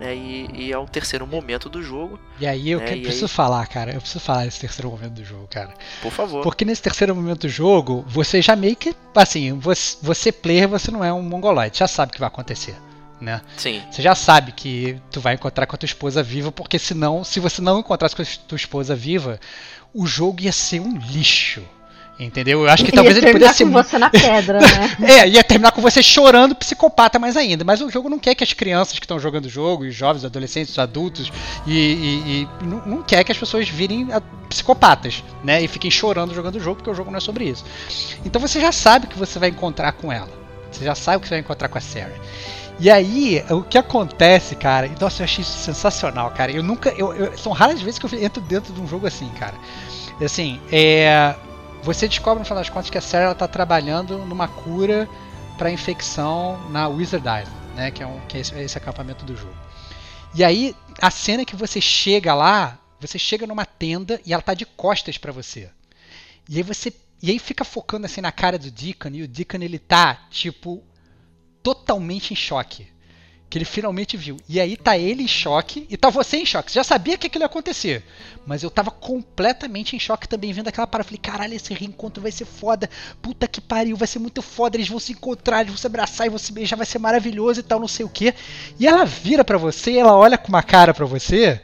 Né, e, e, é o terceiro momento do jogo. E aí eu né, preciso aí... falar, cara. Eu preciso falar desse terceiro momento do jogo, cara. Por favor. Porque nesse terceiro momento do jogo, você já meio que. Assim, você, você player, você não é um mongoloide, já sabe o que vai acontecer né? Sim. Você já sabe que tu vai encontrar com a tua esposa viva, porque senão, se você não encontrasse com a tua esposa viva, o jogo ia ser um lixo. Entendeu? Eu acho que ia talvez ele pudesse. com você na pedra, né? é, ia terminar com você chorando psicopata mais ainda. Mas o jogo não quer que as crianças que estão jogando o jogo, os jovens, os adolescentes, os adultos, e, e, e não, não, quer que as pessoas virem psicopatas, né? E fiquem chorando jogando o jogo, porque o jogo não é sobre isso. Então você já sabe o que você vai encontrar com ela. Você já sabe o que você vai encontrar com a Sarah. E aí, o que acontece, cara, nossa, eu achei isso sensacional, cara. Eu nunca. Eu, eu, são raras vezes que eu entro dentro de um jogo assim, cara. Assim, é. Você descobre no final das contas que a Sarah ela tá trabalhando numa cura para infecção na Wizard Island, né? Que é, um, que é esse, esse acampamento do jogo. E aí, a cena que você chega lá, você chega numa tenda e ela tá de costas para você. E aí você. E aí fica focando assim na cara do Deacon, e o Deacon ele tá, tipo, totalmente em choque. Que ele finalmente viu. E aí tá ele em choque e tá você em choque. Você já sabia que aquilo ia acontecer. Mas eu tava completamente em choque também vendo aquela parada. Falei, caralho, esse reencontro vai ser foda. Puta que pariu, vai ser muito foda. Eles vão se encontrar, eles vão se abraçar e vão se beijar, vai ser maravilhoso e tal, não sei o que. E ela vira para você e ela olha com uma cara para você.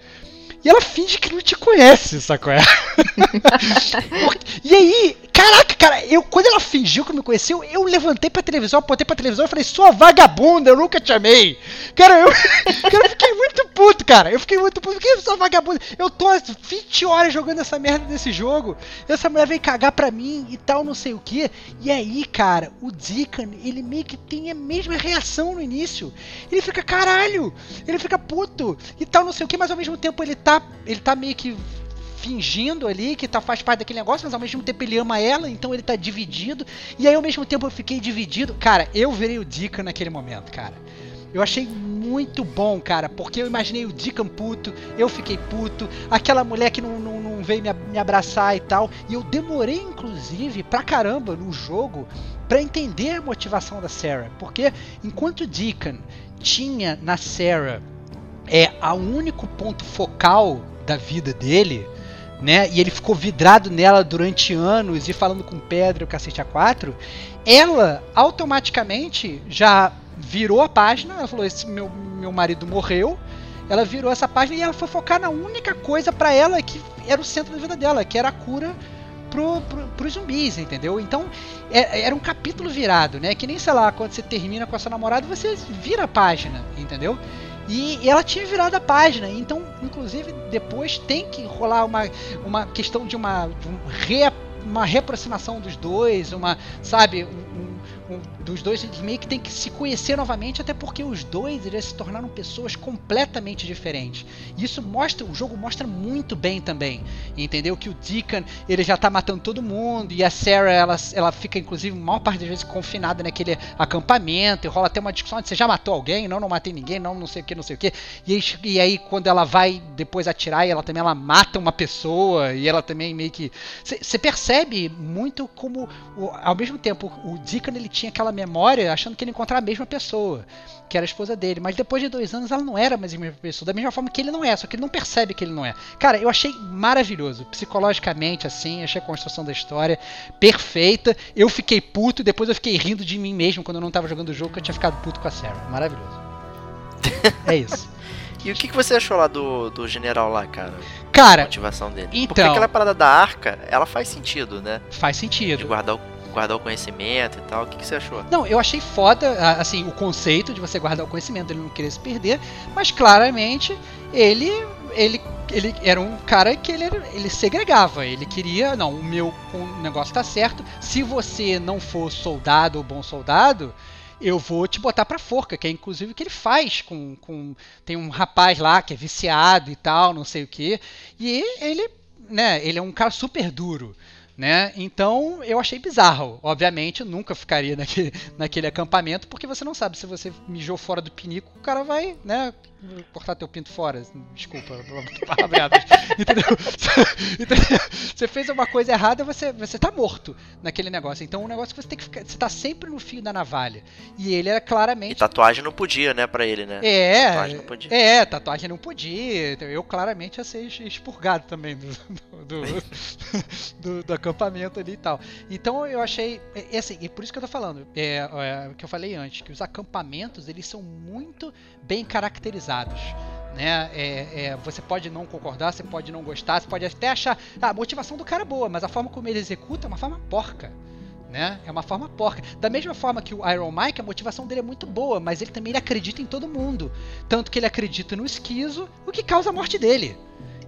E ela finge que não te conhece, sacou? e aí, caraca, cara, eu quando ela fingiu que me conheceu, eu levantei pra televisão, apontei pra televisão e falei, sua vagabunda, eu nunca te amei. Cara, eu, cara, eu fiquei muito puto, cara. Eu fiquei muito puto. Que sua vagabunda? Eu tô 20 horas jogando essa merda desse jogo. Essa mulher veio cagar pra mim e tal, não sei o que. E aí, cara, o Deacon, ele meio que tem a mesma reação no início. Ele fica, caralho, ele fica puto e tal, não sei o que, mas ao mesmo tempo ele tá, ele tá meio que fingindo ali que tá, faz parte daquele negócio, mas ao mesmo tempo ele ama ela, então ele tá dividido. E aí ao mesmo tempo eu fiquei dividido. Cara, eu virei o Deacon naquele momento, cara. Eu achei muito bom, cara, porque eu imaginei o Deacon puto, eu fiquei puto, aquela mulher que não, não, não veio me, abraçar e tal. E eu demorei, inclusive, pra caramba no jogo para entender a motivação da Sarah. Porque enquanto o Deacon tinha na Sarah é a único ponto focal da vida dele, né? E ele ficou vidrado nela durante anos e falando com pedra o cacete a quatro. Ela automaticamente já virou a página. Ela falou: Esse meu, meu marido morreu. Ela virou essa página e ela foi focar na única coisa para ela que era o centro da vida dela, que era a cura pro, pro, pros zumbis, entendeu? Então é, era um capítulo virado, né? Que nem sei lá, quando você termina com a sua namorada, você vira a página, entendeu? E, ela tinha virado a página. Então, inclusive, depois tem que rolar uma, uma questão de uma, um re, uma reaproximação dos dois, uma, sabe, dos dois eles meio que tem que se conhecer novamente, até porque os dois eles se tornaram pessoas completamente diferentes. E isso mostra, o jogo mostra muito bem também, entendeu? Que o Deacon ele já tá matando todo mundo e a Sarah ela, ela fica inclusive a maior parte das vezes confinada naquele acampamento e rola até uma discussão: você já matou alguém? Não, não matei ninguém, não, não sei o que, não sei o que. E aí, e quando ela vai depois atirar, ela também ela mata uma pessoa e ela também meio que você percebe muito como ao mesmo tempo o Deacon ele tinha aquela memória achando que ele encontrava a mesma pessoa, que era a esposa dele. Mas depois de dois anos ela não era mais a mesma pessoa, da mesma forma que ele não é, só que ele não percebe que ele não é. Cara, eu achei maravilhoso, psicologicamente assim, achei a construção da história perfeita. Eu fiquei puto, depois eu fiquei rindo de mim mesmo quando eu não tava jogando o jogo, que eu tinha ficado puto com a Sarah. Maravilhoso. é isso. E o que, que você achou lá do, do general lá, cara? Cara, a motivação dele. Então, Porque aquela parada da arca, ela faz sentido, né? Faz sentido. De guardar o guardar o conhecimento e tal. O que, que, você achou? Não, eu achei foda, assim, o conceito de você guardar o conhecimento, ele não querer se perder, mas claramente ele ele ele era um cara que ele, ele segregava, ele queria, não, o meu negócio tá certo, se você não for soldado ou bom soldado, eu vou te botar pra forca, que é inclusive o que ele faz com, com. Tem um rapaz lá que é viciado e tal, não sei o que. E ele, né, ele é um cara super duro. Né? Então eu achei bizarro. Obviamente, eu nunca ficaria naquele, naquele acampamento, porque você não sabe se você mijou fora do pinico, o cara vai, né, cortar teu pinto fora. Desculpa, palavreadas. Entendeu? Você fez uma coisa errada, você, você tá morto naquele negócio. Então, o um negócio que você tem que ficar. Você tá sempre no fio da navalha. E ele era claramente. E tatuagem não podia, né, pra ele, né? É. Tatuagem não podia. É, tatuagem não podia. Eu claramente ia ser expurgado também do, do, do, do acampamento ali e tal. Então, eu achei. É, assim, e por isso que eu tô falando. É, é o que eu falei antes, que os acampamentos, eles são muito bem caracterizados. Né? É, é, você pode não concordar, você pode não gostar, você pode até achar ah, a motivação do cara é boa, mas a forma como ele executa é uma forma porca. Né? É uma forma porca. Da mesma forma que o Iron Mike, a motivação dele é muito boa, mas ele também ele acredita em todo mundo. Tanto que ele acredita no esquizo, o que causa a morte dele.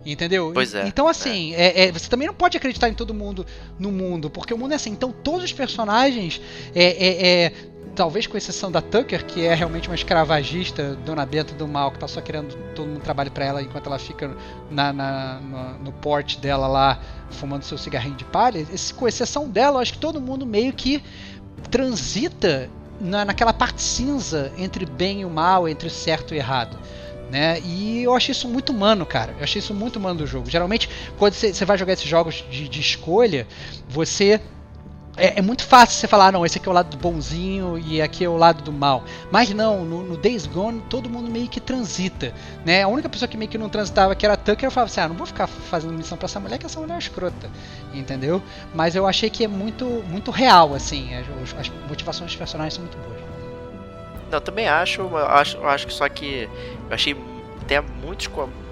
Entendeu? Pois é. Então, assim, é. É, você também não pode acreditar em todo mundo no mundo, porque o mundo é assim. Então, todos os personagens é, é, é talvez com exceção da Tucker, que é realmente uma escravagista, dona Benta do mal, que tá só querendo todo mundo trabalhe para ela enquanto ela fica na, na, no, porte dela lá, fumando seu cigarrinho de palha. Esse, com exceção dela, acho que todo mundo meio que transita na, naquela parte cinza entre bem e o mal, entre certo e errado. Né? E eu achei isso muito humano, cara. Eu achei isso muito humano do jogo. Geralmente, quando você vai jogar esses jogos de, de escolha, você é, é, muito fácil você falar, ah, não, esse aqui é o lado do bonzinho e aqui é o lado do mal. Mas não, no, no, Days Gone todo mundo meio que transita, né? A única pessoa que meio que não transitava, que era a Tucker, eu falava assim, ah, não vou ficar fazendo missão pra essa mulher, que essa mulher é escrota, entendeu? Mas eu achei que é muito, muito real, assim, as, as motivações dos personagens são muito boas. Não, também acho, acho, acho que só que eu achei até muitos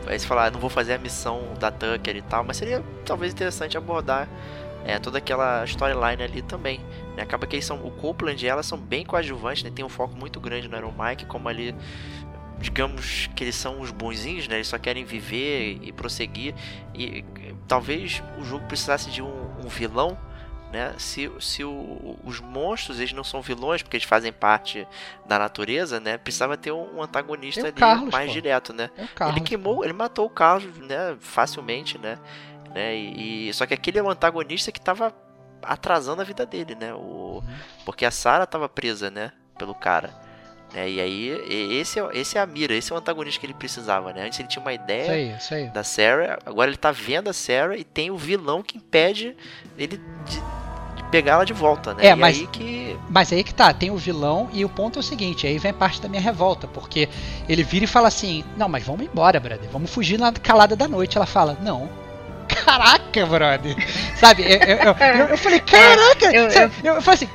Aí você falar, ah, não vou fazer a missão da Tucker e tal, mas seria talvez interessante abordar é, toda aquela storyline ali também. Né? Acaba que eles são, o Copeland e ela são bem coadjuvantes, né? tem um foco muito grande no Iron Mike, como ali digamos que eles são os bonzinhos, né? Eles só querem viver e prosseguir. E talvez o jogo precisasse de um, um vilão, né? Se, se o, os monstros eles não são vilões porque eles fazem parte da natureza, né? Precisava ter um antagonista ali Carlos, mais pô. direto, né? É Carlos, ele queimou, ele matou o Carlos, né? Facilmente, né? Né? E, e- só que aquele é o antagonista que tava atrasando a vida dele, né? O, porque a Sarah tava presa, né? Pelo cara. Né? E aí, esse é, esse é a mira, esse é o antagonista que ele precisava, né? Antes ele tinha uma Isso ideia aí, isso aí. da Sarah, agora ele tá vendo a Sarah e tem o vilão que impede ele de, de pegar ela de volta, né? É, e mas- aí que. Mas aí que tá, tem o vilão e o ponto é o seguinte, aí vem parte da minha revolta, porque ele vira e fala assim, não, mas vamos embora, brother, vamos fugir na calada da noite. Ela fala, não. Caraca, brother. Sabe, eu, eu, eu- eu- falei, caraca! eu- sabe, eu, eu falei assim,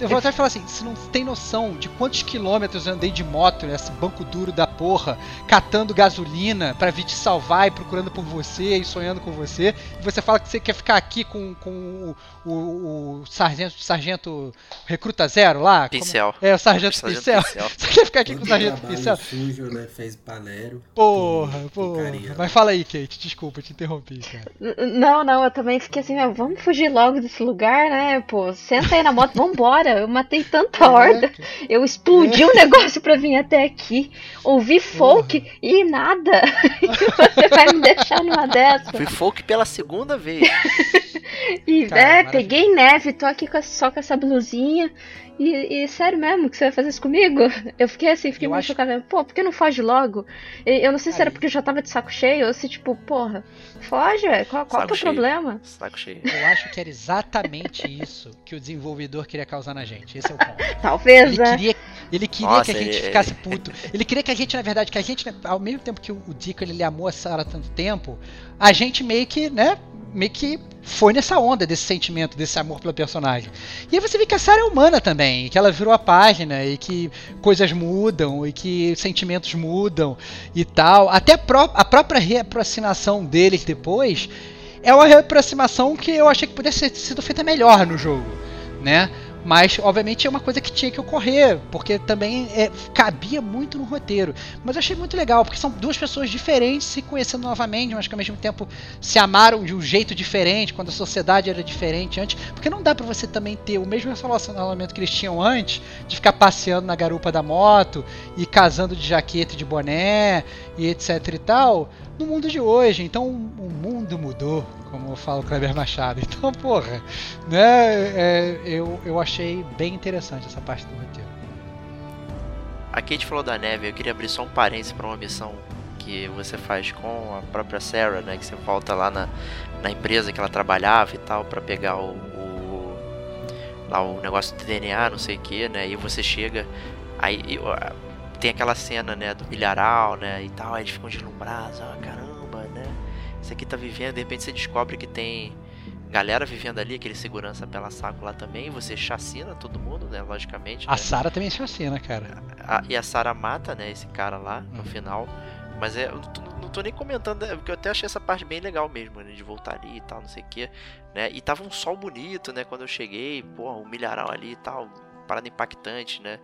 eu vou até falar assim, você não tem noção de quantos quilômetros eu andei de moto nesse banco duro da porra, catando gasolina pra vir te salvar e procurando por você e sonhando com você, e você fala que você quer ficar aqui com, com o, o, o sargento, sargento recruta zero lá? Como- Pincel. É, o sargento, Sargento Pincel. Pincel. Você quer ficar aqui com o sargento Pincel? sujo, né? Fez panero. Porra, com- com porra. carinha. Mas fala aí, Kate, desculpa, te interrompi, cara. Não, não, eu também fiquei assim, meu, vamos fugir logo desse lugar, né? Pô, senta aí na moto, vambora. Eu matei tanta horda. Eu explodi um negócio pra vir até aqui. Ouvi folk e nada. E você vai me deixar numa dessa. Fui folk pela segunda vez. E Cara, é, peguei neve, tô aqui só com essa blusinha. E, e sério mesmo que você vai fazer isso comigo? Eu fiquei assim, fiquei Eu meio acho- chocada. Pô, por que não foge logo? E Eu não sei se era Aí. porque eu já tava de saco cheio ou se, tipo, porra, foge, velho. Qual, qual é o problema? Saco cheio. Eu acho que era exatamente isso que o desenvolvedor queria causar na gente. Esse é o ponto. Talvez, Ele né? queria, ele queria Nossa, que a gente ele- ficasse puto. Ele queria que a gente, na verdade, que a gente, ao mesmo tempo que o, Dico ele, ele amou a Sarah há tanto tempo, a gente meio que, né, meio que foi nessa onda desse sentimento, desse amor pela personagem. E aí você vê que a Sarah é humana também, que ela virou a página e que coisas mudam e que sentimentos mudam e tal. Até a, pró a própria reaproximação deles depois é uma reaproximação que eu achei que pudesse ter sido feita melhor no jogo, né? Mas, obviamente, é uma coisa que tinha que ocorrer, porque também é, cabia muito no roteiro. Mas eu achei muito legal, porque são duas pessoas diferentes se conhecendo novamente, mas que ao mesmo tempo se amaram de um jeito diferente, quando a sociedade era diferente antes. Porque não dá pra você também ter o mesmo relacionamento que eles tinham antes, de ficar passeando na garupa da moto e casando de jaqueta e de boné e etc e tal, no mundo de hoje. Então o mundo mudou, como fala o Kleber Machado. Então, porra, né? é, eu, eu achei bem interessante essa parte do roteiro. A Kate falou da neve, eu queria abrir só um parênteses pra uma missão que você faz com a própria Sarah, né? Que você volta lá na, na empresa que ela trabalhava e tal, pra pegar o, o- lá o negócio de DNA, não sei o que, né? E você chega, aí tem aquela cena, né, do milharal, né, e tal, aí eles ficam deslumbrados, ah, caramba, né? Isso aqui tá vivendo, de repente você descobre que tem galera vivendo ali, aquele segurança pela saco lá também, você chacina todo mundo, né, logicamente. A né? Sarah também chacina, cara. A- e a Sarah mata, né, esse cara lá no Uhum. final. Mas é, eu não tô, nem comentando, é, porque eu até achei essa parte bem legal mesmo, né, de voltar ali e tal, não sei o que, né. E tava um sol bonito, né, quando eu cheguei, porra, um milharal ali e tal, parada impactante, né.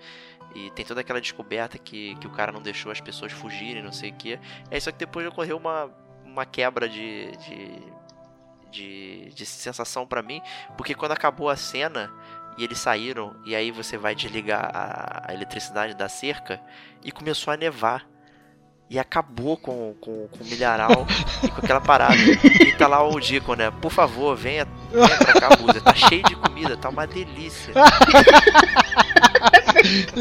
E tem toda aquela descoberta que, que o cara não deixou as pessoas fugirem, não sei o que. É só que depois ocorreu uma, uma quebra de, de, de, de sensação pra mim, porque quando acabou a cena e eles saíram, e aí você vai desligar a, a eletricidade da cerca, e começou a nevar. E acabou com, com, com o milharal e com aquela parada. E tá lá o Dico, né? Por favor, venha, venha pra cá. Tá cheio de comida, tá uma delícia.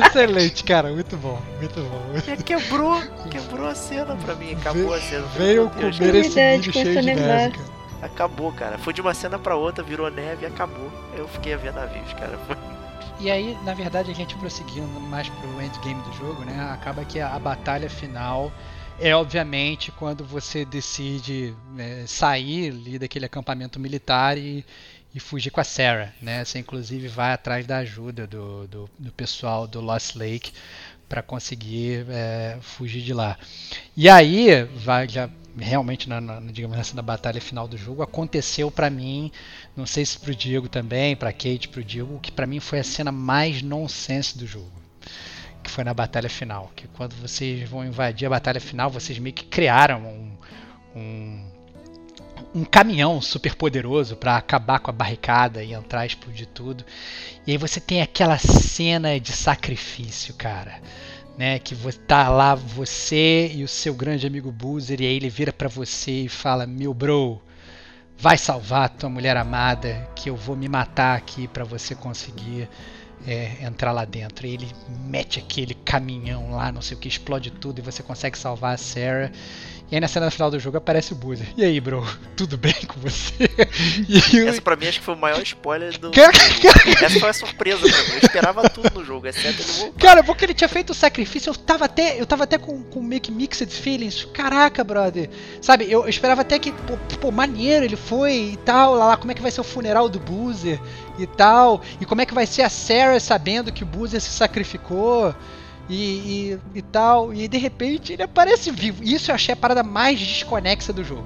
Excelente, cara. Muito bom, muito bom. E quebrou, quebrou a cena pra mim. Acabou a cena. Veio meu Deus, comer esse milho cheio de neve, cara. Acabou, cara. Foi de uma cena pra outra, virou neve e acabou. Eu fiquei a ver navios, cara. Foi- E aí, na verdade, a gente prosseguindo mais pro endgame do jogo, né? Acaba que a, batalha final é, obviamente, quando você decide né, sair ali daquele acampamento militar e, e fugir com a Sarah, né? Você, inclusive, vai atrás da ajuda do, do, do pessoal do Lost Lake para conseguir é, fugir de lá. E aí, vai, já realmente na, na, digamos assim, na batalha final do jogo, aconteceu para mim, não sei se pro Diego também, pra Kate, pro Diego, que para mim foi a cena mais nonsense do jogo. Que foi na batalha final. Que quando vocês vão invadir a batalha final, vocês meio que criaram um, um, um caminhão super poderoso para acabar com a barricada e entrar e explodir tudo. E aí você tem aquela cena de sacrifício, cara né? Que tá lá você e o seu grande amigo Boozer e aí ele vira para você e fala: "Meu bro, vai salvar tua mulher amada, que eu vou me matar aqui para você conseguir é, entrar lá dentro". E ele mete aquele caminhão lá, não sei o que, explode tudo e você consegue salvar a Sarah. E aí na cena final do jogo aparece o Boozer. E aí, bro, tudo bem com você? E Essa pra mim acho que foi o maior spoiler do. Essa foi a surpresa pra mim. Eu esperava tudo no jogo, exceto ele voltar. Cara, porque ele tinha feito o sacrifício, eu tava até. Eu tava até com, com meio que mixed feelings. Caraca, brother. Sabe, eu, eu esperava até que, pô, pô, maneiro, ele foi e tal. Lá, lá, como é que vai ser o funeral do Boozer e tal. E como é que vai ser a Sarah sabendo que o Boozer se sacrificou e, e, e, tal. E de repente ele aparece vivo. Isso eu achei a parada mais desconexa do jogo.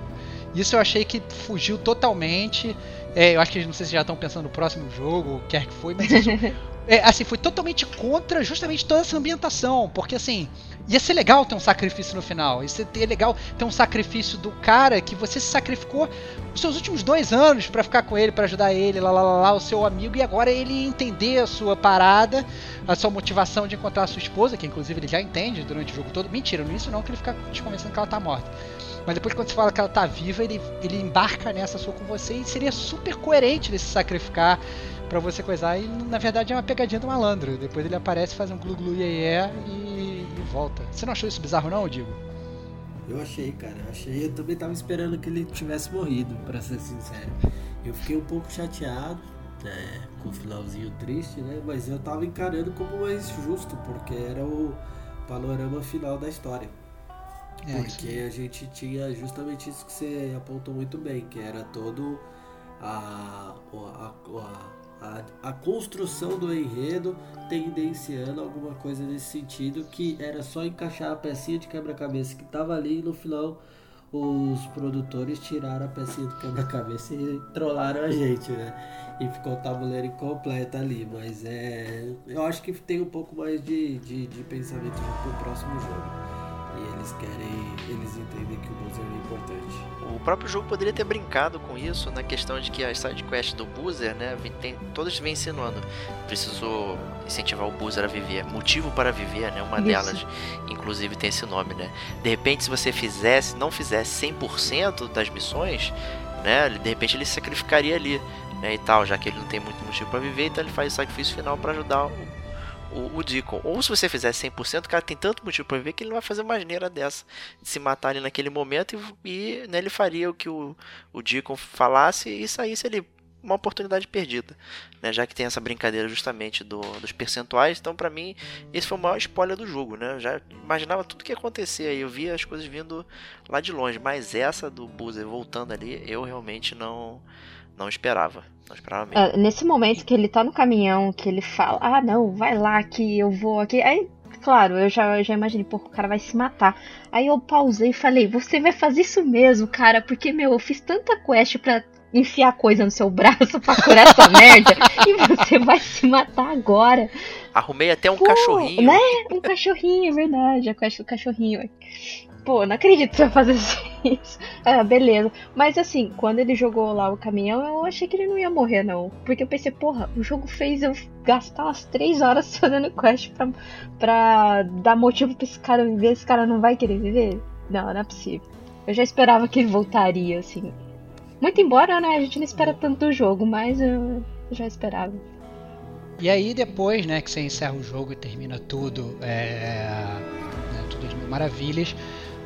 Isso eu achei que fugiu totalmente. É, eu acho que não sei se já estão pensando no próximo jogo, o que quer que foi, mas isso, é, assim, foi totalmente contra justamente toda essa ambientação. Porque assim, ia ser legal ter um sacrifício no final. Ia ser legal ter um sacrifício do cara que você se sacrificou os seus últimos dois anos para ficar com ele, para ajudar ele, lá, lá, lá, lá, o seu amigo, e agora ele entender a sua parada, a sua motivação de encontrar a sua esposa, que inclusive ele já entende durante o jogo todo. Mentira, no início não, que ele fica te convencendo que ela tá morta. Mas depois quando você fala que ela tá viva, ele, ele embarca nessa sua com você e seria super coerente ele se sacrificar para você coisar. E na verdade é uma pegadinha do malandro. Depois ele aparece, faz um glu glu iê, iê e, e volta. Você não achou isso bizarro não, Digo? Eu achei, cara. Eu achei. Eu também tava esperando que ele tivesse morrido, para ser sincero. Eu fiquei um pouco chateado, né, com o finalzinho triste, né? Mas eu tava encarando como mais justo, porque era o panorama final da história. É, porque a gente tinha justamente isso que você apontou muito bem, que era todo a, a, a a, a construção do enredo tendenciando alguma coisa nesse sentido, que era só encaixar a pecinha de quebra-cabeça que estava ali e no final os produtores tiraram a pecinha do quebra-cabeça e trollaram a gente, né? E ficou o tabuleiro incompleto ali. Mas é. Eu acho que tem um pouco mais de, de, de pensamento pro próximo jogo. E eles querem. Eles entendem que o Boozer é importante. O próprio jogo poderia ter brincado com isso na questão de que as sidequests do Boozer, né? Tem, todas vêm insinuando. Precisou incentivar o Boozer a viver. Motivo para viver, né? Uma isso. delas, inclusive, tem esse nome, né? De repente, se você fizesse, não fizesse 100% das missões, né? De repente ele se sacrificaria ali. Né, e tal, já que ele não tem muito motivo para viver, então ele faz o sacrifício final para ajudar o o, o Deacon. Ou se você fizer 100%, o cara tem tanto motivo para viver que ele não vai fazer uma maneira dessa de se matar ali naquele momento e, e né, ele faria o que o, o Deacon falasse e saísse ali uma oportunidade perdida, né? Já que tem essa brincadeira justamente do, dos percentuais, então para mim esse foi o maior spoiler do jogo, né? Eu já imaginava tudo que ia acontecer aí, eu via as coisas vindo lá de longe, mas essa do Boozer voltando ali, eu realmente não não esperava. Não esperava mesmo. É, nesse momento que ele tá no caminhão, que ele fala, ah não, vai lá que eu vou aqui. Aí, claro, eu já, já imaginei, pô, o cara vai se matar. Aí eu pausei e falei, você vai fazer isso mesmo, cara, porque, meu, eu fiz tanta quest pra enfiar coisa no seu braço pra curar essa merda e você vai se matar agora. Arrumei até um Pô, cachorrinho. Né? Um cachorrinho, é verdade. A quest do cachorrinho. Pô, não acredito que você vai fazer isso. Ah, beleza. Mas assim, quando ele jogou lá o caminhão, eu achei que ele não ia morrer, não. Porque eu pensei, porra, o jogo fez eu gastar umas 3 horas fazendo quest pra, pra dar motivo pra esse cara viver. Esse cara não vai querer viver? Não, não é possível. Eu já esperava que ele voltaria, assim. Muito embora, né, a gente não espera tanto do jogo, mas eu já esperava. E aí depois, né, que você encerra o jogo e termina tudo, é, né, tudo as mil maravilhas,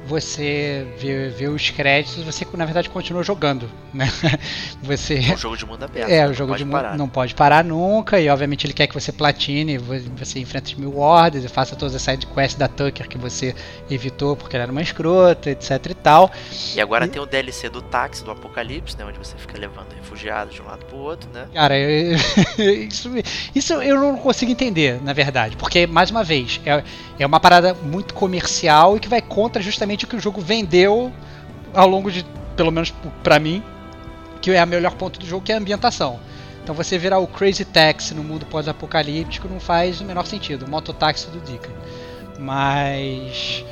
você vê, vê os créditos, você na verdade continua jogando, né? Você é um jogo de mundo aberto. É, o jogo de mundo não pode parar nunca e obviamente ele quer que você platine, você enfrenta os mil ordens e faça todas as side quests da Tucker que você evitou porque ela era uma escrota, etc e tal. E agora e... tem o DLC do táxi do Apocalipse, né, onde você fica levando refugiados de um lado pro outro, né? Cara, eu, isso, isso eu não consigo entender, na verdade, porque mais uma vez, é, é uma parada muito comercial e que vai contra justamente o que o jogo vendeu ao longo de, pelo menos pra mim, que é o melhor ponto do jogo, que é a ambientação. Então você virar o Crazy Taxi no mundo pós-apocalíptico não faz o menor sentido, o mototáxi do Deacon. Mas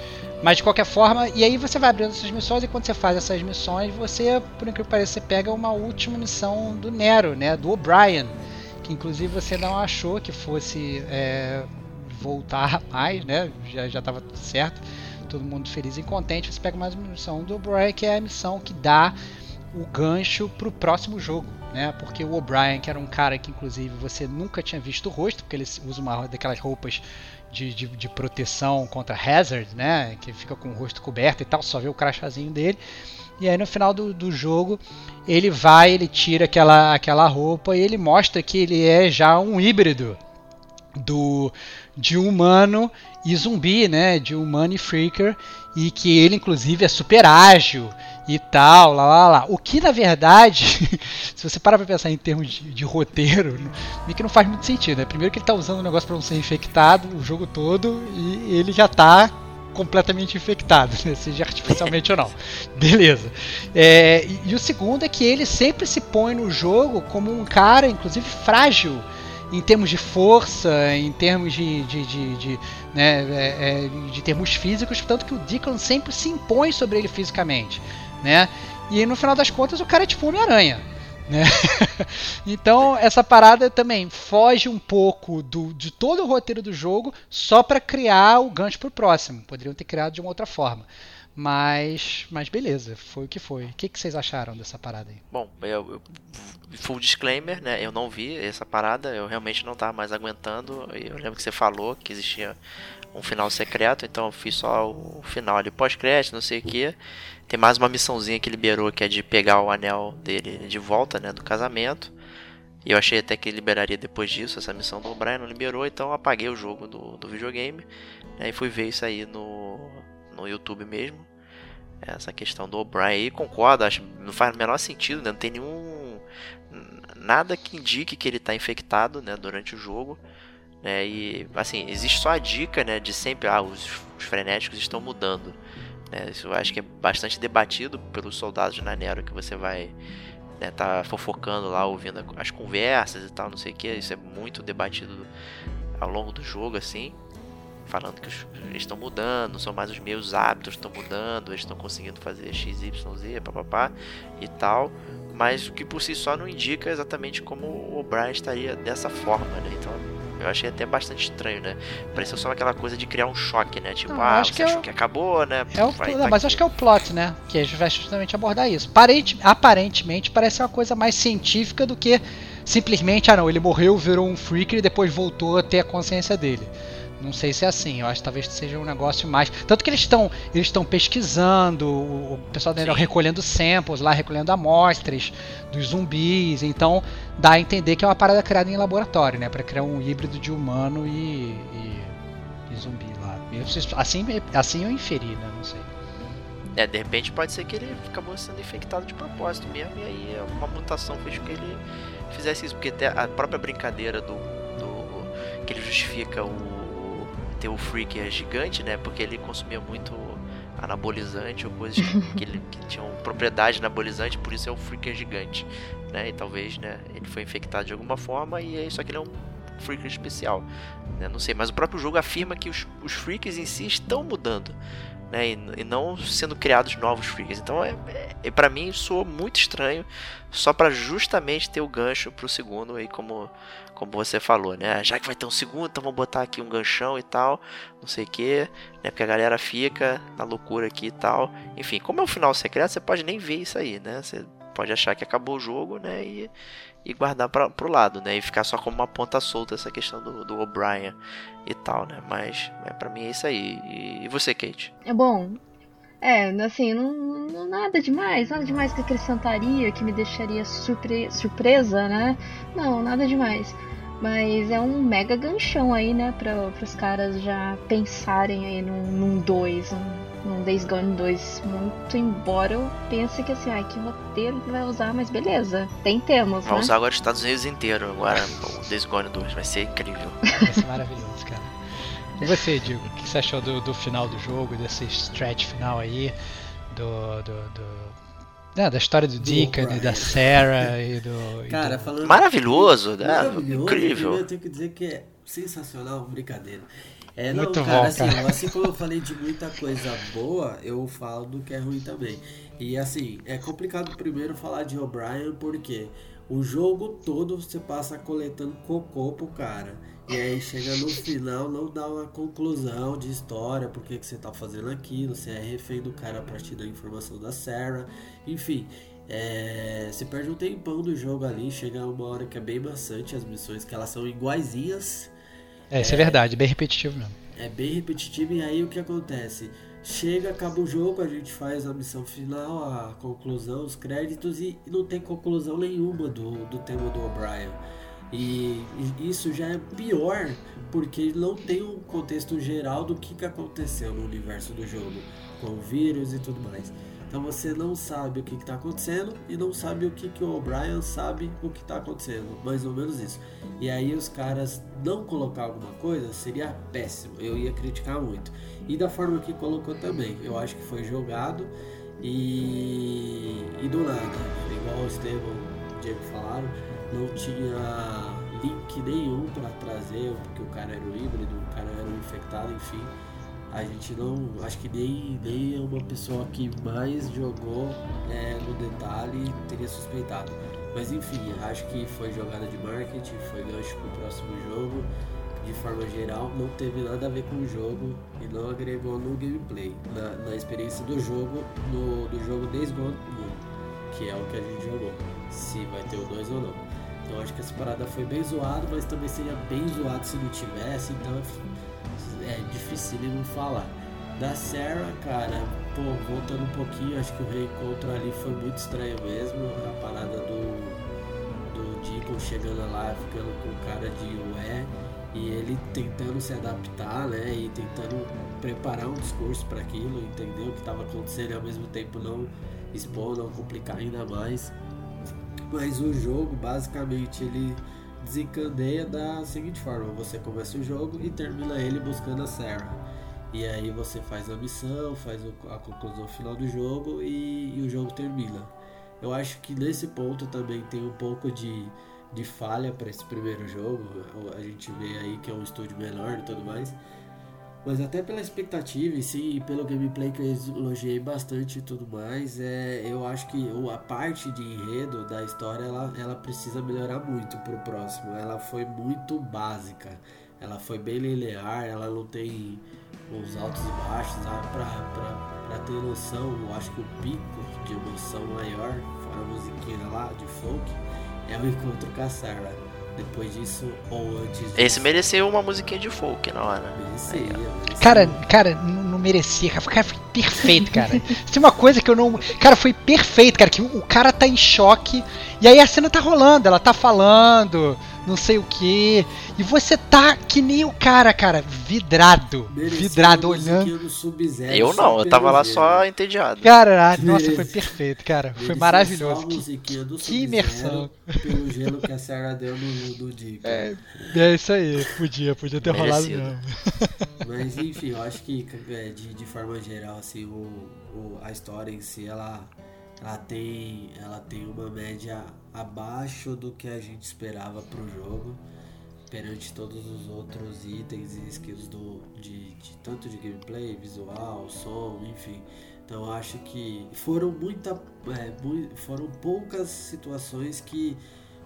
mas de qualquer forma, e aí você vai abrindo essas missões e quando você faz essas missões, você, por incrível que pareça, pega uma última missão do Nero, né, do O'Brien, que inclusive você não achou que fosse é, voltar mais, né, já já estava tudo certo, todo mundo feliz e contente. Você pega mais uma missão do O'Brien, que é a missão que dá o gancho para o próximo jogo, né? Porque o O'Brien, que era um cara que inclusive você nunca tinha visto o rosto, porque ele usa uma daquelas roupas de, de, de, proteção contra hazard, né? Que fica com o rosto coberto e tal, só vê o crachazinho dele. E aí no final do, do jogo ele vai, ele tira aquela, aquela roupa e ele mostra que ele é já um híbrido do de humano e zumbi, né? De humano e freaker e que ele inclusive é super ágil e tal, lá lá lá. O que na verdade, se você parar pra pensar em termos de, de roteiro, meio que não faz muito sentido, né? Primeiro que ele tá usando o negócio pra não ser infectado o jogo todo e ele já tá completamente infectado, né? seja artificialmente ou não. Beleza. É, e, e o segundo é que ele sempre se põe no jogo como um cara, inclusive frágil em termos de força, em termos de, de, de, de né, é, é, de termos físicos, tanto que o Deacon sempre se impõe sobre ele fisicamente, né? E no final das contas o cara é tipo Homem-Aranha. Né? então essa parada também foge um pouco do, de todo o roteiro do jogo só para criar o gancho pro próximo. Poderiam ter criado de uma outra forma. Mas, mas beleza, foi o que foi. O que, que vocês acharam dessa parada aí? Bom, eu, eu, full disclaimer, né? Eu não vi essa parada, eu realmente não estava mais aguentando. Eu lembro que você falou que existia um final secreto, então eu fiz só o final ali pós-crédito, não sei o que. Tem mais uma missãozinha que liberou que é de pegar o anel dele de volta, né? Do casamento. E eu achei até que liberaria depois disso, essa missão do Brian não liberou, então eu apaguei o jogo do, do videogame né, e fui ver isso aí no, no YouTube mesmo. Essa questão do O'Brien aí, concordo, acho não faz o menor sentido, né? Não tem nenhum. Nada que indique que ele está infectado né, durante o jogo. Né? E assim, existe só a dica né, de sempre, ah, os, os frenéticos estão mudando. Né? Isso eu acho que é bastante debatido pelos soldados de Nanero que você vai né, tá fofocando lá, ouvindo as conversas e tal, não sei o que. Isso é muito debatido ao longo do jogo, assim falando que eles estão mudando, são mais os meus hábitos estão mudando, eles estão conseguindo fazer x, y, z, papapá e tal, mas o que por si só não indica exatamente como o Brian estaria dessa forma, né? Então eu achei até bastante estranho, né? Pareceu só aquela coisa de criar um choque, né? Tipo, não, ah, acho você que é achou é que acabou, né? É o... Vai, não, tá mas aqui. acho que é o plot, né? Que vai justamente abordar isso. Parente... Aparentemente parece uma coisa mais científica do que simplesmente, ah não, ele morreu, virou um freak e depois voltou a ter a consciência dele. Não sei se é assim, eu acho que talvez seja um negócio mais. Tanto que eles estão eles estão pesquisando, o pessoal da recolhendo samples lá, recolhendo amostras dos zumbis, então dá a entender que é uma parada criada em laboratório, né? para criar um híbrido de humano e, e, e zumbi lá. Assim, assim eu inferi, né? Não sei. É, de repente pode ser que ele acabou sendo infectado de propósito mesmo, e aí uma mutação fez com que ele fizesse isso, porque até a própria brincadeira do, do que ele justifica o ter o Freak é gigante, né? Porque ele consumia muito anabolizante ou coisas que, ele, que tinham propriedade anabolizante, por isso é o Freak é gigante, né? E talvez, né, ele foi infectado de alguma forma e é que ele é um Freak especial, né? Não sei, mas o próprio jogo afirma que os, os Freaks em si estão mudando, né? E, e não sendo criados novos Freaks. Então, é, é para mim, soou muito estranho, só para justamente ter o gancho pro segundo aí como como você falou, né? Já que vai ter um segundo, então vamos botar aqui um ganchão e tal, não sei o que, né? Porque a galera fica na loucura aqui e tal. Enfim, como é um final secreto, você pode nem ver isso aí, né? Você pode achar que acabou o jogo, né? E, e guardar pra, pro lado, né? E ficar só como uma ponta solta essa questão do, do O'Brien e tal, né? Mas é, para mim é isso aí. E, e você, Kate? É bom. É, assim, não, não, nada demais, nada demais que acrescentaria, que me deixaria surpre surpresa, né? Não, nada demais. Mas é um mega ganchão aí, né? Para os caras já pensarem aí num 2, num, num Days Gone 2. Muito embora eu pense que assim, ai, que roteiro que vai usar, mas beleza, tentemos. Vai né? usar agora os Estados Unidos inteiro, agora o Days Gone 2, vai ser incrível. Vai ser maravilhoso, cara. E você, Diego, o que você achou do, do final do jogo, desse stretch final aí? do, do, do né, da história do, Do Deacon e O'Brien. da Sarah e do. e Cara, do- falando. Maravilhoso, né? Maravilhoso, Incrível. Eu tenho que dizer que é sensacional, brincadeira. É, não, Muito cara, bom, assim, cara. assim como eu falei de muita coisa boa, eu falo do que é ruim também. E assim, é complicado primeiro falar de O'Brien porque o jogo todo você passa coletando cocô pro cara. E aí chega no final, não dá uma conclusão de história, por que que você tá fazendo aquilo, você é refém do cara pra te dar informação da Sarah, enfim. É, você perde um tempão do jogo ali, chega uma hora que é bem maçante as missões, que elas são iguaizinhas, É, isso é verdade, bem repetitivo mesmo. é bem repetitivo e aí o que acontece? Chega, acaba o jogo, a gente faz a missão final, a conclusão, os créditos e não tem conclusão nenhuma do, do tema do O'Brien. E isso já é pior porque não tem um contexto geral do que, que aconteceu no universo do jogo, com o vírus e tudo mais. Então você não sabe o que está acontecendo e não sabe o que, que o O'Brien sabe o que está acontecendo, mais ou menos isso. E aí os caras não colocar alguma coisa seria péssimo, eu ia criticar muito. E da forma que colocou também, eu acho que foi jogado e, e do nada, igual o Estevam e o Diego falaram, não tinha link nenhum para trazer, porque o cara era um híbrido, o cara era um infectado, enfim. A gente não, acho que nem, nem uma pessoa que mais jogou é, no detalhe teria suspeitado. Mas enfim, acho que foi jogada de marketing, foi gancho pro próximo jogo. De forma geral, não teve nada a ver com o jogo e não agregou no gameplay, na, na experiência do jogo, no, do jogo Days Gone 1, que é o que a gente jogou, se vai ter o 2 ou não. Então acho que essa parada foi bem zoado, mas também seria bem zoado se não tivesse, então é difícil não falar. Da Sarah, cara, pô, voltando um pouquinho, acho que o reencontro ali foi muito estranho mesmo. A parada do, do Deacon chegando lá, ficando com cara de ué, e ele tentando se adaptar, né? E tentando preparar um discurso para aquilo, entender o que estava acontecendo e ao mesmo tempo não expor, não complicar ainda mais. Mas o jogo, basicamente, ele desencadeia da seguinte forma: você começa o jogo e termina ele buscando a Sarah. E aí você faz a missão, faz a conclusão final do jogo e, e o jogo termina. Eu acho que nesse ponto também tem um pouco de, de falha para esse primeiro jogo. A gente vê aí que é um estúdio menor e tudo mais. Mas até pela expectativa e sim, pelo gameplay que eu elogiei bastante e tudo mais, é, eu acho que a parte de enredo da história ela, ela precisa melhorar muito pro próximo. Ela foi muito básica, ela foi bem linear, ela não tem os altos e baixos, sabe? Pra, pra, pra ter noção, eu acho que o pico de emoção maior, fora a musiquinha lá de folk, é o encontro com a Sarah. Depois disso, ou antes disso. Esse mereceu uma musiquinha de folk na hora. Merecia, merecia. Cara, cara, não, não merecia, cara. Cara, foi perfeito, cara. Tem uma coisa que eu não. Cara, foi perfeito, cara. Que o cara tá em choque. E aí a cena tá rolando, ela tá falando, não sei o que. E você tá que nem o cara, cara, vidrado. Merecia vidrado, olhando. do Eu não, eu tava lá só entediado. Cara, ah, nossa, foi perfeito, cara. Foi Merecia maravilhoso. Que, do que imersão. Pelo gelo que a Sarah deu no, no Dick. é, é isso aí, podia, podia ter rolado Merecido. mesmo. Mas enfim, eu acho que é, de, de forma geral, assim, o, o- a história em si, ela, ela, tem, ela tem uma média abaixo do que a gente esperava pro jogo. Perante todos os outros itens e skills do, de, de tanto de gameplay, visual, som, enfim. Então acho que foram muita, é, foram poucas situações que,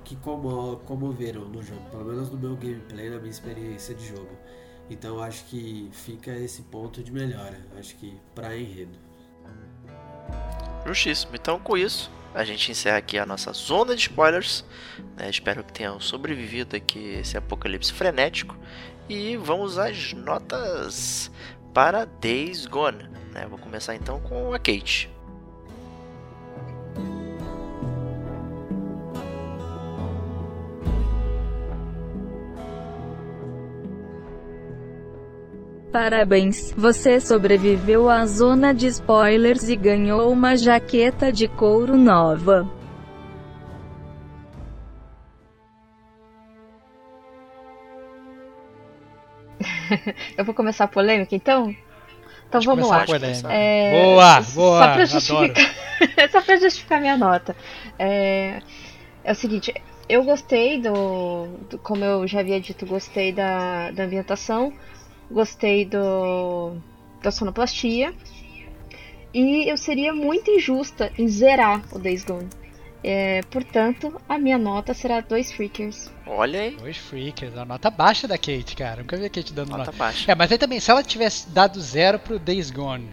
que como, comoveram no jogo, pelo menos no meu gameplay, na minha experiência de jogo. Então acho que fica esse ponto de melhora, acho que pra enredo. Justíssimo. Então, com isso, a gente encerra aqui a nossa zona de spoilers. né? Espero que tenham sobrevivido aqui esse apocalipse frenético. E vamos às notas para Days Gone. né? Vou começar então com a Kate. Parabéns, você sobreviveu à zona de spoilers e ganhou uma jaqueta de couro nova. Eu vou começar a polêmica então? Então vamos lá. É, boa, boa. Só pra justificar, só pra justificar minha nota. É, é o seguinte, eu gostei do, do, Como eu já havia dito, gostei da, da ambientação, gostei do da sonoplastia. E eu seria muito injusta em zerar o Days Gone. É, portanto, a minha nota será dois Freakers. Olha aí. Dois Freakers, a nota baixa da Kate, cara. Nunca vi a Kate dando nota. nota. baixa. É, mas aí também, se ela tivesse dado zero pro Days Gone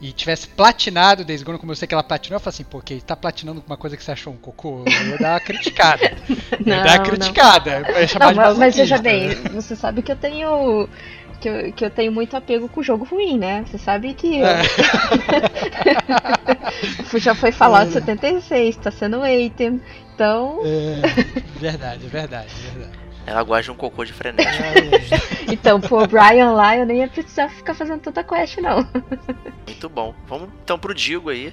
e tivesse platinado o Days Gone, como eu sei que ela platinou, eu falo assim, pô, Kate, tá platinando com uma coisa que você achou um cocô? Eu ia dar uma criticada. não, eu ia dar uma criticada. Não. Eu ia chamar não, de mas veja bem, você sabe que eu tenho que eu, que eu tenho muito apego com o jogo ruim, né? Você sabe que. É. Já foi falado é. 76, tá sendo Atem, então. É, verdade, verdade, verdade. Ela gosta de um cocô de frenético. É. então, pô, Brian lá, eu nem ia precisar ficar fazendo tanta quest, não. Muito bom. Vamos então pro Digo aí,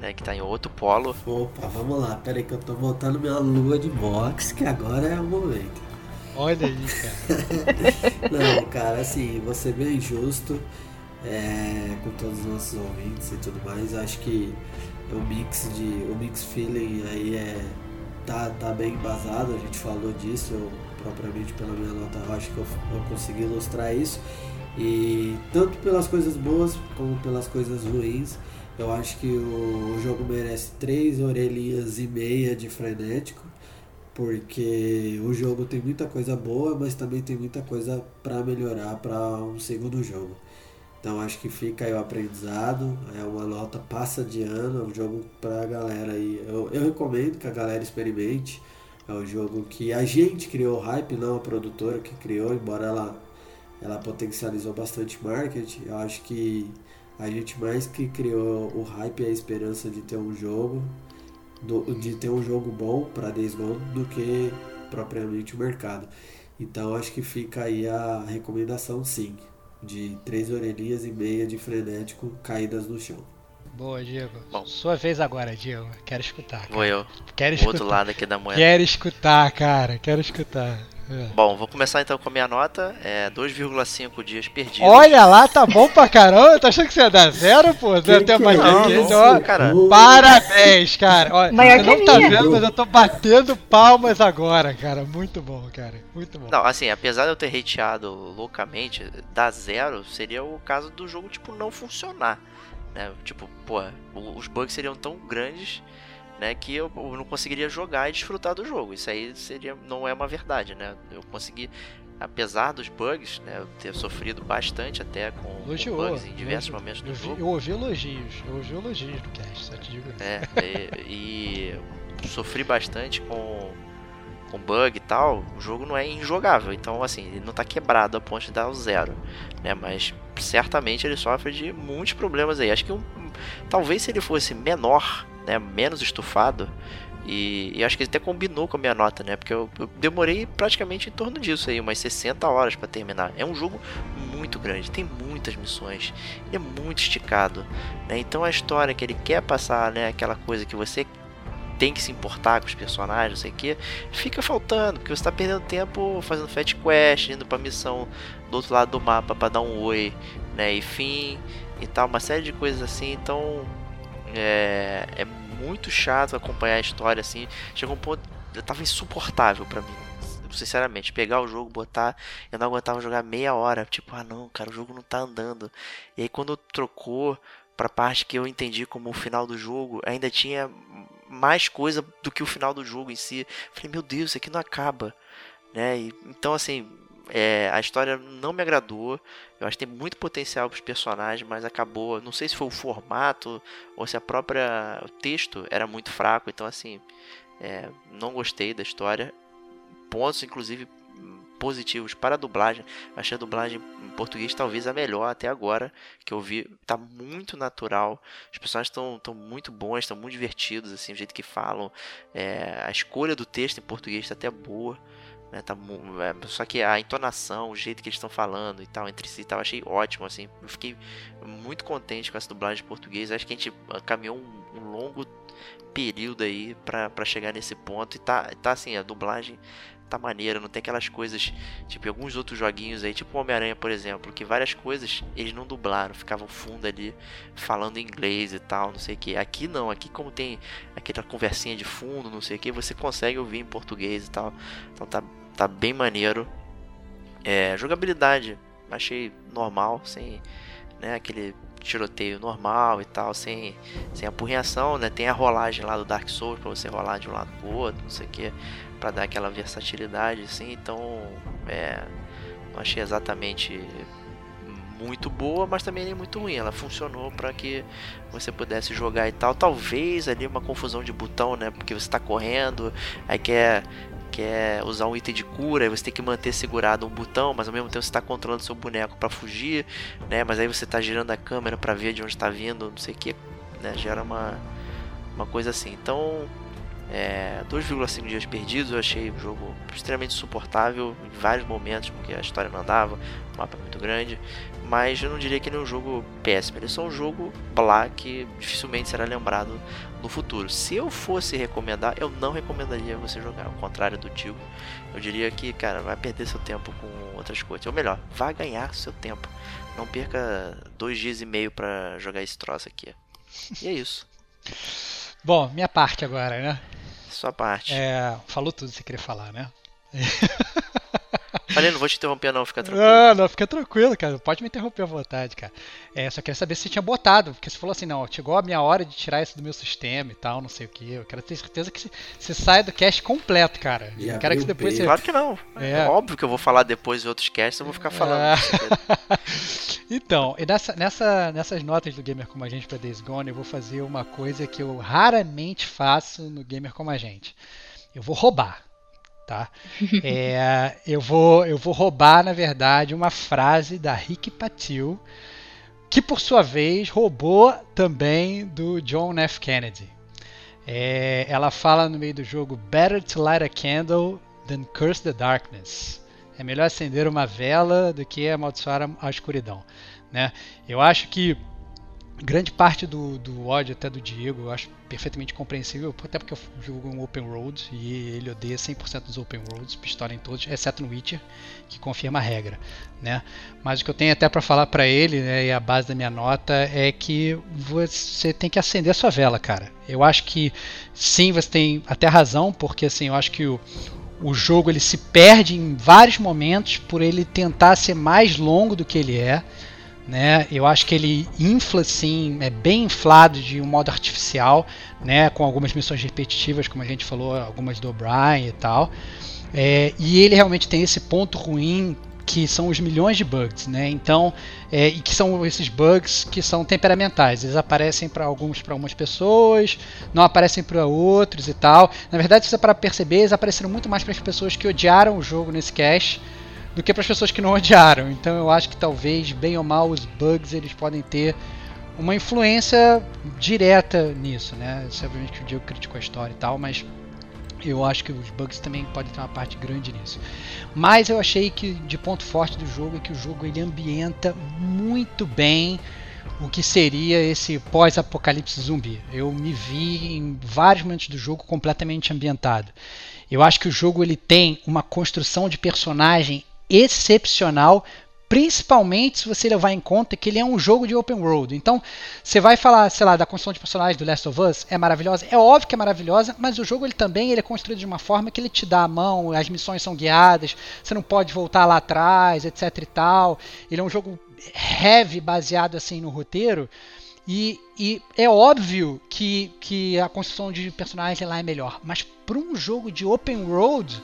né, que tá em outro polo. Opa, vamos lá. Pera aí que eu tô voltando minha lua de box, que agora é o momento. Olha aí, cara. Não, cara, assim, vou ser bem justo é, com todos os nossos ouvintes e tudo mais. Acho que o mix de. o mix feeling aí é. tá, tá bem embasado, a gente falou disso, eu propriamente pela minha nota eu acho que eu, eu consegui ilustrar isso. E tanto pelas coisas boas como pelas coisas ruins, eu acho que o jogo merece três orelhinhas e meia de frenético porque o jogo tem muita coisa boa, mas também tem muita coisa para melhorar para um segundo jogo. Então acho que fica aí o aprendizado, é uma nota passa de ano, é um jogo para a galera aí. Eu, eu recomendo que a galera experimente. É um jogo que a gente criou o hype, não a produtora que criou, embora ela, ela potencializou bastante marketing. Eu acho que a gente mais que criou o hype e a esperança de ter um jogo do, de ter um jogo bom para Days Gone do que propriamente o mercado. Então acho que fica aí a recomendação sim, de três orelhinhas e meia de frenético caídas no chão. Boa, Diego. Bom, Sua vez agora, Diego. Quero escutar. Cara. Vou eu. Quero escutar. outro lado aqui da moeda. Quero escutar, cara. Quero escutar. É. Bom, vou começar então com a minha nota. É 2,5 dias perdidos. Olha lá, tá bom pra caramba. Tá achando que você ia dar zero, pô? Você até mais não, cara. Parabéns, cara. Olha, Maior você não tá vendo, mas eu tô batendo palmas agora, cara. Muito bom, cara. Muito bom. Não, assim, apesar de eu ter hateado loucamente, dar zero seria o caso do jogo, tipo, não funcionar. Né? Tipo, pô, os bugs seriam tão grandes né, que eu, eu, não conseguiria jogar e desfrutar do jogo. Isso aí seria não é uma verdade, né? Eu consegui, apesar dos bugs, né, eu ter sofrido bastante até com, com bugs em diversos elogiou. momentos do eu jogo. Eu ouvi elogios, eu ouvi elogios do cast, só te digo. É, e, e sofri bastante com com bug e tal, o jogo não é injogável. Então, assim, ele não está quebrado a ponto de dar o zero, né? Mas certamente ele sofre de muitos problemas aí. Acho que um, talvez se ele fosse menor, né, menos estufado. E, e, acho que ele até combinou com a minha nota, né? Porque eu, eu demorei praticamente em torno disso aí, umas 60 horas para terminar. É um jogo muito grande, tem muitas missões, é muito esticado, né? Então a história que ele quer passar, né? Aquela coisa que você tem que se importar com os personagens, não sei o que, fica faltando, porque você está perdendo tempo fazendo fat quest, indo pra missão do outro lado do mapa para dar um oi, né? E fim e tal, uma série de coisas assim, então é, é muito chato acompanhar a história assim. Chegou um ponto. Tava insuportável para mim. Sinceramente, pegar o jogo, botar. Eu não aguentava jogar meia hora. Tipo, ah não, cara, o jogo não tá andando. E aí quando trocou pra parte que eu entendi como o final do jogo, ainda tinha mais coisa do que o final do jogo em si. Falei, meu Deus, isso aqui não acaba. Né? E, então, assim, é, a história não me agradou. Eu acho que tem muito potencial para os personagens, mas acabou. Não sei se foi o formato ou se a própria o texto era muito fraco. Então, assim, é, não gostei da história. Pontos, inclusive, positivos para a dublagem. Achei a dublagem em português talvez a melhor até agora que eu vi. Tá muito natural. Os personagens estão muito bons, estão muito divertidos, assim, o jeito que falam. É, a escolha do texto em português está até boa. Né, tá, é, só que a entonação, o jeito que eles estão falando e tal, entre si, tal, achei ótimo, assim. Eu fiquei muito contente com essa dublagem em português. Acho que a gente caminhou um um longo período aí para chegar nesse ponto. E tá, tá assim, a dublagem tá maneira, não tem aquelas coisas, tipo, alguns outros joguinhos aí, tipo Homem-Aranha, por exemplo, que várias coisas eles não dublaram, ficavam fundo ali falando inglês e tal, não sei o que. Aqui não, aqui como tem aquela conversinha de fundo, não sei o que, você consegue ouvir em português e tal. Então tá, tá bem maneiro. É, jogabilidade, achei normal, sem né, aquele tiroteio normal e tal, sem, sem apurreação, né? Tem a rolagem lá do Dark Souls para você rolar de um lado pro outro, não sei o que, para dar aquela versatilidade, assim. Então, é, não achei exatamente muito boa, mas também nem muito ruim. Ela funcionou para que você pudesse jogar e tal. Talvez ali uma confusão de botão, né? Porque você está correndo, aí quer quer usar um item de cura, aí você tem que manter segurado um botão, mas ao mesmo tempo você está controlando seu boneco para fugir, né? Mas aí você está girando a câmera para ver de onde está vindo, não sei o que, né? Gera uma, uma coisa assim. Então, é, 2,5 dias perdidos, eu achei o jogo extremamente suportável em vários momentos, porque a história não andava, o mapa é muito grande, mas eu não diria que ele é um jogo péssimo, ele é só um jogo blá que dificilmente será lembrado no futuro. Se eu fosse recomendar, eu não recomendaria você jogar, ao contrário do Tigo, eu diria que, cara, vai perder seu tempo com outras coisas, ou melhor, vá ganhar seu tempo, não perca dois dias e meio para jogar esse troço aqui. E é isso. Bom, minha parte agora, né? Sua parte. É, falou tudo que você queria falar, né? Falei, não vou te interromper não, fica tranquilo. Não, não, fica tranquilo, cara. Pode me interromper à vontade, cara. É, só queria saber se você tinha botado, porque você falou assim, não, chegou a minha hora de tirar isso do meu sistema e tal, não sei o que. Eu quero ter certeza que você saia do cast completo, cara. Já eu quero que depois você... Claro que não. É. é. óbvio que eu vou falar depois de outros casts, eu vou ficar falando. É. então, e nessa, nessa, nessas notas do Gamer Como a Gente para Days Gone, eu vou fazer uma coisa que eu raramente faço no Gamer Como a Gente. Eu vou roubar tá? É, eu, vou, eu vou roubar, na verdade, uma frase da Rick Patil, que por sua vez roubou também do John F. Kennedy. É, ela fala no meio do jogo: Better to light a candle than curse the darkness. É melhor acender uma vela do que amaldiçoar a, a escuridão. Né? Eu acho que grande parte do, do ódio até do Diego eu acho perfeitamente compreensível, até porque eu jogo um open road e ele odeia 100% dos open roads, pistola em todos, exceto no Witcher, que confirma a regra, né? Mas o que eu tenho até para falar para ele, né, e a base da minha nota é que você tem que acender a sua vela, cara. Eu acho que sim, você tem até razão, porque assim, eu acho que o o jogo ele se perde em vários momentos por ele tentar ser mais longo do que ele é né? Eu acho que ele infla assim, é bem inflado de um modo artificial, né? Com algumas missões repetitivas, como a gente falou, algumas do O'Brien e tal. É, e ele realmente tem esse ponto ruim que são os milhões de bugs, né? Então, é, e que são esses bugs que são temperamentais. Eles aparecem para alguns para algumas pessoas, não aparecem para outros e tal. Na verdade, se você para perceber, eles apareceram muito mais para as pessoas que odiaram o jogo nesse cache do que para as pessoas que não odiaram. Então eu acho que talvez, bem ou mal, os bugs eles podem ter uma influência direta nisso, né? Obviamente que o Diego criticou a história e tal, mas eu acho que os bugs também podem ter uma parte grande nisso. Mas eu achei que de ponto forte do jogo é que o jogo ele ambienta muito bem o que seria esse pós-apocalipse zumbi. Eu me vi em vários momentos do jogo completamente ambientado. Eu acho que o jogo ele tem uma construção de personagem excepcional, principalmente se você levar em conta que ele é um jogo de open world. Então, você vai falar, sei lá, da construção de personagens do Last of Us, é maravilhosa, é óbvio que é maravilhosa, mas o jogo ele também ele é construído de uma forma que ele te dá a mão, as missões são guiadas, você não pode voltar lá atrás, etc e tal. Ele é um jogo heavy, baseado assim no roteiro. E, e, é óbvio que, que a construção de personagem lá é melhor, mas para um jogo de open world,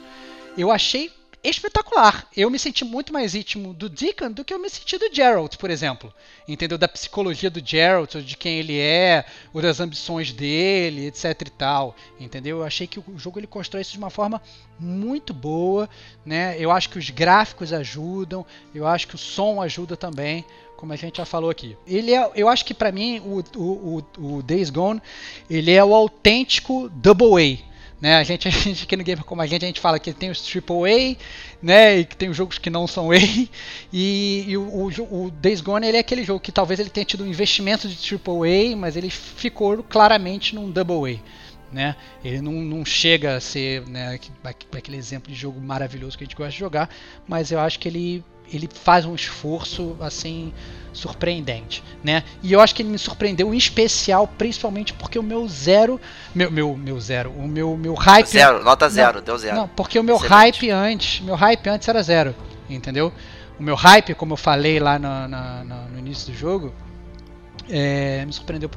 eu achei espetacular. Eu me senti muito mais íntimo do Deacon do que eu me senti do Geralt, por exemplo. Entendeu? Da psicologia do Geralt, de quem ele é, ou das ambições dele, etc e tal. Entendeu? Eu achei que o jogo ele constrói isso de uma forma muito boa, né? Eu acho que os gráficos ajudam, eu acho que o som ajuda também como a gente já falou aqui. Ele é, eu acho que para mim o, o, o, o Days Gone ele é o autêntico Double A Né? A, gente, a gente aqui no Gamer como a gente, a gente fala que tem os AAA, né? E que tem os jogos que não são A. E, e o, o, o, Days Gone ele é aquele jogo que talvez ele tenha tido um investimento de AAA, mas ele ficou claramente num Double A. Né? Ele não, não chega a ser né, aquele exemplo de jogo maravilhoso que a gente gosta de jogar, mas eu acho que ele ele faz um esforço assim surpreendente, né? E eu acho que ele me surpreendeu em especial, principalmente porque o meu zero, meu meu, meu zero, o meu meu hype zero, nota zero, não, deu zero. Não, porque o meu Excelente. hype antes, meu hype antes era zero, entendeu? O meu hype, como eu falei lá no, no, no início do jogo, é, me surpreendeu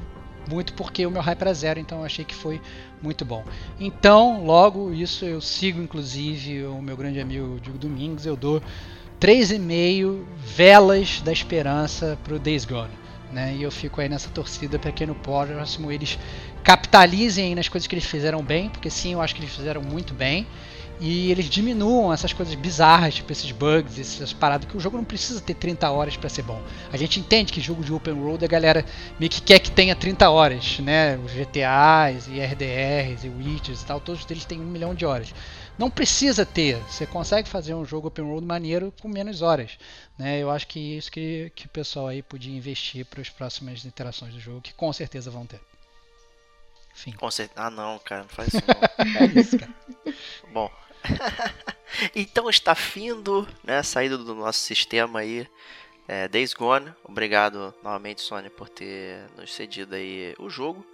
muito porque o meu hype era zero, então eu achei que foi muito bom. Então, logo isso eu sigo inclusive o meu grande amigo Diego Domingos, eu dou 3,5 velas da esperança para o Days Gone. Né? E eu fico aí nessa torcida para que no próximo eles capitalizem nas coisas que eles fizeram bem, porque sim, eu acho que eles fizeram muito bem. E eles diminuam essas coisas bizarras, tipo esses bugs, essas paradas, que o jogo não precisa ter 30 horas para ser bom. A gente entende que jogo de open world a galera meio que quer que tenha 30 horas, né? Os GTAs e RDRs e Witches e tal, todos eles têm um milhão de horas. Não precisa ter, você consegue fazer um jogo open world maneiro com menos horas. Né? Eu acho que é isso que, que o pessoal aí podia investir para as próximas interações do jogo, que com certeza vão ter. Enfim. Com certeza. Ah não, cara, não faz isso não. é isso, cara. Bom. então está findo, né? Saída do nosso sistema aí. É, Days Gone. Obrigado novamente, Sony, por ter nos cedido aí o jogo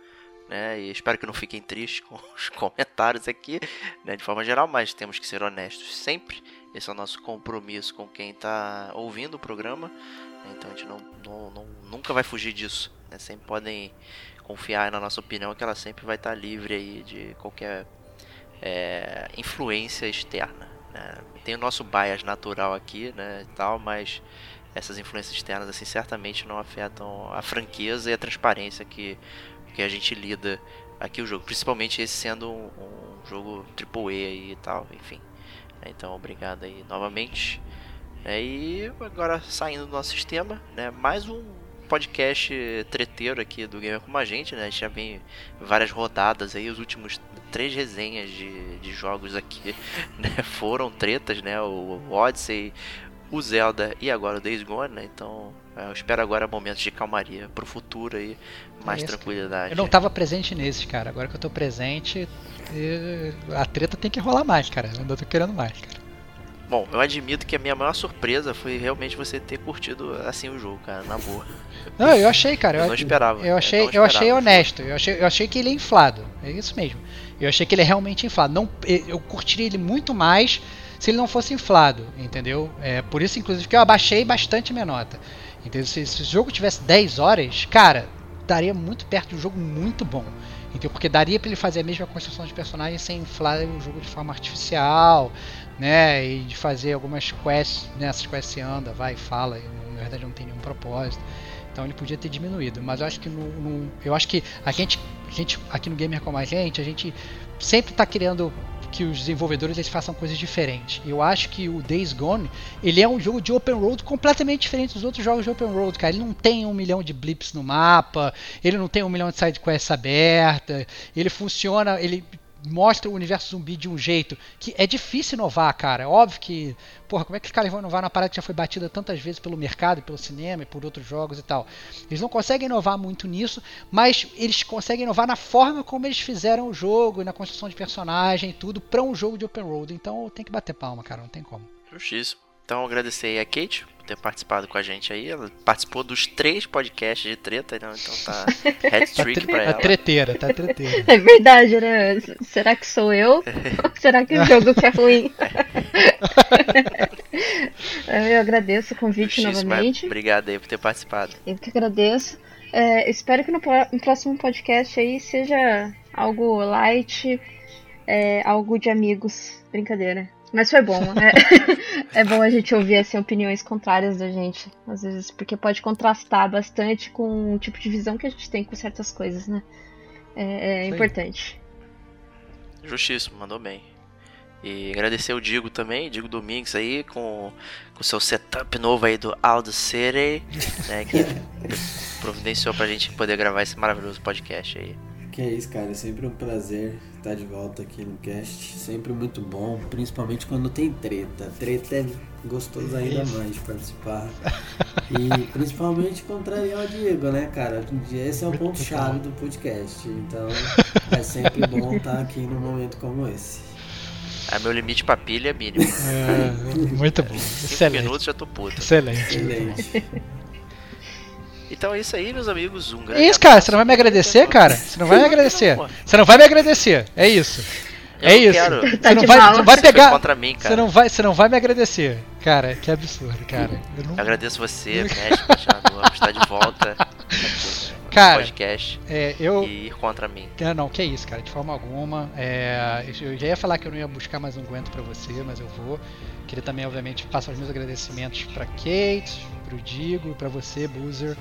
né? E espero que não fiquem tristes com os comentários aqui, né? De forma geral, mas temos que ser honestos sempre. Esse é o nosso compromisso com quem está ouvindo o programa. Então a gente não, não, não, nunca vai fugir disso. Né? Sempre podem confiar na nossa opinião que ela sempre vai estar livre aí de qualquer é, influência externa. Né? Tem o nosso bias natural aqui, né, e tal, mas essas influências externas assim certamente não afetam a franqueza e a transparência que que a gente lida aqui o jogo, principalmente esse sendo um, um jogo AAA aí e tal, enfim. Então, obrigado aí novamente. É, e agora saindo do nosso sistema, né, mais um podcast treteiro aqui do Gamer Como a Gente, né, a gente já vem várias rodadas aí, os últimos três resenhas de, de jogos aqui né, foram tretas, né, o Odyssey, o Zelda e agora o Days Gone, né, então eu espero agora momentos de calmaria pro futuro aí, mais tranquilidade. Eu não tava presente nesse, cara. Agora que eu tô presente, a treta tem que rolar mais, cara. Eu ainda tô querendo mais, cara. Bom, eu admito que a minha maior surpresa foi realmente você ter curtido assim o jogo, cara, na boa. Não, eu achei, cara. Eu, eu não esperava. Eu achei, eu, eu achei honesto. Eu achei, eu achei que ele é inflado. É isso mesmo. Eu achei que ele é realmente inflado. Não, eu curtiria ele muito mais se ele não fosse inflado, entendeu? É por isso, inclusive, que eu abaixei bastante minha nota. Entendeu? Se, se o jogo tivesse 10 horas, cara, daria muito perto de um jogo muito bom. Entendeu? Porque daria para ele fazer a mesma construção de personagens sem inflar o jogo de forma artificial, né? E de fazer algumas quests, né? Essas quests se anda, vai e fala, na verdade não tem nenhum propósito. Então ele podia ter diminuído. Mas eu acho que no, no eu acho que a gente, a gente aqui no Gamer como a gente, a gente sempre está querendo que os desenvolvedores eles façam coisas diferentes. Eu acho que o Days Gone ele é um jogo de open world completamente diferente dos outros jogos de open world, cara. Ele não tem um milhão de blips no mapa, ele não tem um milhão de side quests abertas, ele funciona, ele mostra o universo zumbi de um jeito que é difícil inovar, cara. É óbvio que, porra, como é que os caras vão inovar numa parada que já foi batida tantas vezes pelo mercado, pelo cinema e por outros jogos e tal? Eles não conseguem inovar muito nisso, mas eles conseguem inovar na forma como eles fizeram o jogo, na construção de personagem e tudo para um jogo de open world. Então tem que bater palma, cara, não tem como. Justíssimo. Então agradecer a Kate ter participado com a gente aí. Ela participou dos três podcasts de treta, né? então tá head trick pra ela. Tá treteira, tá treteira. É verdade, né? Será que sou eu? Ou será que o jogo que é ruim? eu agradeço o convite novamente. Obrigado aí por ter participado. Eu que agradeço. É, espero que no, no, próximo podcast aí seja algo light, é, algo de amigos. Brincadeira. Mas foi bom. É, é bom a gente ouvir assim, opiniões contrárias da gente, às vezes, porque pode contrastar bastante com o tipo de visão que a gente tem com certas coisas, né? É, é importante. Justíssimo, mandou bem. E agradecer o Digo também, Digo Domingos aí, com o seu setup novo aí do Aldo City, né? Que providenciou pra gente poder gravar esse maravilhoso podcast aí. Que é isso, cara. É sempre um prazer estar de volta aqui no cast. Sempre muito bom, principalmente quando tem treta. Treta é gostoso ainda mais de participar. E principalmente contrariar o Diego, né, cara? Esse é o ponto-chave do podcast. Então é sempre bom estar aqui num momento como esse. É, meu limite pra pilha é mínimo. É, muito bom. Cinco Excelente. minutos já tô puto. Excelente. Excelente. Então é isso aí, meus amigos. Um grande É isso, cara. Você não vai me agradecer, cara? Você não vai me agradecer. Você não vai me agradecer. É isso. Eu É isso. quero. Tá Você não vai, mal. você vai Você pegar. contra mim, Você cara. não vai, você não vai me agradecer. Cara, que absurdo, cara. Eu não, Eu agradeço você, mestre, por estar de volta Cara, podcast é, eu, e ir contra mim. Ah, não, que isso, cara, de forma alguma. É, eu já ia falar que eu não ia buscar mais um Gwento pra você, mas eu vou. Queria também, obviamente, passar os meus agradecimentos pra Kate, pro Digo e pra você, Boozer.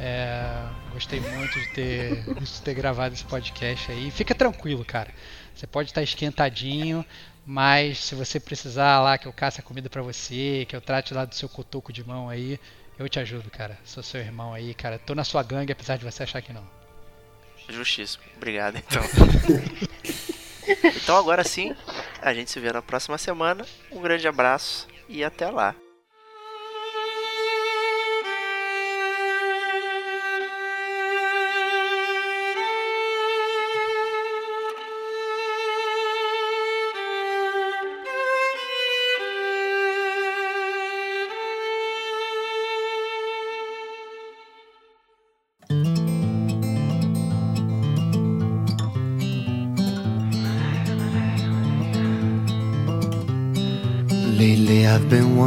É, gostei muito de ter, de ter gravado esse podcast aí. Fica tranquilo, cara. Você pode estar esquentadinho, mas se você precisar lá que eu caça comida pra você, que eu trate lá do seu cotoco de mão aí, eu te ajudo, cara. Sou seu irmão aí, cara. Tô na sua gangue, apesar de você achar que não. Justíssimo. Obrigado, então. então agora sim, a gente se vê na próxima semana. Um grande abraço e até lá.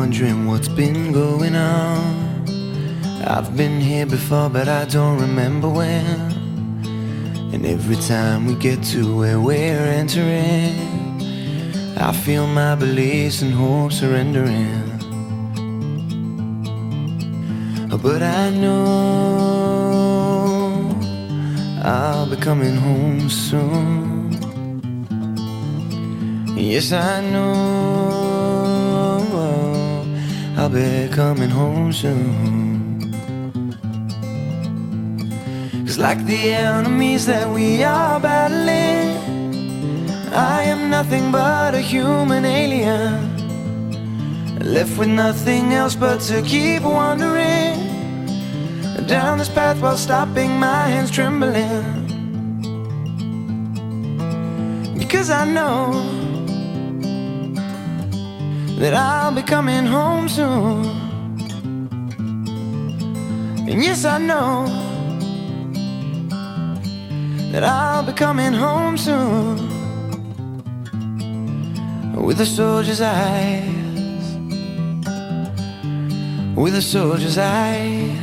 Wondering what's been going on. I've been here before, but I don't remember when. And every time we get to where we're entering, I feel my beliefs and hopes surrendering. But I know I'll be coming home soon. Yes, I know I'll be coming home soon. Cause, like the enemies that we are battling, I am nothing but a human alien. Left with nothing else but to keep wandering down this path while stopping my hands trembling. Because I know that I'll be coming home soon. And yes, I know that I'll be coming home soon. With a soldier's eyes, with a soldier's eyes,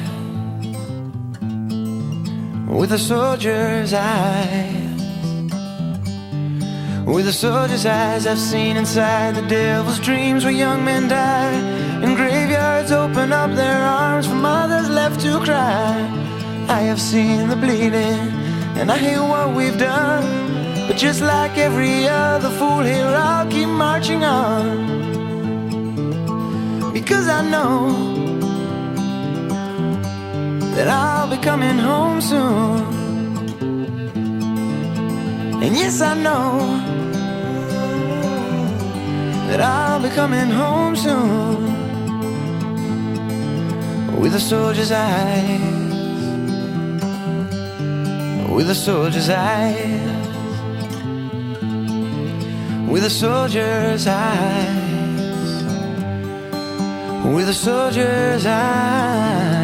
with a soldier's eyes. With a soldier's eyes, I've seen inside the devil's dreams where young men die. And graveyards open up their arms for mothers left to cry. I have seen the bleeding, and I hear what we've done. But just like every other fool here, I'll keep marching on. Because I know that I'll be coming home soon. And yes, I know that I'll be coming home soon. With a soldier's eyes, with a soldier's eyes, with a soldier's eyes, with a soldier's eyes.